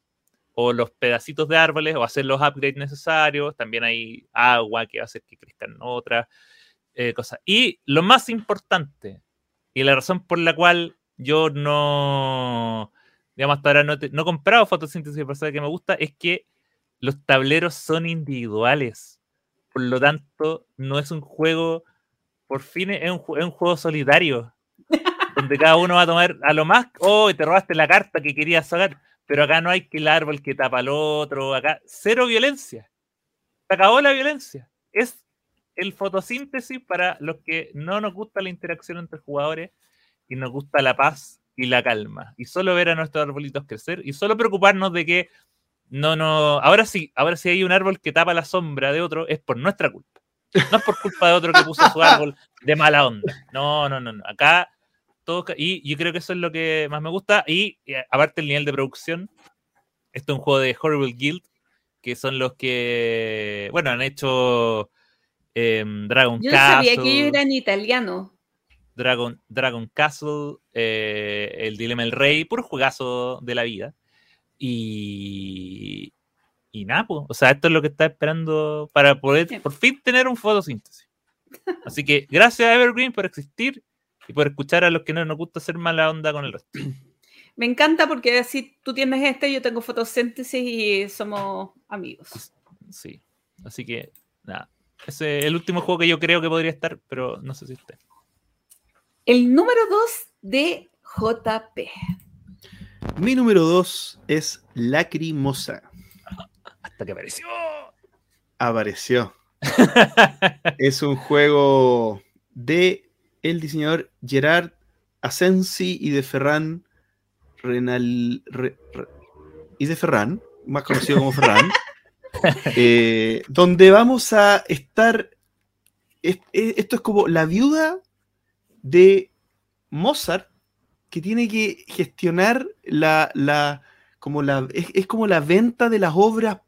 o los pedacitos de árboles o hacer los upgrades necesarios. También hay agua que va hacer que crezcan otras eh, cosas. Y lo más importante, y la razón por la cual yo no, digamos, hasta ahora no, he comprado fotosíntesis de que me gusta, es que los tableros son individuales. Por lo tanto, no es un juego, por fin es un, juego solitario, donde cada uno va a tomar a lo más, oh, te robaste la carta que querías sacar, pero acá no hay que el árbol que tapa al otro, acá cero violencia. Se acabó la violencia. Es el fotosíntesis para los que no nos gusta la interacción entre jugadores y nos gusta la paz y la calma. Y solo ver a nuestros arbolitos crecer y solo preocuparnos de que no, no. Ahora sí, ahora sí hay un árbol que tapa la sombra de otro, es por nuestra culpa. No es por culpa de otro que puso su árbol de mala onda. No, no, no, no. Acá todo. Y yo creo que eso es lo que más me gusta. Y, eh, aparte, el nivel de producción esto es un juego de Horrible Guild, que son los que, bueno, han hecho em, Dragon Yo no Castle. sabía que ellos eran italianos. Dragon, Dragon Castle, eh, El Dilema del Rey, puro juegazo de la vida. Y, y nada, po, o sea, esto es lo que está esperando para poder Sí. por fin tener un fotosíntesis. Así que gracias a Evergreen por existir y por escuchar a los que no nos gusta hacer mala onda con el resto. Me encanta porque así tú tienes este, yo tengo fotosíntesis y somos amigos. Sí. Así que nada. Ese es el último juego que yo creo que podría estar, pero no sé si usted. El número 2 de JP. Mi número 2 es Lacrimosa. Hasta que apareció. Apareció. es un juego de el diseñador Gerard Asensi y de Ferran Renal Re- Re- y de Ferran, más conocido como Ferran, eh, donde vamos a estar. es- es- esto es como la viuda de Mozart que tiene que gestionar la, la como la es, es como la venta de las obras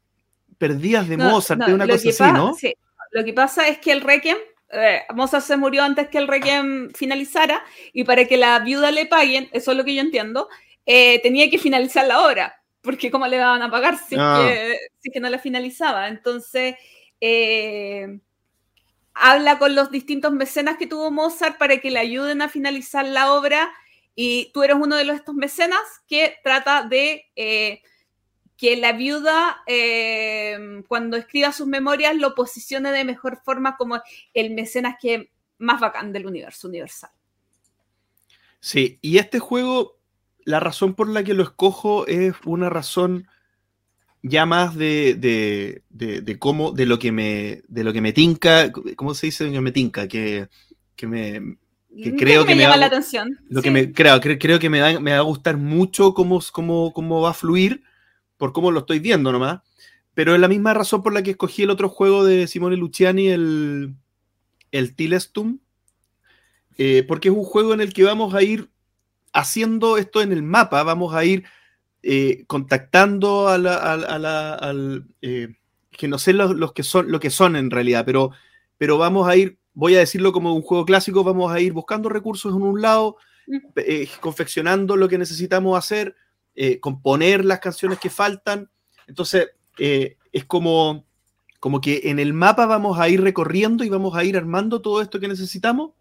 perdidas de No, Mozart, no, de una cosa así, ¿no? sí, lo que pasa es que el Requiem, eh, Mozart se murió antes que el Requiem finalizara y para que la viuda le paguen, eso es lo que yo entiendo, eh, tenía que finalizar la obra, porque ¿cómo le van a pagar si, es Ah. que, si que no la finalizaba? Entonces, eh, habla con los distintos mecenas que tuvo Mozart para que le ayuden a finalizar la obra y tú eres uno de los, estos mecenas que trata de... eh, que la viuda, eh, cuando escriba sus memorias, lo posicione de mejor forma como el mecenas que más bacán del universo universal. Sí, y este juego, la razón por la que lo escojo es una razón ya más de, de, de, de cómo, de lo que me, de lo que me tinca, ¿cómo se dice que me tinca? Que, que me, Que creo que me llama va- la atención. lo que me, creo, creo, creo que me, da- me va a gustar mucho cómo, cómo, cómo va a fluir, por cómo lo estoy viendo nomás. Pero es la misma razón por la que escogí el otro juego de Simone Luciani, el, el Tilestum, eh, porque es un juego en el que vamos a ir haciendo esto en el mapa, vamos a ir eh, contactando a la, a la- a la- al... eh, que no sé los, los que son, lo que son en realidad, pero, pero vamos a ir, voy a decirlo como un juego clásico, vamos a ir buscando recursos en un lado, eh, confeccionando lo que necesitamos hacer, componer las canciones que faltan. Entonces, es como, como que en el mapa vamos a ir recorriendo y vamos a ir armando todo esto que necesitamos,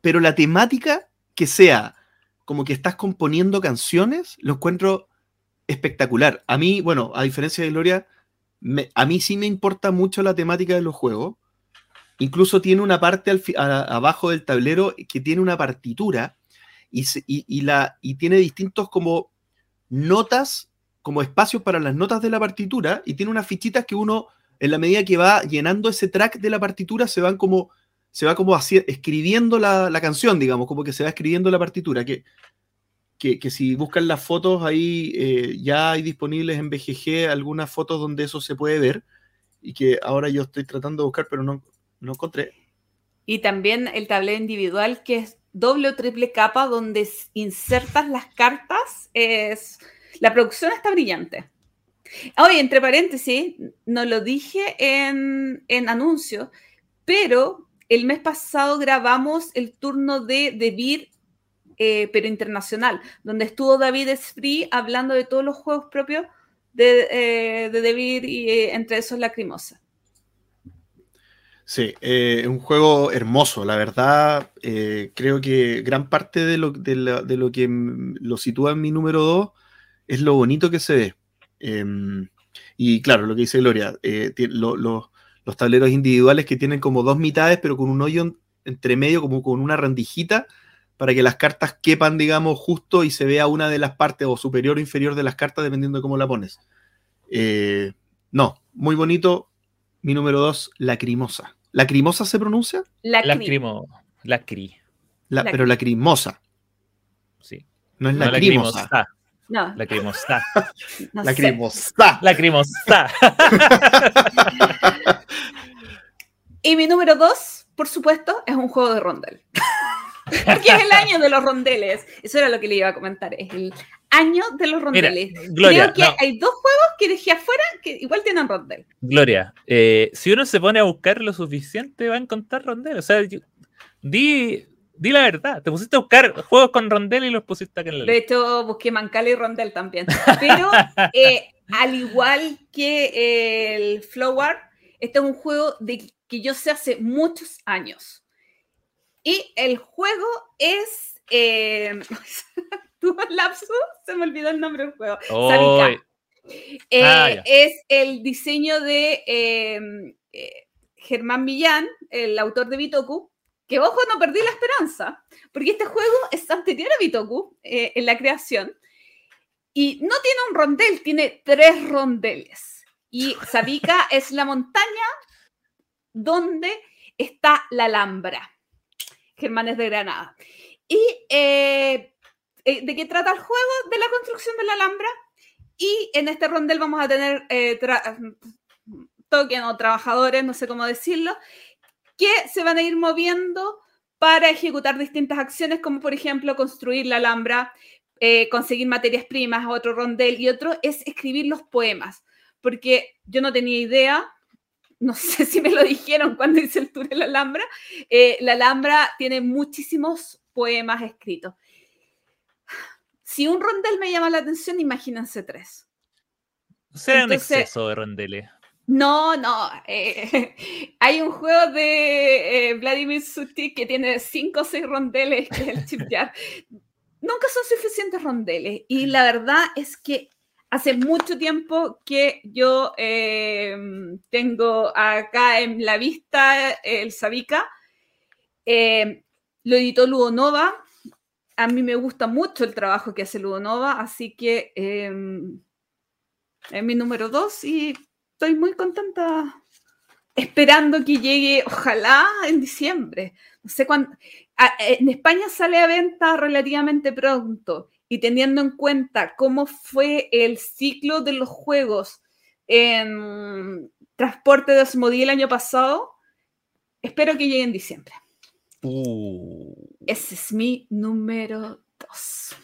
pero la temática que sea como que estás componiendo canciones, lo encuentro espectacular. A mí, bueno, a diferencia de Gloria, a mí sí me importa mucho la temática de los juegos. Incluso tiene una parte al abajo del tablero que tiene una partitura y, y tiene distintos como notas, como espacios para las notas de la partitura y tiene unas fichitas que uno, en la medida que va llenando ese track de la partitura, se van como, se va como escribiendo la, la canción, digamos, como que se va escribiendo la partitura, que, que, si buscan las fotos ahí, eh, ya hay disponibles en BGG algunas fotos donde eso se puede ver y que ahora yo estoy tratando de buscar, pero no, no encontré. Y también el tablero individual que es doble o triple capa donde insertas las cartas. Es... La producción está brillante. Oye, entre paréntesis, no lo dije en, en anuncio, pero el mes pasado grabamos el turno de Debir, eh, pero internacional, donde estuvo David Esfri hablando de todos los juegos propios de, eh, de y eh, entre esos Lacrimosa. Sí, eh, es un juego hermoso, la verdad. eh, creo que gran parte de lo, de lo que lo sitúa en mi número 2 es lo bonito que se ve. Em, y claro, lo que dice Gloria, eh, lo- lo- los tableros individuales que tienen como dos mitades, pero con un hoyo en- entre medio, como con una rendijita, para que las cartas quepan, digamos, justo y se vea una de las partes o superior o inferior de las cartas, dependiendo de cómo la pones. Eh, no, muy bonito. Mi número 2, Lacrimosa. ¿Lacrimosa se pronuncia? Lacri. Lacrimo. Lacri. La- Lacri- pero lacrimosa, Sí. no es No, lacrimosa. lacrimosa. No, Lacrimosa. no sé. Lacrimosa. Lacrimosa. Y mi número dos, por supuesto, es un juego de rondel. Porque es el año de los rondeles. Eso era lo que le iba a comentar. Es el años de los Mira, rondeles. Gloria, Creo que no. hay dos juegos que dejé afuera que igual tienen rondel. Gloria, eh, si uno se pone a buscar lo suficiente, va a encontrar rondel. O sea, yo- di, di la verdad. Te pusiste a buscar juegos con rondel y los pusiste acá en la De hecho, busqué Mancala y Rondel también. Pero eh, al igual que el Flower, este es un juego de que yo sé hace muchos años. Y el juego es. Eh, Tuvo lapso, se me olvidó el nombre del juego. Oy, Eh, Ah, es el diseño de eh, eh, Germán Millán, el autor de Bitoku, que ojo, no perdí la esperanza, porque este juego es anterior a Bitoku eh, en la creación, y no tiene un rondel, tiene tres rondeles. Y Sabica es la montaña donde está la Alhambra. Germán es de Granada. ¿Y eh, eh, de qué trata el juego? De la construcción de la Alhambra. Y en este rondel vamos a tener eh, token o trabajadores, no sé cómo decirlo, que se van a ir moviendo para ejecutar distintas acciones, como por ejemplo construir la Alhambra, eh, conseguir materias primas, otro rondel, y otro es escribir los poemas, porque yo no tenía idea, no sé si me lo dijeron cuando hice el tour en la Alhambra, eh, la Alhambra tiene muchísimos poemas escritos. Si un rondel me llama la atención, imagínense tres. Será un Entonces- exceso de rondeles. No, no. eh, hay un juego de eh, Vladimir Sutik que tiene cinco o seis rondeles, que es el Chip. Nunca son suficientes rondeles. Y la verdad es que hace mucho tiempo que yo eh, tengo acá en la vista el Sabica. Eh, lo editó Ludonova. A mí me gusta mucho el trabajo que hace Ludonova, así que eh, es mi número dos y estoy muy contenta esperando que llegue, ojalá en diciembre. No sé cuándo. En España sale a venta relativamente pronto y teniendo en cuenta cómo fue el ciclo de los juegos en transporte de Osmodee el año pasado, espero que llegue en diciembre. Uh, Ese es mi número dos.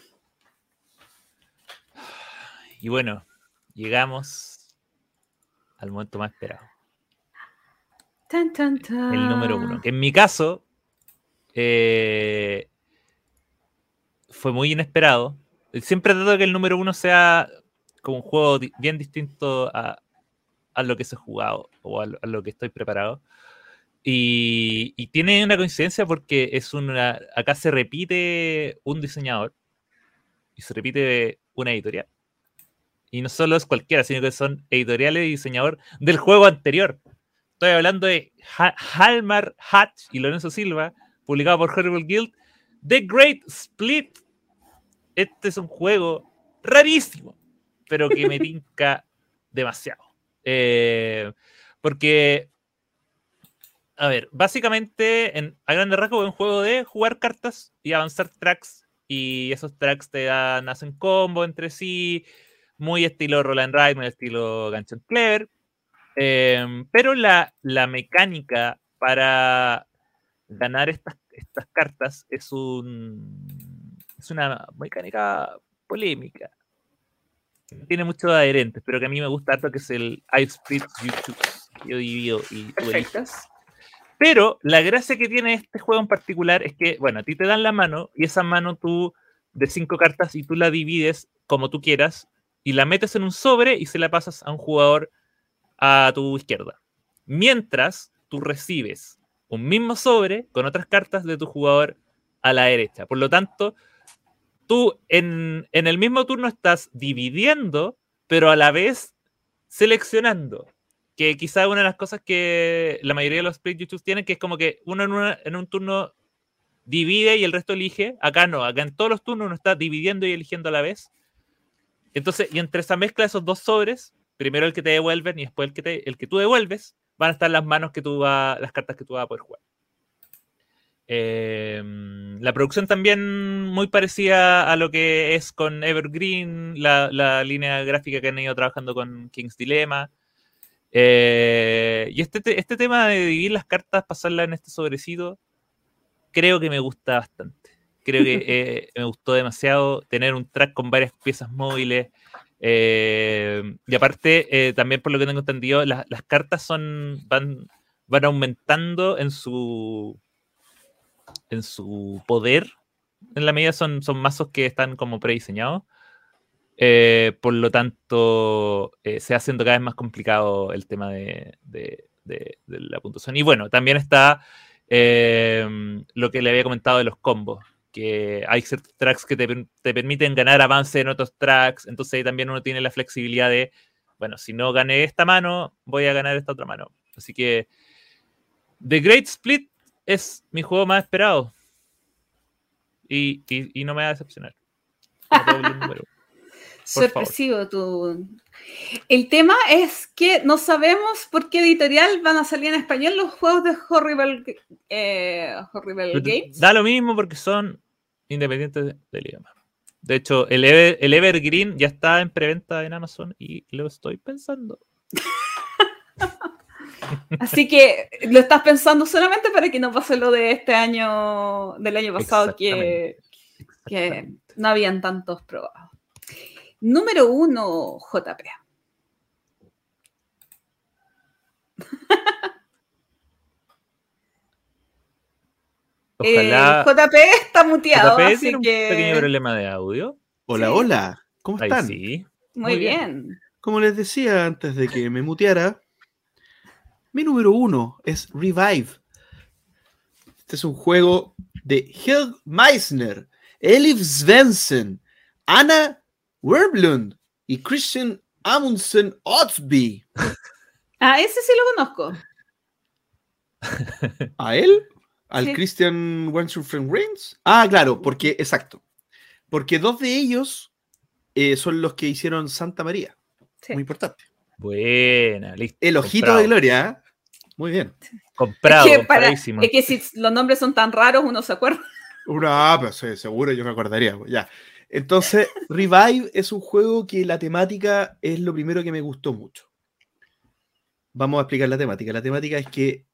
y bueno, llegamos al momento más esperado. Tan, tan, tan. el número uno. Que en mi caso eh, fue muy inesperado. Siempre trato de que el número uno sea como un juego bien distinto a, lo que se ha jugado o a, lo- que estoy preparado. Y, y tiene una coincidencia porque es una. Acá se repite un diseñador y se repite una editorial. Y no solo es cualquiera, sino que son editoriales y diseñador del juego anterior. Estoy hablando de Ha- Halmar Hatch y Lorenzo Silva, publicado por Horrible Guild, The Great Split. Este es un juego rarísimo, pero que me tinca demasiado. Eh, porque, a ver, básicamente, en, a grandes rasgos, es un juego de jugar cartas y avanzar tracks. Y esos tracks te dan, hacen combo entre sí, muy estilo Roll and Ride, muy estilo Gancho and Clever. Em, pero la, la mecánica para ganar estas, estas cartas es un es una mecánica polémica. Tiene muchos adherentes, pero que a mí me gusta harto, que es el I split you choose. Yo divido y tú. Perfecto. Pero la gracia que tiene este juego en particular es que, bueno, a ti te dan la mano y esa mano tú de cinco cartas y tú la divides como tú quieras y la metes en un sobre y se la pasas a un jugador a tu izquierda. Mientras tú recibes un mismo sobre con otras cartas de tu jugador a la derecha. Por lo tanto, tú en, en el mismo turno estás dividiendo, pero a la vez seleccionando. Que quizá una de las cosas que la mayoría de los split YouTube tienen, que es como que uno en, una- en un turno divide y el resto elige. Acá no, acá en todos los turnos uno está dividiendo y eligiendo a la vez. Entonces, y entre esa mezcla de esos dos sobres, primero el que te devuelven y después el que, te- el que tú devuelves, van a estar las manos que tú vas, las cartas que tú vas a poder jugar. Eh, la producción también muy parecida a lo que es con Evergreen, la, la línea gráfica que han ido trabajando con King's Dilemma. Eh, y este, te- este tema de dividir las cartas, pasarlas en este sobrecito, creo que me gusta bastante. Creo que eh, me gustó demasiado tener un track con varias piezas móviles. Eh, y aparte, eh, también por lo que tengo entendido, las, cartas son van, van aumentando en su en su poder. En la medida son, son mazos que están como prediseñados. Eh, por lo tanto, eh, se haciendo cada vez más complicado el tema de, de- la puntuación. Y bueno, también está lo que le había comentado de los combos, que hay ciertos tracks que te, te permiten ganar avance en otros tracks, entonces ahí también uno tiene la flexibilidad de, bueno, si no gané esta mano, voy a ganar esta otra mano. Así que The Great Split es mi juego más esperado. Y, y- y no me va a decepcionar. Como todo el número. favor. Sorpresivo tu. El tema es que no sabemos por qué editorial van a salir en español los juegos de Horrible, eh, Horrible Pero Games. Da lo mismo porque son independientes del idioma. De hecho, el, Ever- el Evergreen ya está en preventa en Amazon y lo estoy pensando. Así que lo estás pensando solamente para que no pase lo de este año, del año pasado, que, que Exactamente. no habían tantos probados. Número uno, JP. Ojalá. Eh, JP está muteado, JP así tiene un que pequeño problema de audio. Hola, Sí. hola. ¿Cómo Ahí están? sí. muy muy bien. bien. Como les decía antes de que me muteara, mi número uno es Revive. Este es un juego de Helg Meissner, Elif Svensson, Anna Werblund y Christian Amundsen Otsby. Ah, ese sí lo conozco. ¿A él? ¿Al Sí. Christian Wensufren Reigns? Ah, claro, porque, exacto. Porque dos de ellos eh, son los que hicieron Santa María. Sí. Muy importante. Buena, listo. El ojito comprado. de Gloria, ¿eh? Muy bien. Comprado, es, que para- es que si los nombres son tan raros, uno se acuerda. Una, pero sí, seguro yo me acordaría. pues, Ya. Entonces, Revive es un juego que la temática es lo primero que me gustó mucho. Vamos a explicar la temática. La temática es que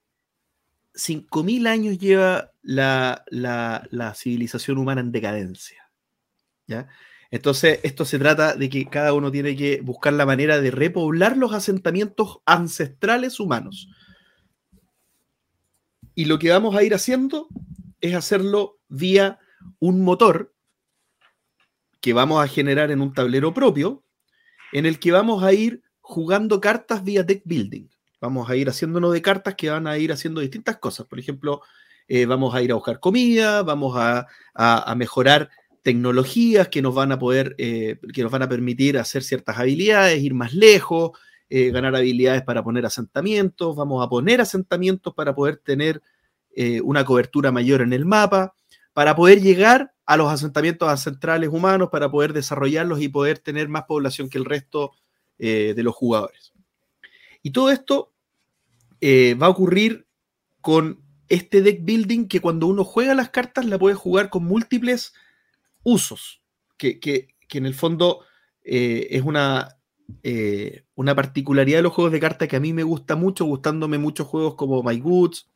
5.000 años lleva la, la- civilización humana en decadencia. ¿ya? Entonces, esto se trata de que cada uno tiene que buscar la manera de repoblar los asentamientos ancestrales humanos. Y lo que vamos a ir haciendo es hacerlo vía un motor que vamos a generar en un tablero propio, en el que vamos a ir jugando cartas vía deck building. Vamos a ir haciéndonos de cartas que van a ir haciendo distintas cosas. Por ejemplo, eh, vamos a ir a buscar comida, vamos a, a- mejorar tecnologías que nos van a poder, eh, que nos van a permitir hacer ciertas habilidades, ir más lejos, eh, ganar habilidades para poner asentamientos, vamos a poner asentamientos para poder tener una cobertura mayor en el mapa, para poder llegar a los asentamientos ancestrales humanos, para poder desarrollarlos y poder tener más población que el resto eh, de los jugadores. Y todo esto eh, va a ocurrir con este deck building que cuando uno juega las cartas la puede jugar con múltiples usos, que, que- que en el fondo eh, es una, una particularidad de los juegos de cartas que a mí me gusta mucho, gustándome muchos juegos como My Goods.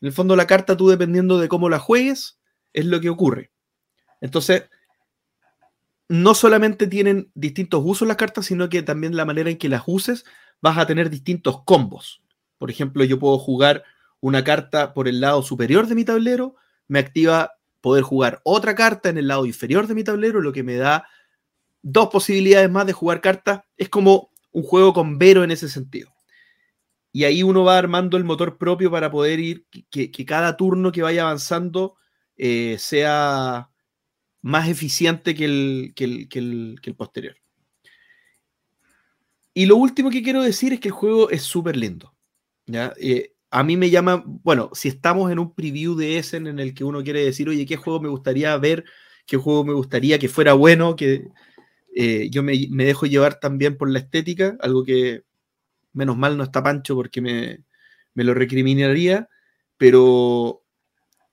En el fondo la carta tú dependiendo de cómo la juegues, es lo que ocurre. Entonces, no solamente tienen distintos usos las cartas, sino que también la manera en que las uses vas a tener distintos combos. Por ejemplo, yo puedo jugar una carta por el lado superior de mi tablero, me activa poder jugar otra carta en el lado inferior de mi tablero, lo que me da dos posibilidades más de jugar cartas. Es como un juego con Vero en ese sentido. Y ahí uno va armando el motor propio para poder ir, que, que cada turno que vaya avanzando eh, sea más eficiente que el, que el, posterior. Y lo último que quiero decir es que el juego es súper lindo. ¿ya? Eh, a mí me llama, bueno, si estamos en un preview de Essen en el que uno quiere decir, oye, ¿qué juego me gustaría ver? ¿Qué juego me gustaría que fuera bueno? Que eh, yo me, me, dejo llevar también por la estética, algo que menos mal no está Pancho porque me, me lo recriminaría, pero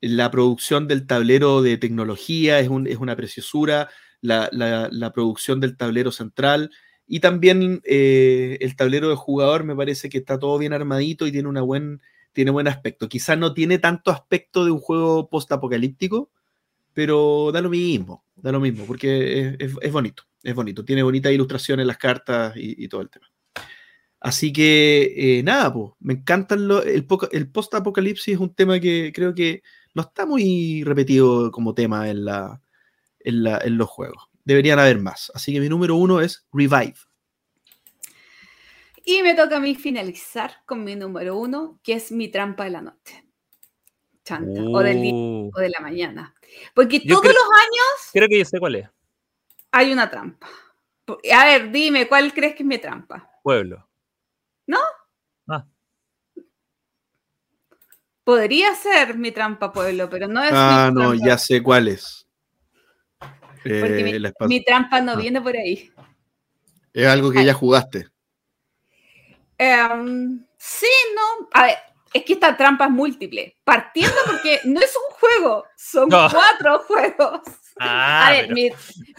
la producción del tablero de tecnología es, un, es una preciosura, la, la, producción del tablero central y también eh, el tablero de jugador me parece que está todo bien armadito y tiene, una buen, tiene buen aspecto. Quizás no tiene tanto aspecto de un juego post-apocalíptico, pero da lo mismo, da lo mismo, porque es, es- bonito, es bonito. Tiene bonitas ilustraciones las cartas y, y todo el tema. Así que, eh, nada, pues, me encantan lo- el, el post-apocalipsis, es un tema que creo que no está muy repetido como tema en, la, en, la- en los juegos. Deberían haber más. Así que mi número uno es Revive. Y me toca a mí finalizar con mi número uno, que es mi trampa de la noche. Chanta, o del día Uh, o de la mañana. Porque Yo todos creo- los años creo que yo sé cuál es. hay una trampa. A ver, dime, ¿cuál crees que es mi trampa? Pueblo. Podría ser mi trampa pueblo, pero no es Ah, mi no, trampa. ya sé cuál es. Porque Eh, mi, la espada- mi trampa no Ah. viene por ahí. Es algo que Ay. ya jugaste. Em, sí, no. A ver, es que esta trampa es múltiple. Partiendo porque no es un juego, son No. cuatro juegos. Ah, a ver, pero- mi,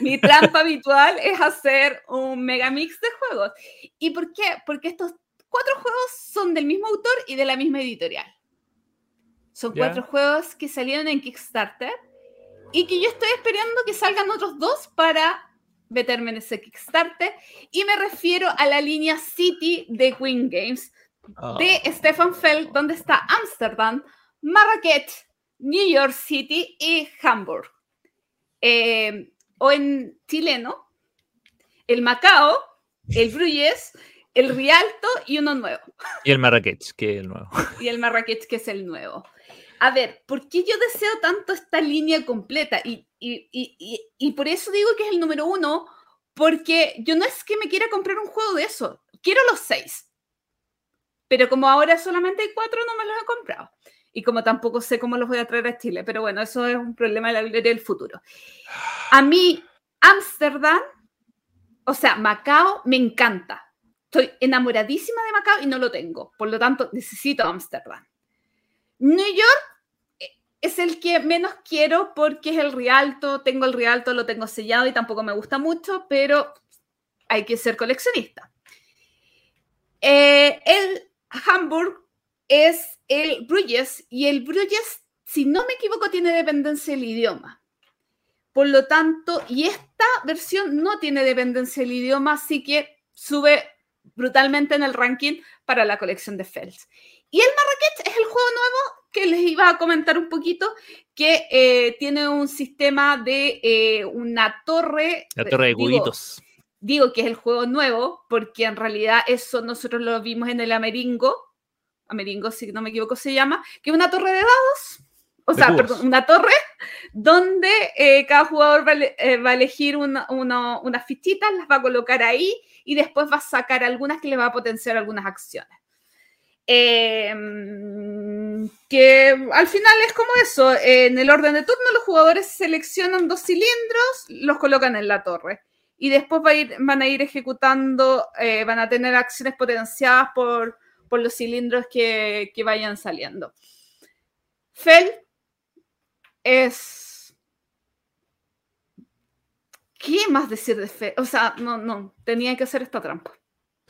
mi trampa habitual es hacer un megamix de juegos. ¿Y por qué? Porque estos cuatro juegos son del mismo autor y de la misma editorial. Son Ya. cuatro juegos que salieron en Kickstarter y que yo estoy esperando que salgan otros dos para meterme en ese Kickstarter. Y me refiero a la línea City de Queen Games Ah. de Stefan Feld, donde está Ámsterdam, Marrakech, New York City y Hamburg. Eh, o en chileno, el Macao, el Bruges, el Rialto y uno nuevo. Y el Marrakech, que es el nuevo. Y el Marrakech, que es el nuevo. A ver, ¿por qué yo deseo tanto esta línea completa? Y, y- y- y- por eso digo que es el número uno, porque yo no es que me quiera comprar un juego de eso, quiero los seis. Pero como ahora solamente hay cuatro, no me los he comprado. Y como tampoco sé cómo los voy a traer a Chile, pero bueno, eso es un problema de la librería del futuro. A mí, Ámsterdam, o sea, Macao, me encanta. Estoy enamoradísima de Macao y no lo tengo. Por lo tanto, necesito Ámsterdam. New York eh, es el que menos quiero porque es el Rialto. Tengo el Rialto, lo tengo sellado y tampoco me gusta mucho, pero hay que ser coleccionista. Eh, el Hamburg es el Bruges y el Bruges, si no me equivoco, tiene dependencia del idioma. Por lo tanto, y esta versión no tiene dependencia del idioma, así que sube brutalmente en el ranking para la colección de Fels. Y el Marrakech es el juego nuevo que les iba a comentar un poquito, que eh, tiene un sistema de eh, una torre. La torre de digo, cubitos. digo que es el juego nuevo, porque en realidad eso nosotros lo vimos en el Ameringo, Ameringo si no me equivoco se llama, que es una torre de dados, o sea, perdón, una torre donde eh, cada jugador va, a ele- eh, va a elegir una- una- unas fichitas, las va a colocar ahí y después va a sacar algunas que le va a potenciar algunas acciones. Eh, que al final es como eso, en el orden de turno los jugadores seleccionan dos cilindros, los colocan en la torre y después va a ir- van a ir ejecutando, eh, van a tener acciones potenciadas por, por los cilindros que, que vayan saliendo. Fel es... ¿Qué más decir de Fel? O sea, no, no, tenía que hacer esta trampa.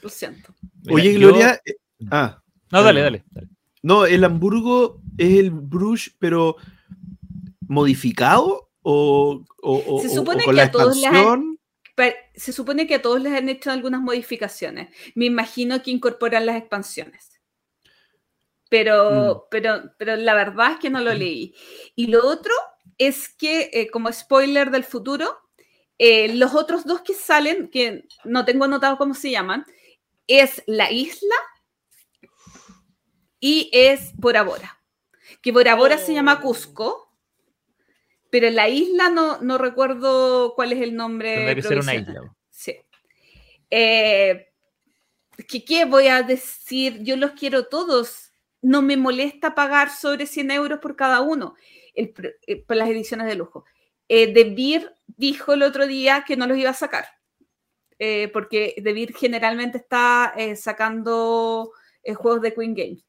Lo siento. Oye, Gloria. eh, ah, No, dale, no. dale. dale. no, el Hamburgo es el Bruges, pero modificado o, o- o- Se supone o con que la a todos les han- se supone que a todos les han hecho algunas modificaciones. Me imagino que incorporan las expansiones. Pero, pero, pero la verdad es que no lo leí. Y lo otro es que, eh, como spoiler del futuro, eh, los otros dos que salen, que no tengo anotado cómo se llaman, es la isla y es Bora Bora. Que Bora Bora se llama Oh. Cusco, pero la isla no, no recuerdo cuál es el nombre. Tendría que ser una isla. Sí. Eh, ¿qué, qué voy a decir? Yo los quiero todos. No me molesta pagar sobre 100 euros por cada uno el eh, por las ediciones de lujo. Eh, De Beer dijo el otro día que no los iba a sacar, eh, porque De Beer generalmente está eh, sacando juegos de Queen Games.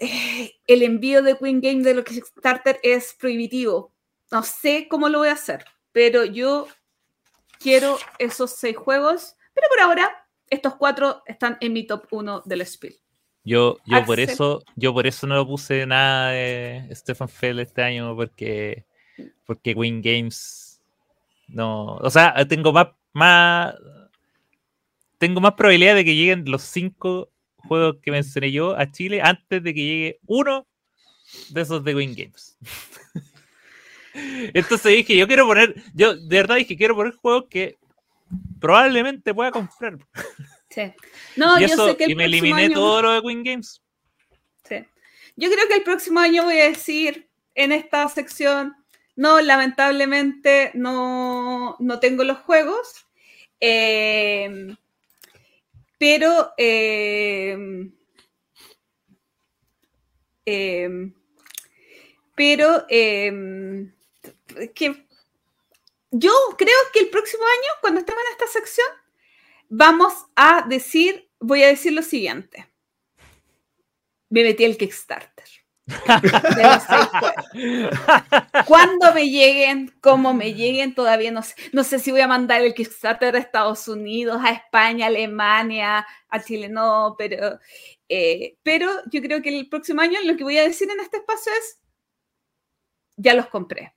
Eh, el envío de Queen Game de lo que Kickstarter es prohibitivo. No sé cómo lo voy a hacer, pero yo quiero esos seis juegos, pero por ahora estos cuatro están en mi top 1 del Spiel. Yo, yo por eso, yo por eso no puse nada de Stefan Feld este año, porque porque Win Games no. O sea, tengo más, más. Tengo más probabilidad de que lleguen los cinco juegos que mencioné yo a Chile antes de que llegue uno de esos de Win Games. Entonces dije, yo quiero poner, yo de verdad dije, quiero poner juegos que probablemente pueda comprar. Sí. No, y, yo eso, sé que el y me eliminé año- todo lo de Win Games. Sí. Yo creo que el próximo año voy a decir en esta sección, no, lamentablemente no, no tengo los juegos, eh, pero eh, eh, pero eh, que yo creo que el próximo año, cuando estemos en esta sección, vamos a decir, voy a decir lo siguiente me metí el Kickstarter. Cuándo me lleguen, cómo me lleguen, todavía no sé. No sé si voy a mandar el Kickstarter a Estados Unidos, a España, a Alemania, a Chile, no, pero, eh, pero yo creo que el próximo año lo que voy a decir en este espacio es, ya los compré.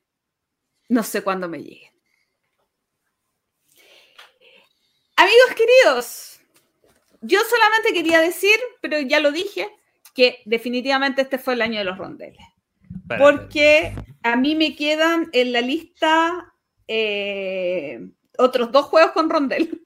No sé cuándo me lleguen. Amigos queridos, yo solamente quería decir, pero ya lo dije, que definitivamente este fue el año de los rondeles. Porque a mí me quedan en la lista eh, otros dos juegos con rondel.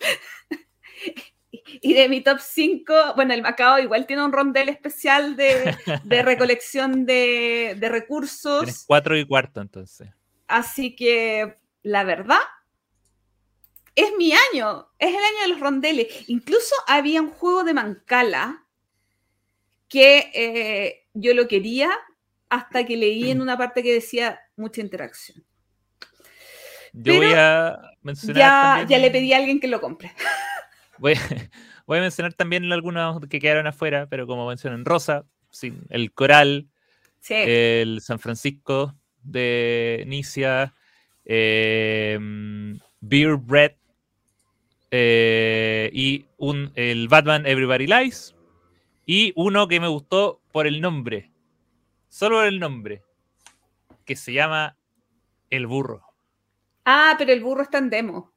y de mi top 5, bueno, el Macao igual tiene un rondel especial de, de recolección de, de Tienes recursos. cuatro y cuarto, entonces. Así que la verdad es mi año, es el año de los rondeles. Incluso había un juego de Mancala que eh, yo lo quería hasta que leí en una parte que decía mucha interacción. Yo Pero voy a mencionar. Ya, también- ya le pedí a alguien que lo compre. Voy, voy a mencionar también algunos que quedaron afuera, pero como mencionan Rosa, el Coral, Sí, el San Francisco de Nicia, eh, Beer Bread eh, y un, el Batman Everybody Lies y uno que me gustó por el nombre, solo por el nombre, que se llama El Burro. Ah, pero el burro está en demo.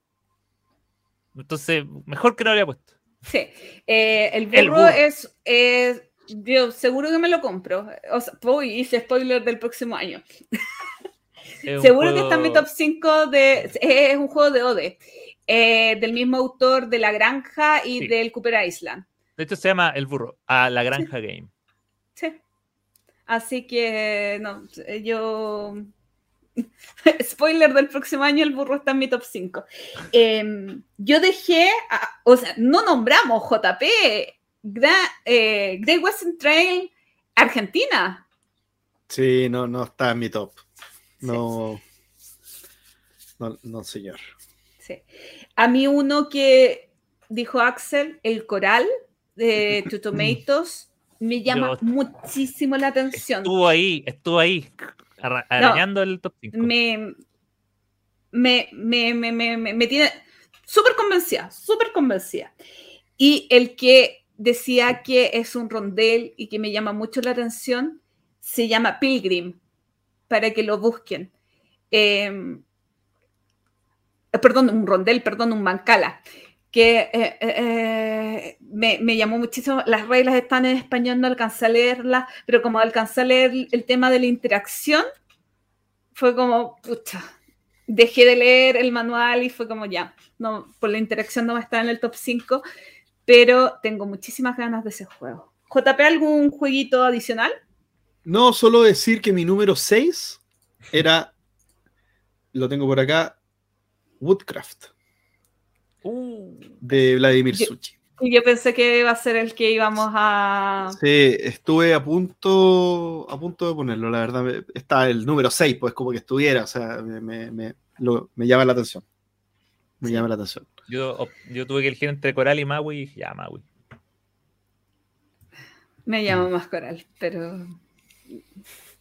Entonces, mejor que no lo había puesto. Sí. Eh, el burro, El burro. es, es- Yo seguro que me lo compro. O sea, uy, hice spoiler del próximo año. Es Seguro que está en mi top 5 de. Es un juego de Ode. eh, del mismo autor de La Granja y Sí. del Cooper Island. De hecho, se llama El Burro, a la Granja Game. Sí. Así que, no, yo. Spoiler del próximo año, el burro está en mi top 5. yo dejé, a- o sea, no nombramos JP, Gra- eh, Great Western Trail, Argentina. Sí, no, no está en mi top. No. No, no, señor. Sí. A mí uno que dijo Axel, el coral de Two Tomatoes, me llama Yo- muchísimo la atención. Estuvo ahí, estuvo ahí, arañando el top 5. me, me, me, me, me, tiene súper convencida, súper convencida. Y el que decía que es un rondel y que me llama mucho la atención, se llama Pilgrim, para que lo busquen. Eh, perdón, un rondel, perdón, un mancala, que eh, eh, eh, me, llamó muchísimo. Las reglas están en español, no alcancé a leerlas, pero como alcancé a leer el tema de la interacción, fue como, pucha, dejé de leer el manual y fue como ya, no, por la interacción no va a estar en el top 5, pero tengo muchísimas ganas de ese juego. JP, ¿algún jueguito adicional? No, solo decir que mi número 6 era. Lo tengo por acá. Woodcraft. Uh, De Vladimir Yo- Suchi. Y yo pensé que iba a ser el que íbamos a... Sí, estuve a punto, a punto de ponerlo, la verdad. Está el número 6, pues como que estuviera, o sea, me, me- me- lo- me llama la atención. Me Sí. llama la atención. yo, yo tuve que elegir entre Coral y Maui ya, Maui. Me llamo más Coral, pero...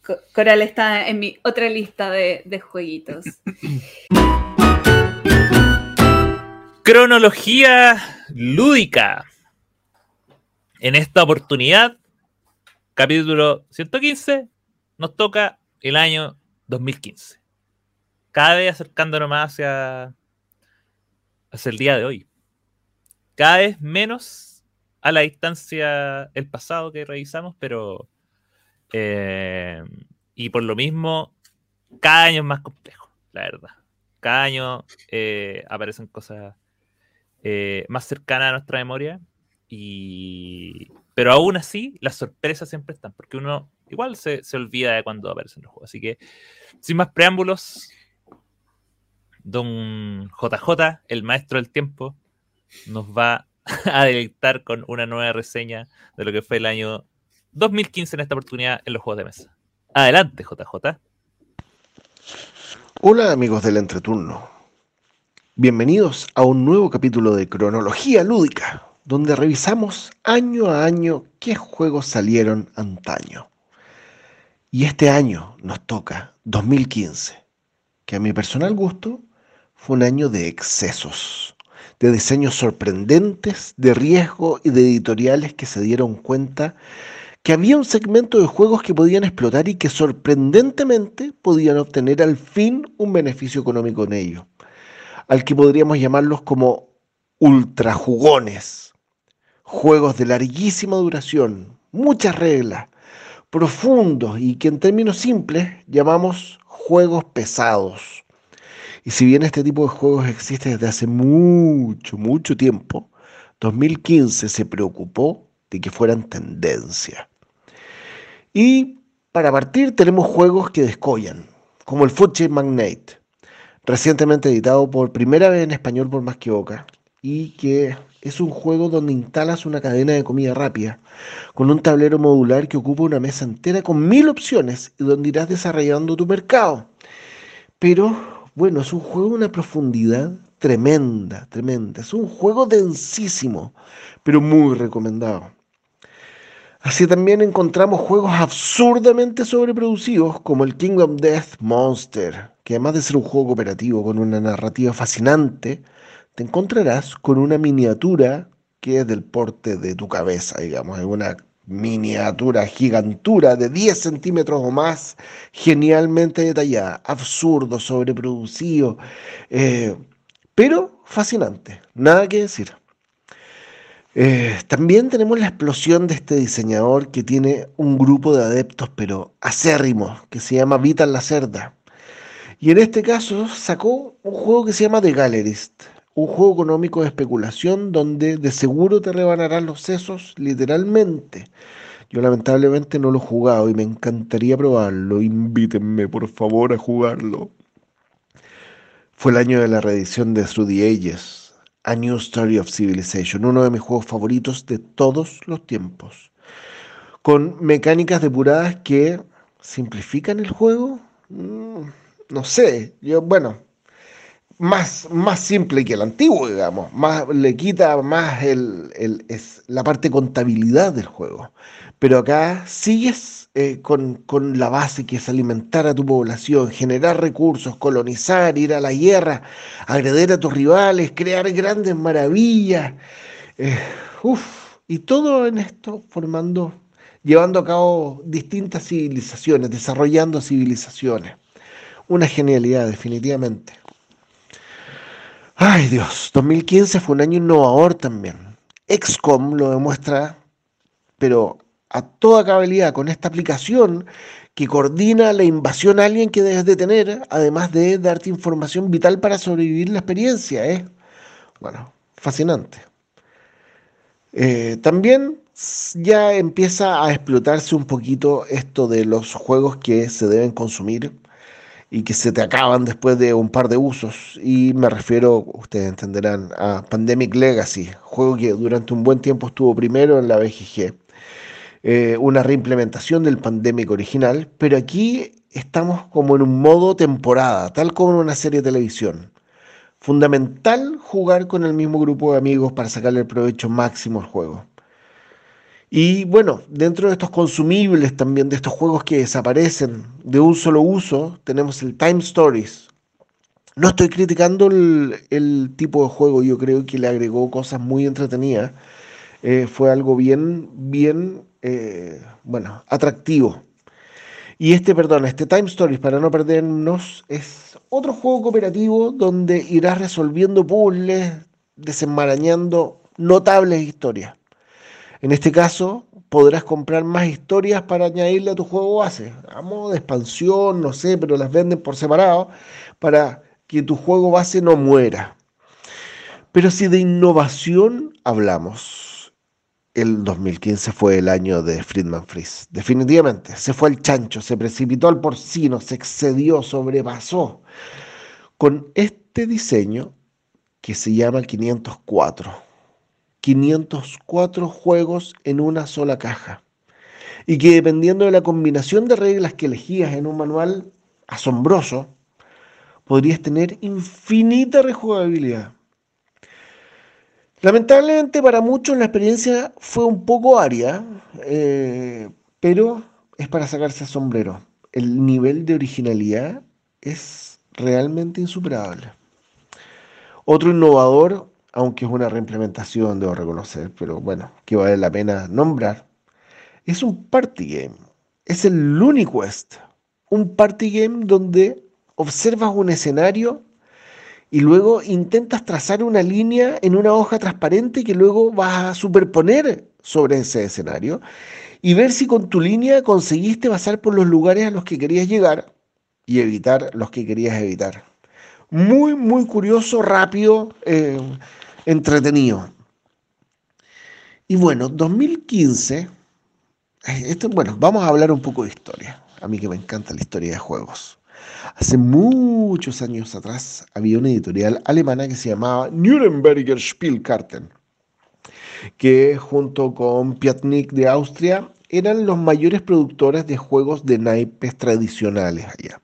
Co- Coral está en mi otra lista de, de jueguitos. Cronología lúdica. En esta oportunidad, capítulo 115, nos toca el año 2015. cada vez acercándonos más hacia, hacia el día de hoy. Cada vez menos a la distancia el pasado que revisamos, pero eh, y por lo mismo, cada año es más complejo, la verdad. Cada año eh, aparecen cosas eh, más cercanas a nuestra memoria. Y... Pero aún así, las sorpresas siempre están, porque uno igual se, se olvida de cuando aparecen los juegos. Así que, sin más preámbulos, don JJ, el maestro del tiempo, nos va a deleitar con una nueva reseña de lo que fue el año 2015 en esta oportunidad en los juegos de mesa. Adelante, JJ. Hola amigos del entreturno. Bienvenidos a un nuevo capítulo de Cronología Lúdica, donde revisamos año a año qué juegos salieron antaño. Y este año nos toca 2015, que a mi personal gusto fue un año de excesos, de diseños sorprendentes, de riesgo y de editoriales que se dieron cuenta que había un segmento de juegos que podían explotar y que sorprendentemente podían obtener al fin un beneficio económico en ello, al que podríamos llamarlos como ultrajugones, juegos de larguísima duración, muchas reglas, profundos y que en términos simples llamamos juegos pesados. Y si bien este tipo de juegos existe desde hace mucho, mucho tiempo, 2015 se preocupó de que fueran tendencia. Y para partir tenemos juegos que descollan, como el Chain Magnate, recientemente editado por primera vez en español por Más que Boca, y que es un juego donde instalas una cadena de comida rápida, con un tablero modular que ocupa una mesa entera con mil opciones y donde irás desarrollando tu mercado. Pero bueno, es un juego de una profundidad tremenda, tremenda. Es un juego densísimo, pero muy recomendado. Así también encontramos juegos absurdamente sobreproducidos como el Kingdom Death Monster, que además de ser un juego cooperativo con una narrativa fascinante, te encontrarás con una miniatura que es del porte de tu cabeza, digamos, es una miniatura gigantura de 10 centímetros o más, genialmente detallada, absurdo, sobreproducido, eh, pero fascinante, nada que decir. Eh, también tenemos la explosión de este diseñador que tiene un grupo de adeptos, pero acérrimos, que se llama Vital la Cerda. Y en este caso sacó un juego que se llama The Gallerist, un juego económico de especulación donde de seguro te rebanarán los sesos literalmente. Yo lamentablemente no lo he jugado y me encantaría probarlo. Invítenme por favor a jugarlo. Fue el año de la reedición de Through the Ages, a New Story of Civilization, uno de mis juegos favoritos de todos los tiempos, con mecánicas depuradas que simplifican el juego. Mm, no sé, yo, bueno, más, más simple que el antiguo, digamos, más, le quita más el, es la parte contabilidad del juego. Pero acá sigues eh, con, la base que es alimentar a tu población, generar recursos, colonizar, ir a la guerra, agredir a tus rivales, crear grandes maravillas. Eh, y todo en esto formando, llevando a cabo distintas civilizaciones, desarrollando civilizaciones. Una genialidad, definitivamente. Ay Dios, 2015 fue un año innovador también. XCOM lo demuestra, pero a toda cabalidad con esta aplicación que coordina la invasión a alguien que debes detener, además de darte información vital para sobrevivir la experiencia. ¿eh? Bueno, fascinante. Eh, también ya empieza a explotarse un poquito esto de los juegos que se deben consumir y que se te acaban después de un par de usos. Y me refiero, ustedes entenderán, a Pandemic Legacy, juego que durante un buen tiempo estuvo primero en la BGG eh, una reimplementación del pandémico original, pero aquí estamos como en un modo temporada, tal como en una serie de televisión. Fundamental jugar con el mismo grupo de amigos para sacarle el provecho máximo al juego. Y bueno, dentro de estos consumibles también, de estos juegos que desaparecen de un solo uso, tenemos el Time Stories. No estoy criticando el, tipo de juego, yo creo que le agregó cosas muy entretenidas. Eh, fue algo bien, bien eh, bueno, atractivo. Y este, perdón, este Time Stories, para no perdernos, es otro juego cooperativo donde irás resolviendo puzzles, desenmarañando notables historias. En este caso, podrás comprar más historias para añadirle a tu juego base, a modo de expansión, no sé, pero las venden por separado para que tu juego base no muera. Pero si de innovación hablamos, el 2015 fue el año de Friedman Freeze. Definitivamente, se fue al chancho, se precipitó al porcino, se excedió, sobrepasó. Con este diseño que se llama 504. 504 juegos en una sola caja. Y que dependiendo de la combinación de reglas que elegías en un manual asombroso, podrías tener infinita rejugabilidad. Lamentablemente para muchos la experiencia fue un poco aria, eh, pero es para sacarse el sombrero. El nivel de originalidad es realmente insuperable. Otro innovador, aunque es una reimplementación, debo reconocer, pero bueno, que vale la pena nombrar, es un party game. Es el Quest, un party game donde observas un escenario y luego intentas trazar una línea en una hoja transparente que luego vas a superponer sobre ese escenario y ver si con tu línea conseguiste pasar por los lugares a los que querías llegar y evitar los que querías evitar. Muy, muy curioso, rápido, eh, entretenido. Y bueno, 2015, eh, esto, bueno, vamos a hablar un poco de historia. A mí que me encanta la historia de juegos. Hace muchos años atrás había una editorial alemana que se llamaba Nürnberger Spielkarten, que junto con Piatnik de Austria eran los mayores productores de juegos de naipes tradicionales allá.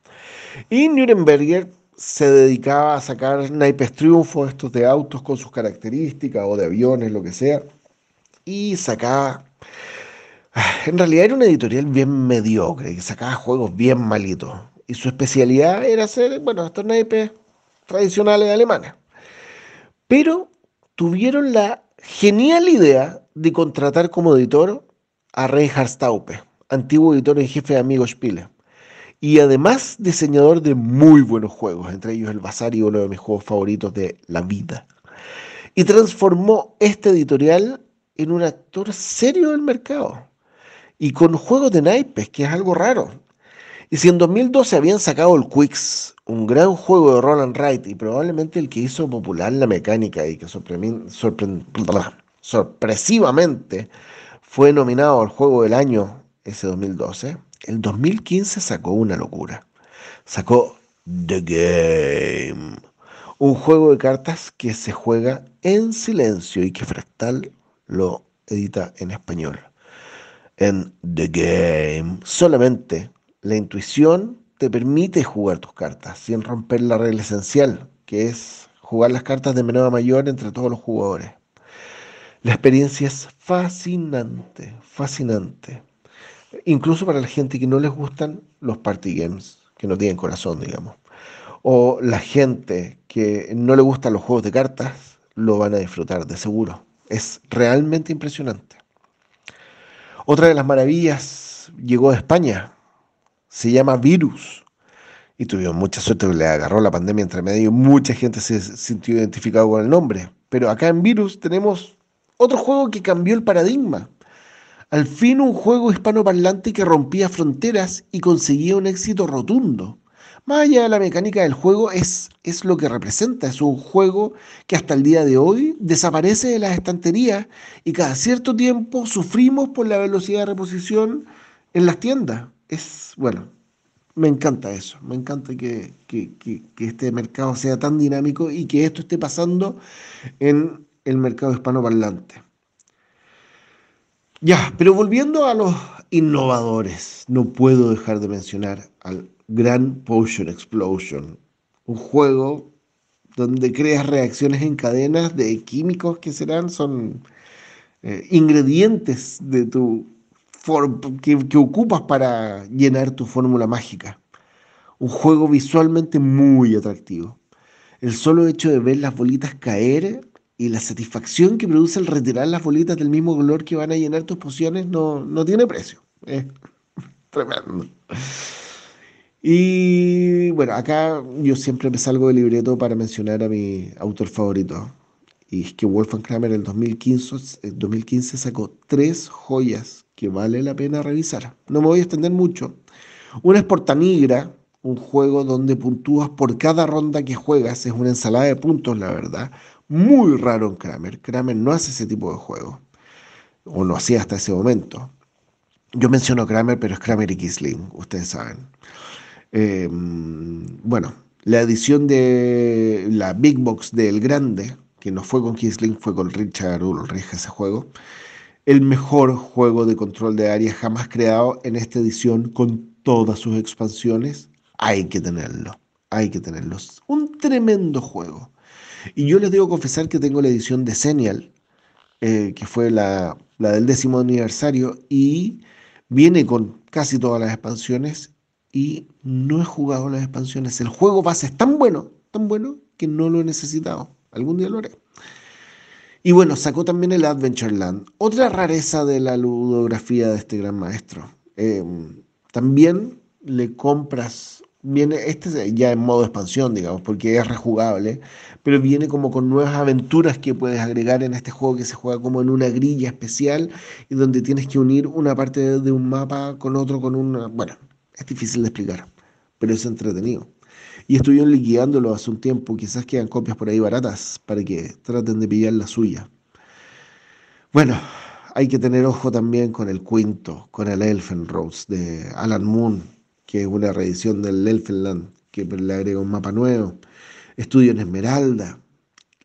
Y Nürnberger se dedicaba a sacar naipes triunfos, estos de autos con sus características o de aviones, lo que sea, y sacaba... En realidad era una editorial bien mediocre, que sacaba juegos bien malitos y su especialidad era hacer, bueno, estos naipes tradicionales alemanes. Pero tuvieron la genial idea de contratar como editor a Reinhard Staupe, antiguo editor en jefe de Amigo Spiele. Y además diseñador de muy buenos juegos, entre ellos el Basari, uno de mis juegos favoritos de la vida. Y transformó este editorial en un actor serio del mercado. Y con juegos de naipes, que es algo raro. Y si en 2012 habían sacado el Quicks, un gran juego de Roland Wright y probablemente el que hizo popular la mecánica y que sorpresivamente fue nominado al juego del año ese 2012, el 2015 sacó una locura. Sacó The Game, un juego de cartas que se juega en silencio y que Fractal lo edita en español. En The Game solamente la intuición te permite jugar tus cartas sin romper la regla esencial, que es jugar las cartas de menor a mayor entre todos los jugadores. La experiencia es fascinante, fascinante. Incluso para la gente que no les gustan los party games, que no tienen corazón, digamos. O la gente que no le gustan los juegos de cartas, lo van a disfrutar de seguro. Es realmente impresionante. Otra de las maravillas llegó a España se llama Virus. Y tuvieron mucha suerte, le agarró la pandemia entre medio, mucha gente se sintió identificado con el nombre. Pero acá en Virus tenemos otro juego que cambió el paradigma. Al fin un juego hispanoparlante que rompía fronteras y conseguía un éxito rotundo. Más allá de la mecánica del juego, es, es lo que representa. Es un juego que hasta el día de hoy desaparece de las estanterías y cada cierto tiempo sufrimos por la velocidad de reposición en las tiendas es, bueno, me encanta eso, me encanta que, este mercado sea tan dinámico y que esto esté pasando en el mercado hispanoparlante. Ya, pero volviendo a los innovadores, no puedo dejar de mencionar al Grand Potion Explosion, un juego donde creas reacciones en cadenas de químicos que serán, son eh, ingredientes de tu que, ocupas para llenar tu fórmula mágica. Un juego visualmente muy atractivo. El solo hecho de ver las bolitas caer y la satisfacción que produce el retirar las bolitas del mismo color que van a llenar tus pociones no, tiene precio. Tremendo. Y bueno, acá yo siempre me salgo del libreto para mencionar a mi autor favorito. Y es que Wolfgang Kramer en el 2015, en 2015 sacó tres joyas que vale la pena revisar. No me voy a extender mucho. Una es Portanigra, un juego donde puntúas por cada ronda que juegas. Es una ensalada de puntos, la verdad. Muy raro en Kramer. Kramer no hace ese tipo de juego. O no hacía hasta ese momento. Yo menciono Kramer, pero es Kramer y Kisling, ustedes saben. Eh, bueno, la edición de la Big Box del Grande, que no fue con Kisling, fue con Richard Ulrich ese juego. El mejor juego de control de área jamás creado en esta edición con todas sus expansiones. Hay que tenerlo, hay que tenerlo. Un tremendo juego. Y yo les debo confesar que tengo la edición de Senial, eh, que fue la, la del décimo aniversario, y viene con casi todas las expansiones y no he jugado las expansiones. El juego base es tan bueno, tan bueno, que no lo he necesitado. Algún día lo haré. Y bueno, sacó también el Adventureland, otra rareza de la ludografía de este gran maestro. Em, también le compras, viene, este ya en modo expansión, digamos, porque es rejugable, pero viene como con nuevas aventuras que puedes agregar en este juego que se juega como en una grilla especial y donde tienes que unir una parte de un mapa con otro, con una, bueno, es difícil de explicar, pero es entretenido. Y estuvieron liquidándolo hace un tiempo, quizás quedan copias por ahí baratas para que traten de pillar la suya. Bueno, hay que tener ojo también con el quinto, con el Elfen Rose de Alan Moon, que es una reedición del Elfenland, que le agrega un mapa nuevo. Estudio en Esmeralda,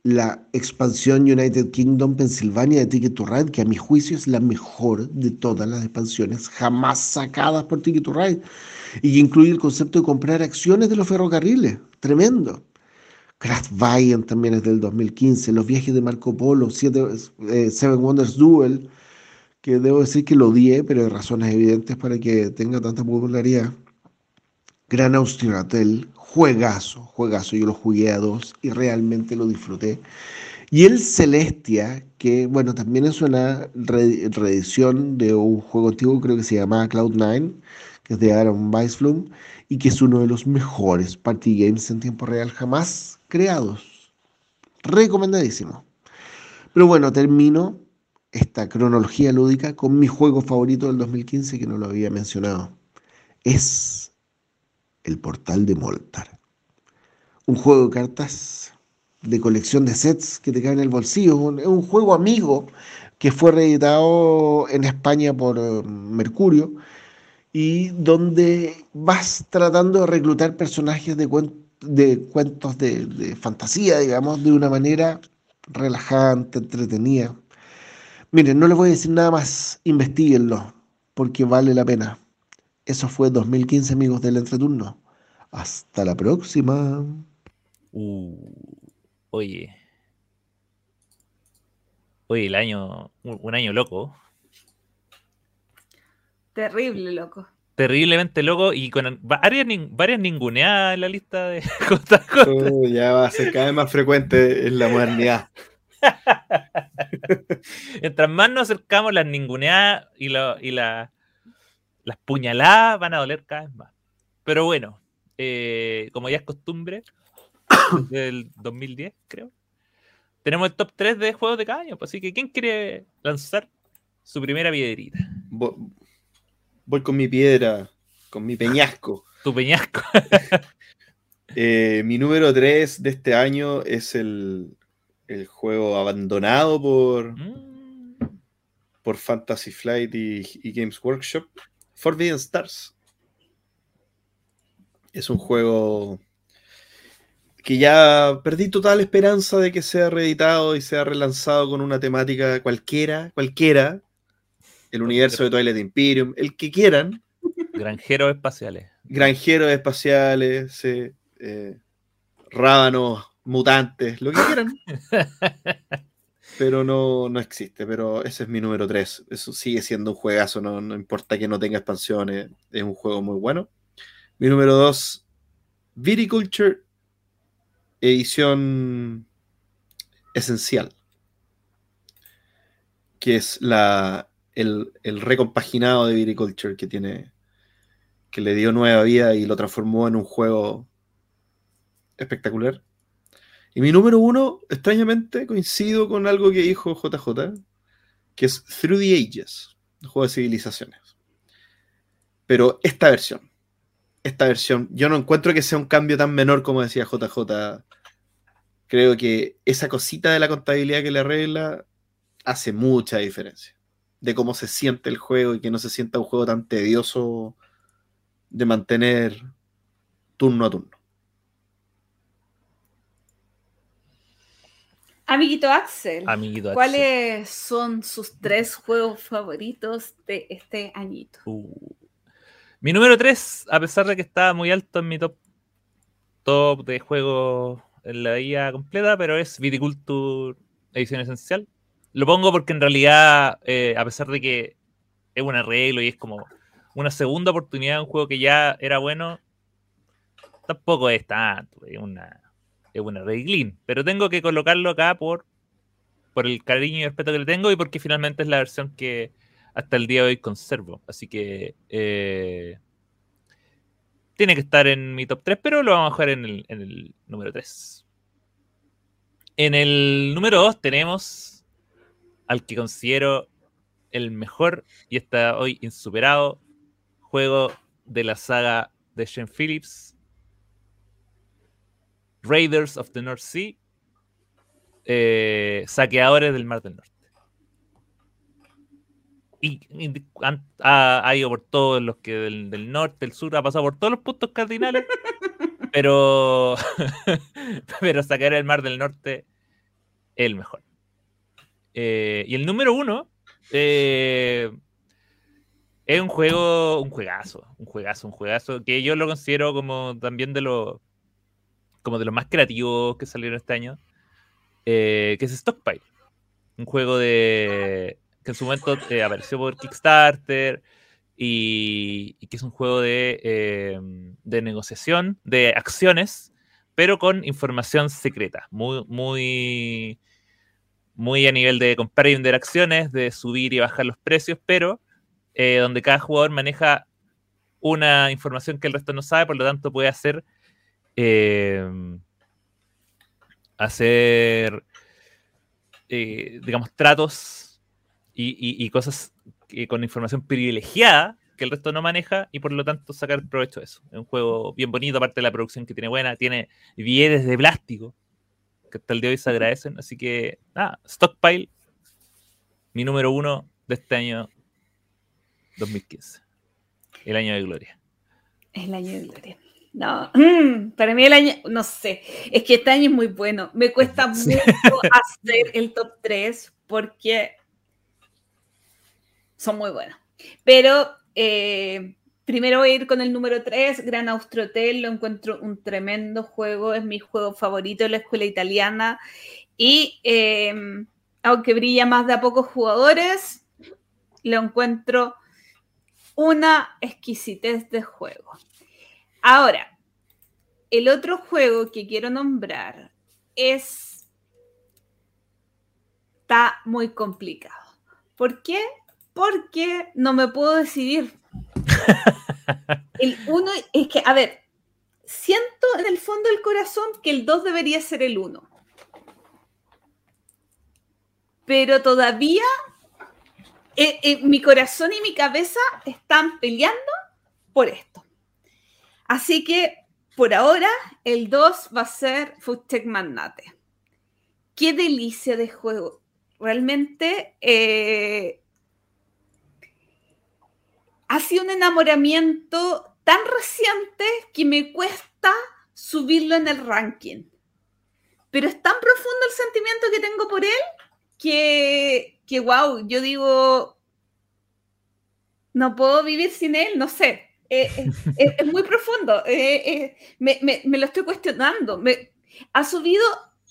la expansión United Kingdom Pennsylvania de Ticket to Ride, que a mi juicio es la mejor de todas las expansiones jamás sacadas por Ticket to Ride, y incluye el concepto de comprar acciones de los ferrocarriles. Tremendo. Craft Valiant también es del 2015, Los viajes de Marco Polo, eh, Seven Wonders Duel, que debo decir que lo odié, pero hay razones evidentes para que tenga tanta popularidad. Gran Austriatel, juegazo, juegazo. Yo lo jugué a dos y realmente lo disfruté. Y el Celestia, que bueno, también es una reedición de un juego antiguo, creo que se llama Cloud9, que es de Aaron Weisflum, y que es uno de los mejores party games en tiempo real jamás creados. Recomendadísimo. Pero bueno, termino esta cronología lúdica con mi juego favorito del 2015 que no lo había mencionado. Es el portal de Moltar. Un juego de cartas de colección de sets que te cae en el bolsillo. Es un juego amigo que fue reeditado en España por eh, Mercurio y donde vas tratando de reclutar personajes de, cuentos de, fantasía, digamos, de una manera relajante, entretenida. Miren, no les voy a decir nada más, investiguenlo, porque vale la pena. Eso fue 2015, amigos del entreturno. Hasta la próxima. Uh, oye. Oye, el año. Un año loco. Terrible loco. Terriblemente loco y con varias, varias ninguneadas en la lista de uh, ya va a ser cada vez más frecuente en la modernidad. Mientras más nos acercamos, las ninguneadas y, y la, las puñaladas van a doler cada vez más. Pero bueno, eh, como ya es costumbre, del 2010, creo, tenemos el top 3 de juegos de cada año. Pues, así que, ¿quién quiere lanzar su primera piedrita? Voy, con mi piedra, con mi peñasco. Tu peñasco. Eh, mi número 3 de este año es el, el juego abandonado por, mm. por Fantasy Flight y Games Workshop, Forbidden Stars. Es un juego que ya perdí total esperanza de que sea reeditado y sea relanzado con una temática cualquiera, cualquiera. El universo de Twilight Imperium, el que quieran. Granjeros espaciales. Granjeros espaciales, eh, rábanos mutantes, lo que quieran. pero no, no existe. Pero ese es mi número 3. Eso sigue siendo un juegazo, no, importa que no tenga expansiones, es un juego muy bueno. Mi número 2, Viticulture, edición esencial, que es la, el, el recompaginado de Viticulture que tiene que le dio nueva vida y lo transformó en un juego espectacular. Y mi número uno, extrañamente, coincido con algo que dijo JJ, que es Through the Ages, el juego de civilizaciones. Pero esta versión, esta versión, yo no encuentro que sea un cambio tan menor como decía JJ. Creo que esa cosita de la contabilidad que le arregla hace mucha diferencia. De cómo se siente el juego y que no se sienta un juego tan tedioso de mantener turno a turno. Amiguito Axel, Amiguito Axel. ¿cuáles son sus tres juegos favoritos de este añito? Uh. Mi número 3, a pesar de que está muy alto en mi top, top de juegos en la guía completa, pero es Viticulture Edición Esencial. Lo pongo porque en realidad, eh, a pesar de que es un arreglo y es como una segunda oportunidad de un juego que ya era bueno, tampoco es tanto, es una, es una arreglín. Pero tengo que colocarlo acá por, por el cariño y respeto que le tengo y porque finalmente es la versión que hasta el día de hoy conservo. Así que eh, tiene que estar en mi top 3, pero lo vamos a jugar en el, en el número 3. En el número 2 tenemos al que considero el mejor y está hoy insuperado juego de la saga de Shane Phillips, Raiders of the North Sea, eh, Saqueadores del Mar del Norte. Y, y han- ha, ha ido por todos los que del, del norte, del sur, ha pasado por todos los puntos cardinales, pero, pero Saqueadores del Mar del Norte es el mejor. Eh, y el número uno eh, es un juego, un juegazo, un juegazo, un juegazo, que yo lo considero como también de los como de los más creativos que salieron este año, eh, que es Stockpile. Un juego de que en su momento apareció por Kickstarter y, y que es un juego de, de negociación, de acciones, pero con información secreta, muy, muy, muy a nivel de comprar y vender acciones, de subir y bajar los precios, pero eh, donde cada jugador maneja una información que el resto no sabe, por lo tanto puede hacer eh, hacer eh, digamos tratos y cosas que- con información privilegiada que el resto no maneja y por lo tanto sacar provecho de eso. Es un juego bien bonito, aparte de la producción que tiene buena, tiene billetes de plástico que hasta el día de hoy se agradecen, así que nada, Stockpile, mi número uno de este año 2015, el año de gloria. El año de gloria. No, mm, para mí el año, no sé, es que este año es muy bueno. Me cuesta mucho hacer el top 3 porque son muy buenos. Pero eh, primero voy a ir con el número 3, Gran Austrotel, lo encuentro un tremendo juego, es mi juego favorito de la escuela italiana. Y eh, aunque brilla más de a pocos jugadores, lo encuentro una exquisitez de juego. Ahora, el otro juego que quiero nombrar es... Está muy complicado. ¿Por qué? Porque no me puedo decidir. El uno es que, a ver, siento en el fondo del corazón que el 2 debería ser el 1. Pero todavía eh, eh, mi corazón y mi cabeza están peleando por esto. Así que por ahora el 2 va a ser Foodtech Magnate. Qué delicia de juego. Realmente eh, ha sido un enamoramiento tan reciente que me cuesta subirlo en el ranking. Pero es tan profundo el sentimiento que tengo por él que, que wow, yo digo, no puedo vivir sin él, no sé. Eh, eh, es, muy profundo. eh, me, me- me lo estoy cuestionando. Me, ha subido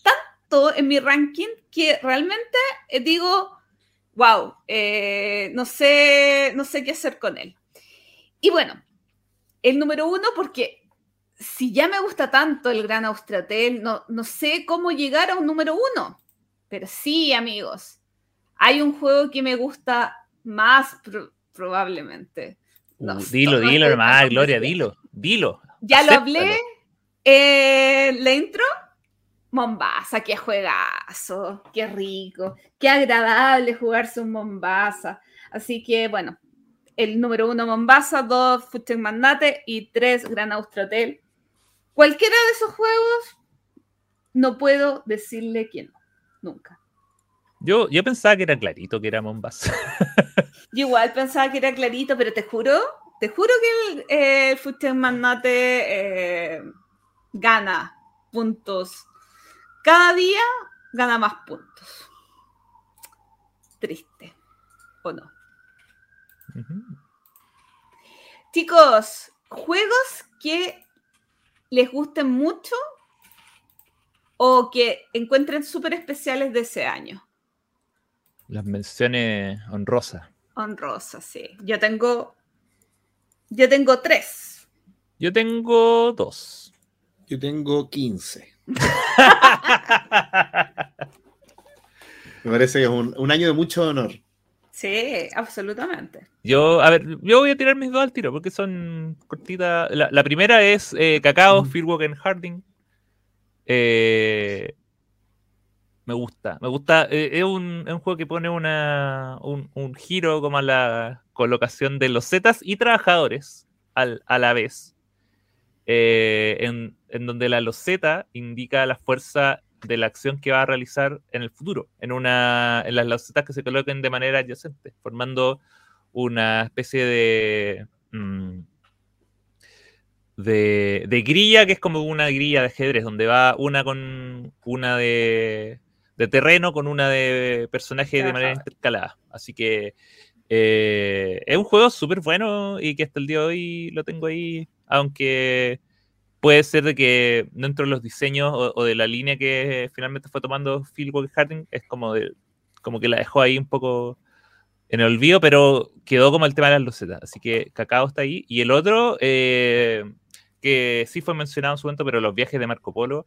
tanto en mi ranking que realmente digo, wow, eh, no, sé, no sé qué hacer con él. Y bueno, el número uno, porque si ya me gusta tanto el Gran Austratel, no, no sé cómo llegar a un número uno. Pero sí, amigos, hay un juego que me gusta más pro- probablemente. Uh, No, dilo, no dilo nomás, tan Gloria, dilo, dilo. Ya lo hablé. Eh, la intro, Mombasa, qué juegazo, qué rico, qué agradable jugarse un Mombasa. Así que, bueno, el número uno Mombasa, dos Future Magnate y tres Gran Austria Hotel. Cualquiera de esos juegos, no puedo decirle que no, nunca. Yo, yo pensaba que era clarito que era Mombasa. Yo igual pensaba que era clarito, pero te juro, te juro que el, eh, el Magnate eh, gana puntos. Cada día gana más puntos. Triste, ¿o no? Chicos, juegos que les gusten mucho o que encuentren súper especiales de ese año. Las menciones honrosas. Honrosa, sí. Yo tengo. Yo tengo tres. Yo tengo dos. Yo tengo 15. Me parece que es un, un año de mucho honor. Sí, absolutamente. Yo, a ver, yo voy a tirar mis dos al tiro porque son cortitas. La, la primera es eh, Cacao, Mm. Firewalk Harding. Eh, me gusta, me gusta. eh, es, un, es un juego que pone una, un, un giro como a la colocación de los Zetas y trabajadores al- a la vez. Eh, en, en donde la loseta indica la fuerza de la acción que va a realizar en el futuro, en, una, en las losetas que se coloquen de manera adyacente, formando una especie de, mm, de, de grilla que es como una grilla de ajedrez, donde va una con una de, de terreno con una de personaje de manera intercalada. Así que eh, es un juego súper bueno y que hasta el día de hoy lo tengo ahí, aunque puede ser de que dentro de los diseños o, de la línea que finalmente fue tomando Phil Walker Harding es como de como que la dejó ahí un poco en el olvido, pero quedó como el tema de las losetas. Así que Cacao está ahí. Y el otro, eh, que sí fue mencionado en su momento, pero los viajes de Marco Polo,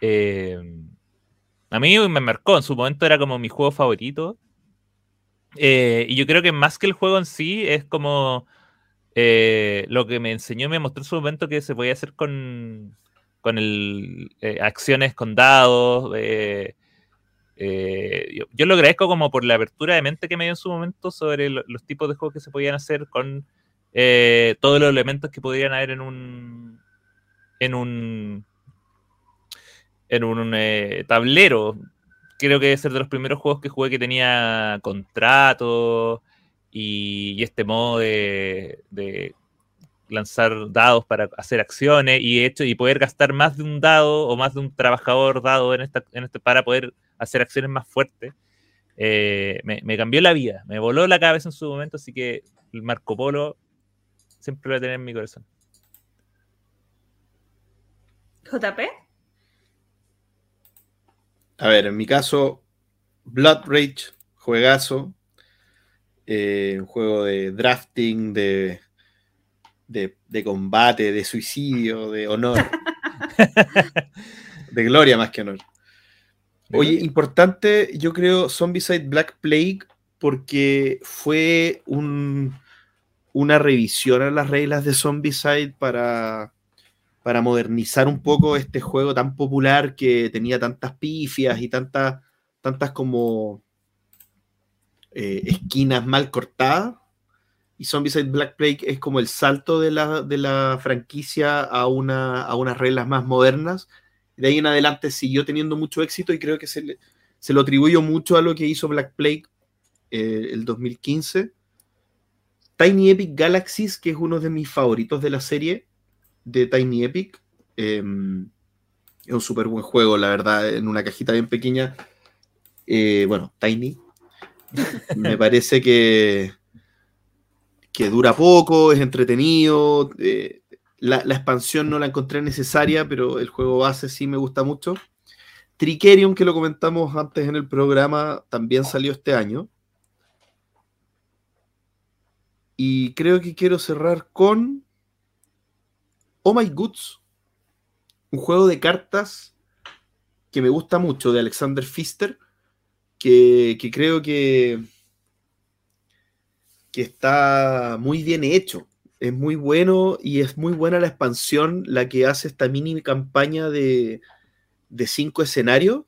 eh, a mí me marcó. En su momento era como mi juego favorito. Eh, y yo creo que más que el juego en sí, es como eh, lo que me enseñó me mostró en su momento que se podía hacer con, con el, eh, acciones con dados. eh, yo, lo agradezco como por la apertura de mente que me dio en su momento sobre lo- los tipos de juegos que se podían hacer con todos los elementos que podrían haber en un en un en un tablero. Creo que debe ser de los primeros juegos que jugué que tenía contratos y, y este modo de, de lanzar dados para hacer acciones y hecho y poder gastar más de un dado o más de un trabajador dado en esta, en este para poder hacer acciones más fuertes. Eh, me, me cambió la vida, me voló la cabeza en su momento, así que el Marco Polo siempre lo voy a tener en mi corazón. JP. A ver, en mi caso, Blood Rage, juegazo. Eh, un juego de drafting, de, de, de combate, de suicidio, de honor. de gloria más que honor. Oye, importante, yo creo, Zombicide Black Plague, porque fue un- una revisión a las reglas de Zombicide para, para modernizar un poco este juego tan popular que tenía tantas pifias y tantas, tantas como eh, esquinas mal cortadas. Y Zombicide Black Plague es como el salto de la, de la franquicia a, una, a unas reglas más modernas. De ahí en adelante siguió teniendo mucho éxito y creo que se, le- se lo atribuyo mucho a lo que hizo Black Plague eh, el 2015. Tiny Epic Galaxies, que es uno de mis favoritos de la serie de Tiny Epic. eh, es un súper buen juego, la verdad, en una cajita bien pequeña. Eh, bueno, Tiny. Me parece que, que dura poco, es entretenido. eh, la, expansión no la encontré necesaria, pero el juego base sí me gusta mucho. Tricerion, que lo comentamos antes en el programa, también salió este año. Y creo que quiero cerrar con Oh My Goods, un juego de cartas que me gusta mucho de Alexander Pfister, que, creo que, que está muy bien hecho. es muy bueno y es muy buena la expansión, la que hace esta mini campaña de, de cinco escenarios.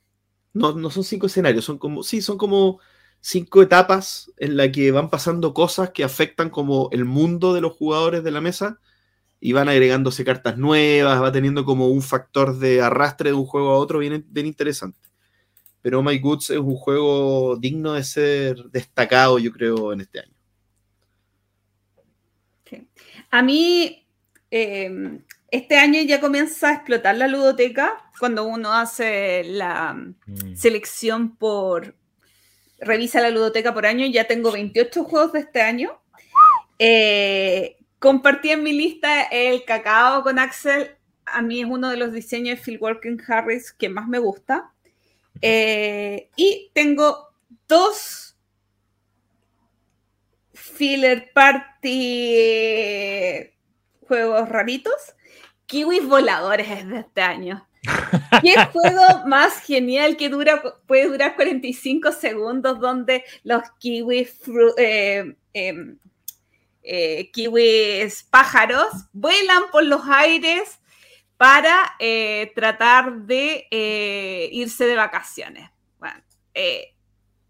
No, no son cinco escenarios, son como, sí, son como cinco etapas en la que van pasando cosas que afectan como el mundo de los jugadores de la mesa y van agregándose cartas nuevas, va teniendo como un factor de arrastre de un juego a otro bien, bien interesante. Pero oh My Goods es un juego digno de ser destacado, yo creo, en este año. A mí, eh, este año ya comienza a explotar la ludoteca cuando uno hace la mm. selección por revisa la ludoteca por año, ya tengo 28 juegos de este año. Eh, compartí en mi lista el cacao con Axel. A mí es uno de los diseños de Phil Walken Harris que más me gusta. Eh, y tengo dos filler party juegos raritos. Kiwis voladores es de este año. ¿Qué juego más genial que dura, puede durar 45 segundos donde los kiwis, eh, em, eh, kiwis pájaros vuelan por los aires para eh, tratar de irse de vacaciones? Bueno,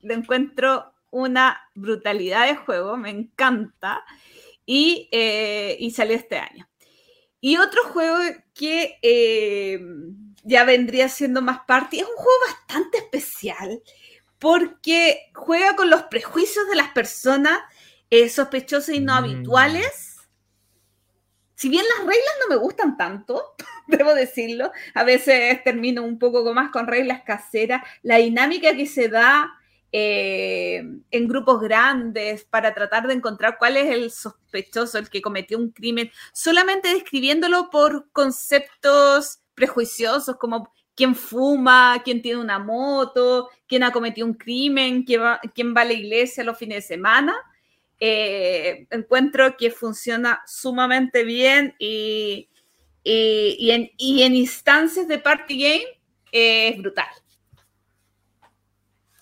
lo encuentro una brutalidad de juego, me encanta y, y salió este año. Y otro juego que eh, ya vendría siendo más parte, es un juego bastante especial porque juega con los prejuicios de las personas eh, sospechosas y no mm. habituales. Si bien las reglas no me gustan tanto, debo decirlo, a veces termino un poco más con reglas caseras, la dinámica que se da eh, en grupos grandes para tratar de encontrar cuál es el sospechoso, el que cometió un crimen, solamente describiéndolo por conceptos prejuiciosos como quién fuma, quién tiene una moto, quién ha cometido un crimen, quién va, quién va a la iglesia los fines de semana. Eh, encuentro que funciona sumamente bien y, y, en, y en, instancias de party game es brutal.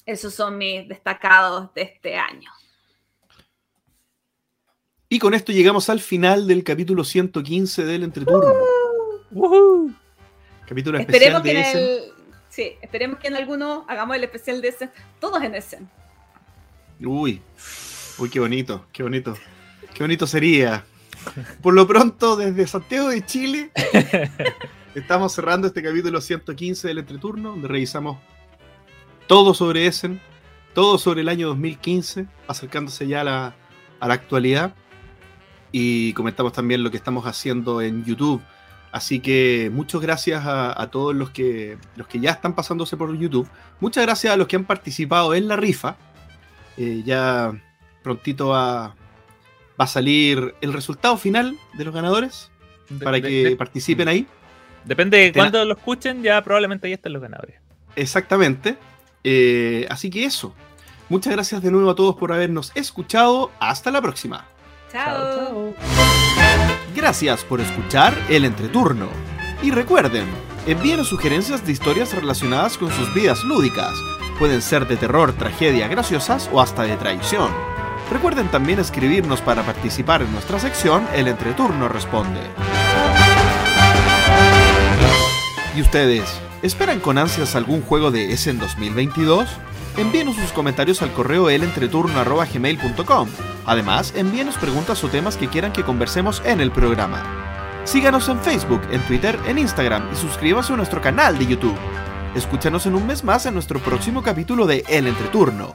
Esos son mis destacados de este año. Y con esto llegamos al final del capítulo 115 del Entreturno. Capítulo especial de Essen. sí, esperemos que en alguno hagamos el especial de Essen, todos en Essen. Uy, uy, qué bonito, qué bonito. Qué bonito sería. Por lo pronto, desde Santiago de Chile, estamos cerrando este capítulo 115 del Entreturno, donde revisamos todo sobre Essen, todo sobre el año 2015, acercándose ya a la, actualidad. Y comentamos también lo que estamos haciendo en YouTube. Así que muchas gracias a, todos los que, los que ya están pasándose por YouTube. Muchas gracias a los que han participado en la rifa. Eh, ya prontito va, a salir el resultado final de los ganadores para que participen ahí. Depende de cuándo lo escuchen, ya probablemente ahí estén los ganadores. Exactamente. Eh, así que eso. Muchas gracias de nuevo a todos por habernos escuchado. Hasta la próxima. Chao. Gracias por escuchar el entreturno. Y recuerden, envíen sugerencias de historias relacionadas con sus vidas lúdicas. Pueden ser de terror, tragedia, graciosas o hasta de traición. Recuerden también escribirnos para participar en nuestra sección El Entreturno Responde. ¿Y ustedes? ¿Esperan con ansias algún juego de Essen 2022? Envíenos sus comentarios al correo elentreturno.gmail.com. Además, envíenos preguntas o temas que quieran que conversemos en el programa. Síganos en Facebook, en Twitter, en Instagram y suscríbase a nuestro canal de YouTube. Escúchanos en un mes más en nuestro próximo capítulo de El Entreturno.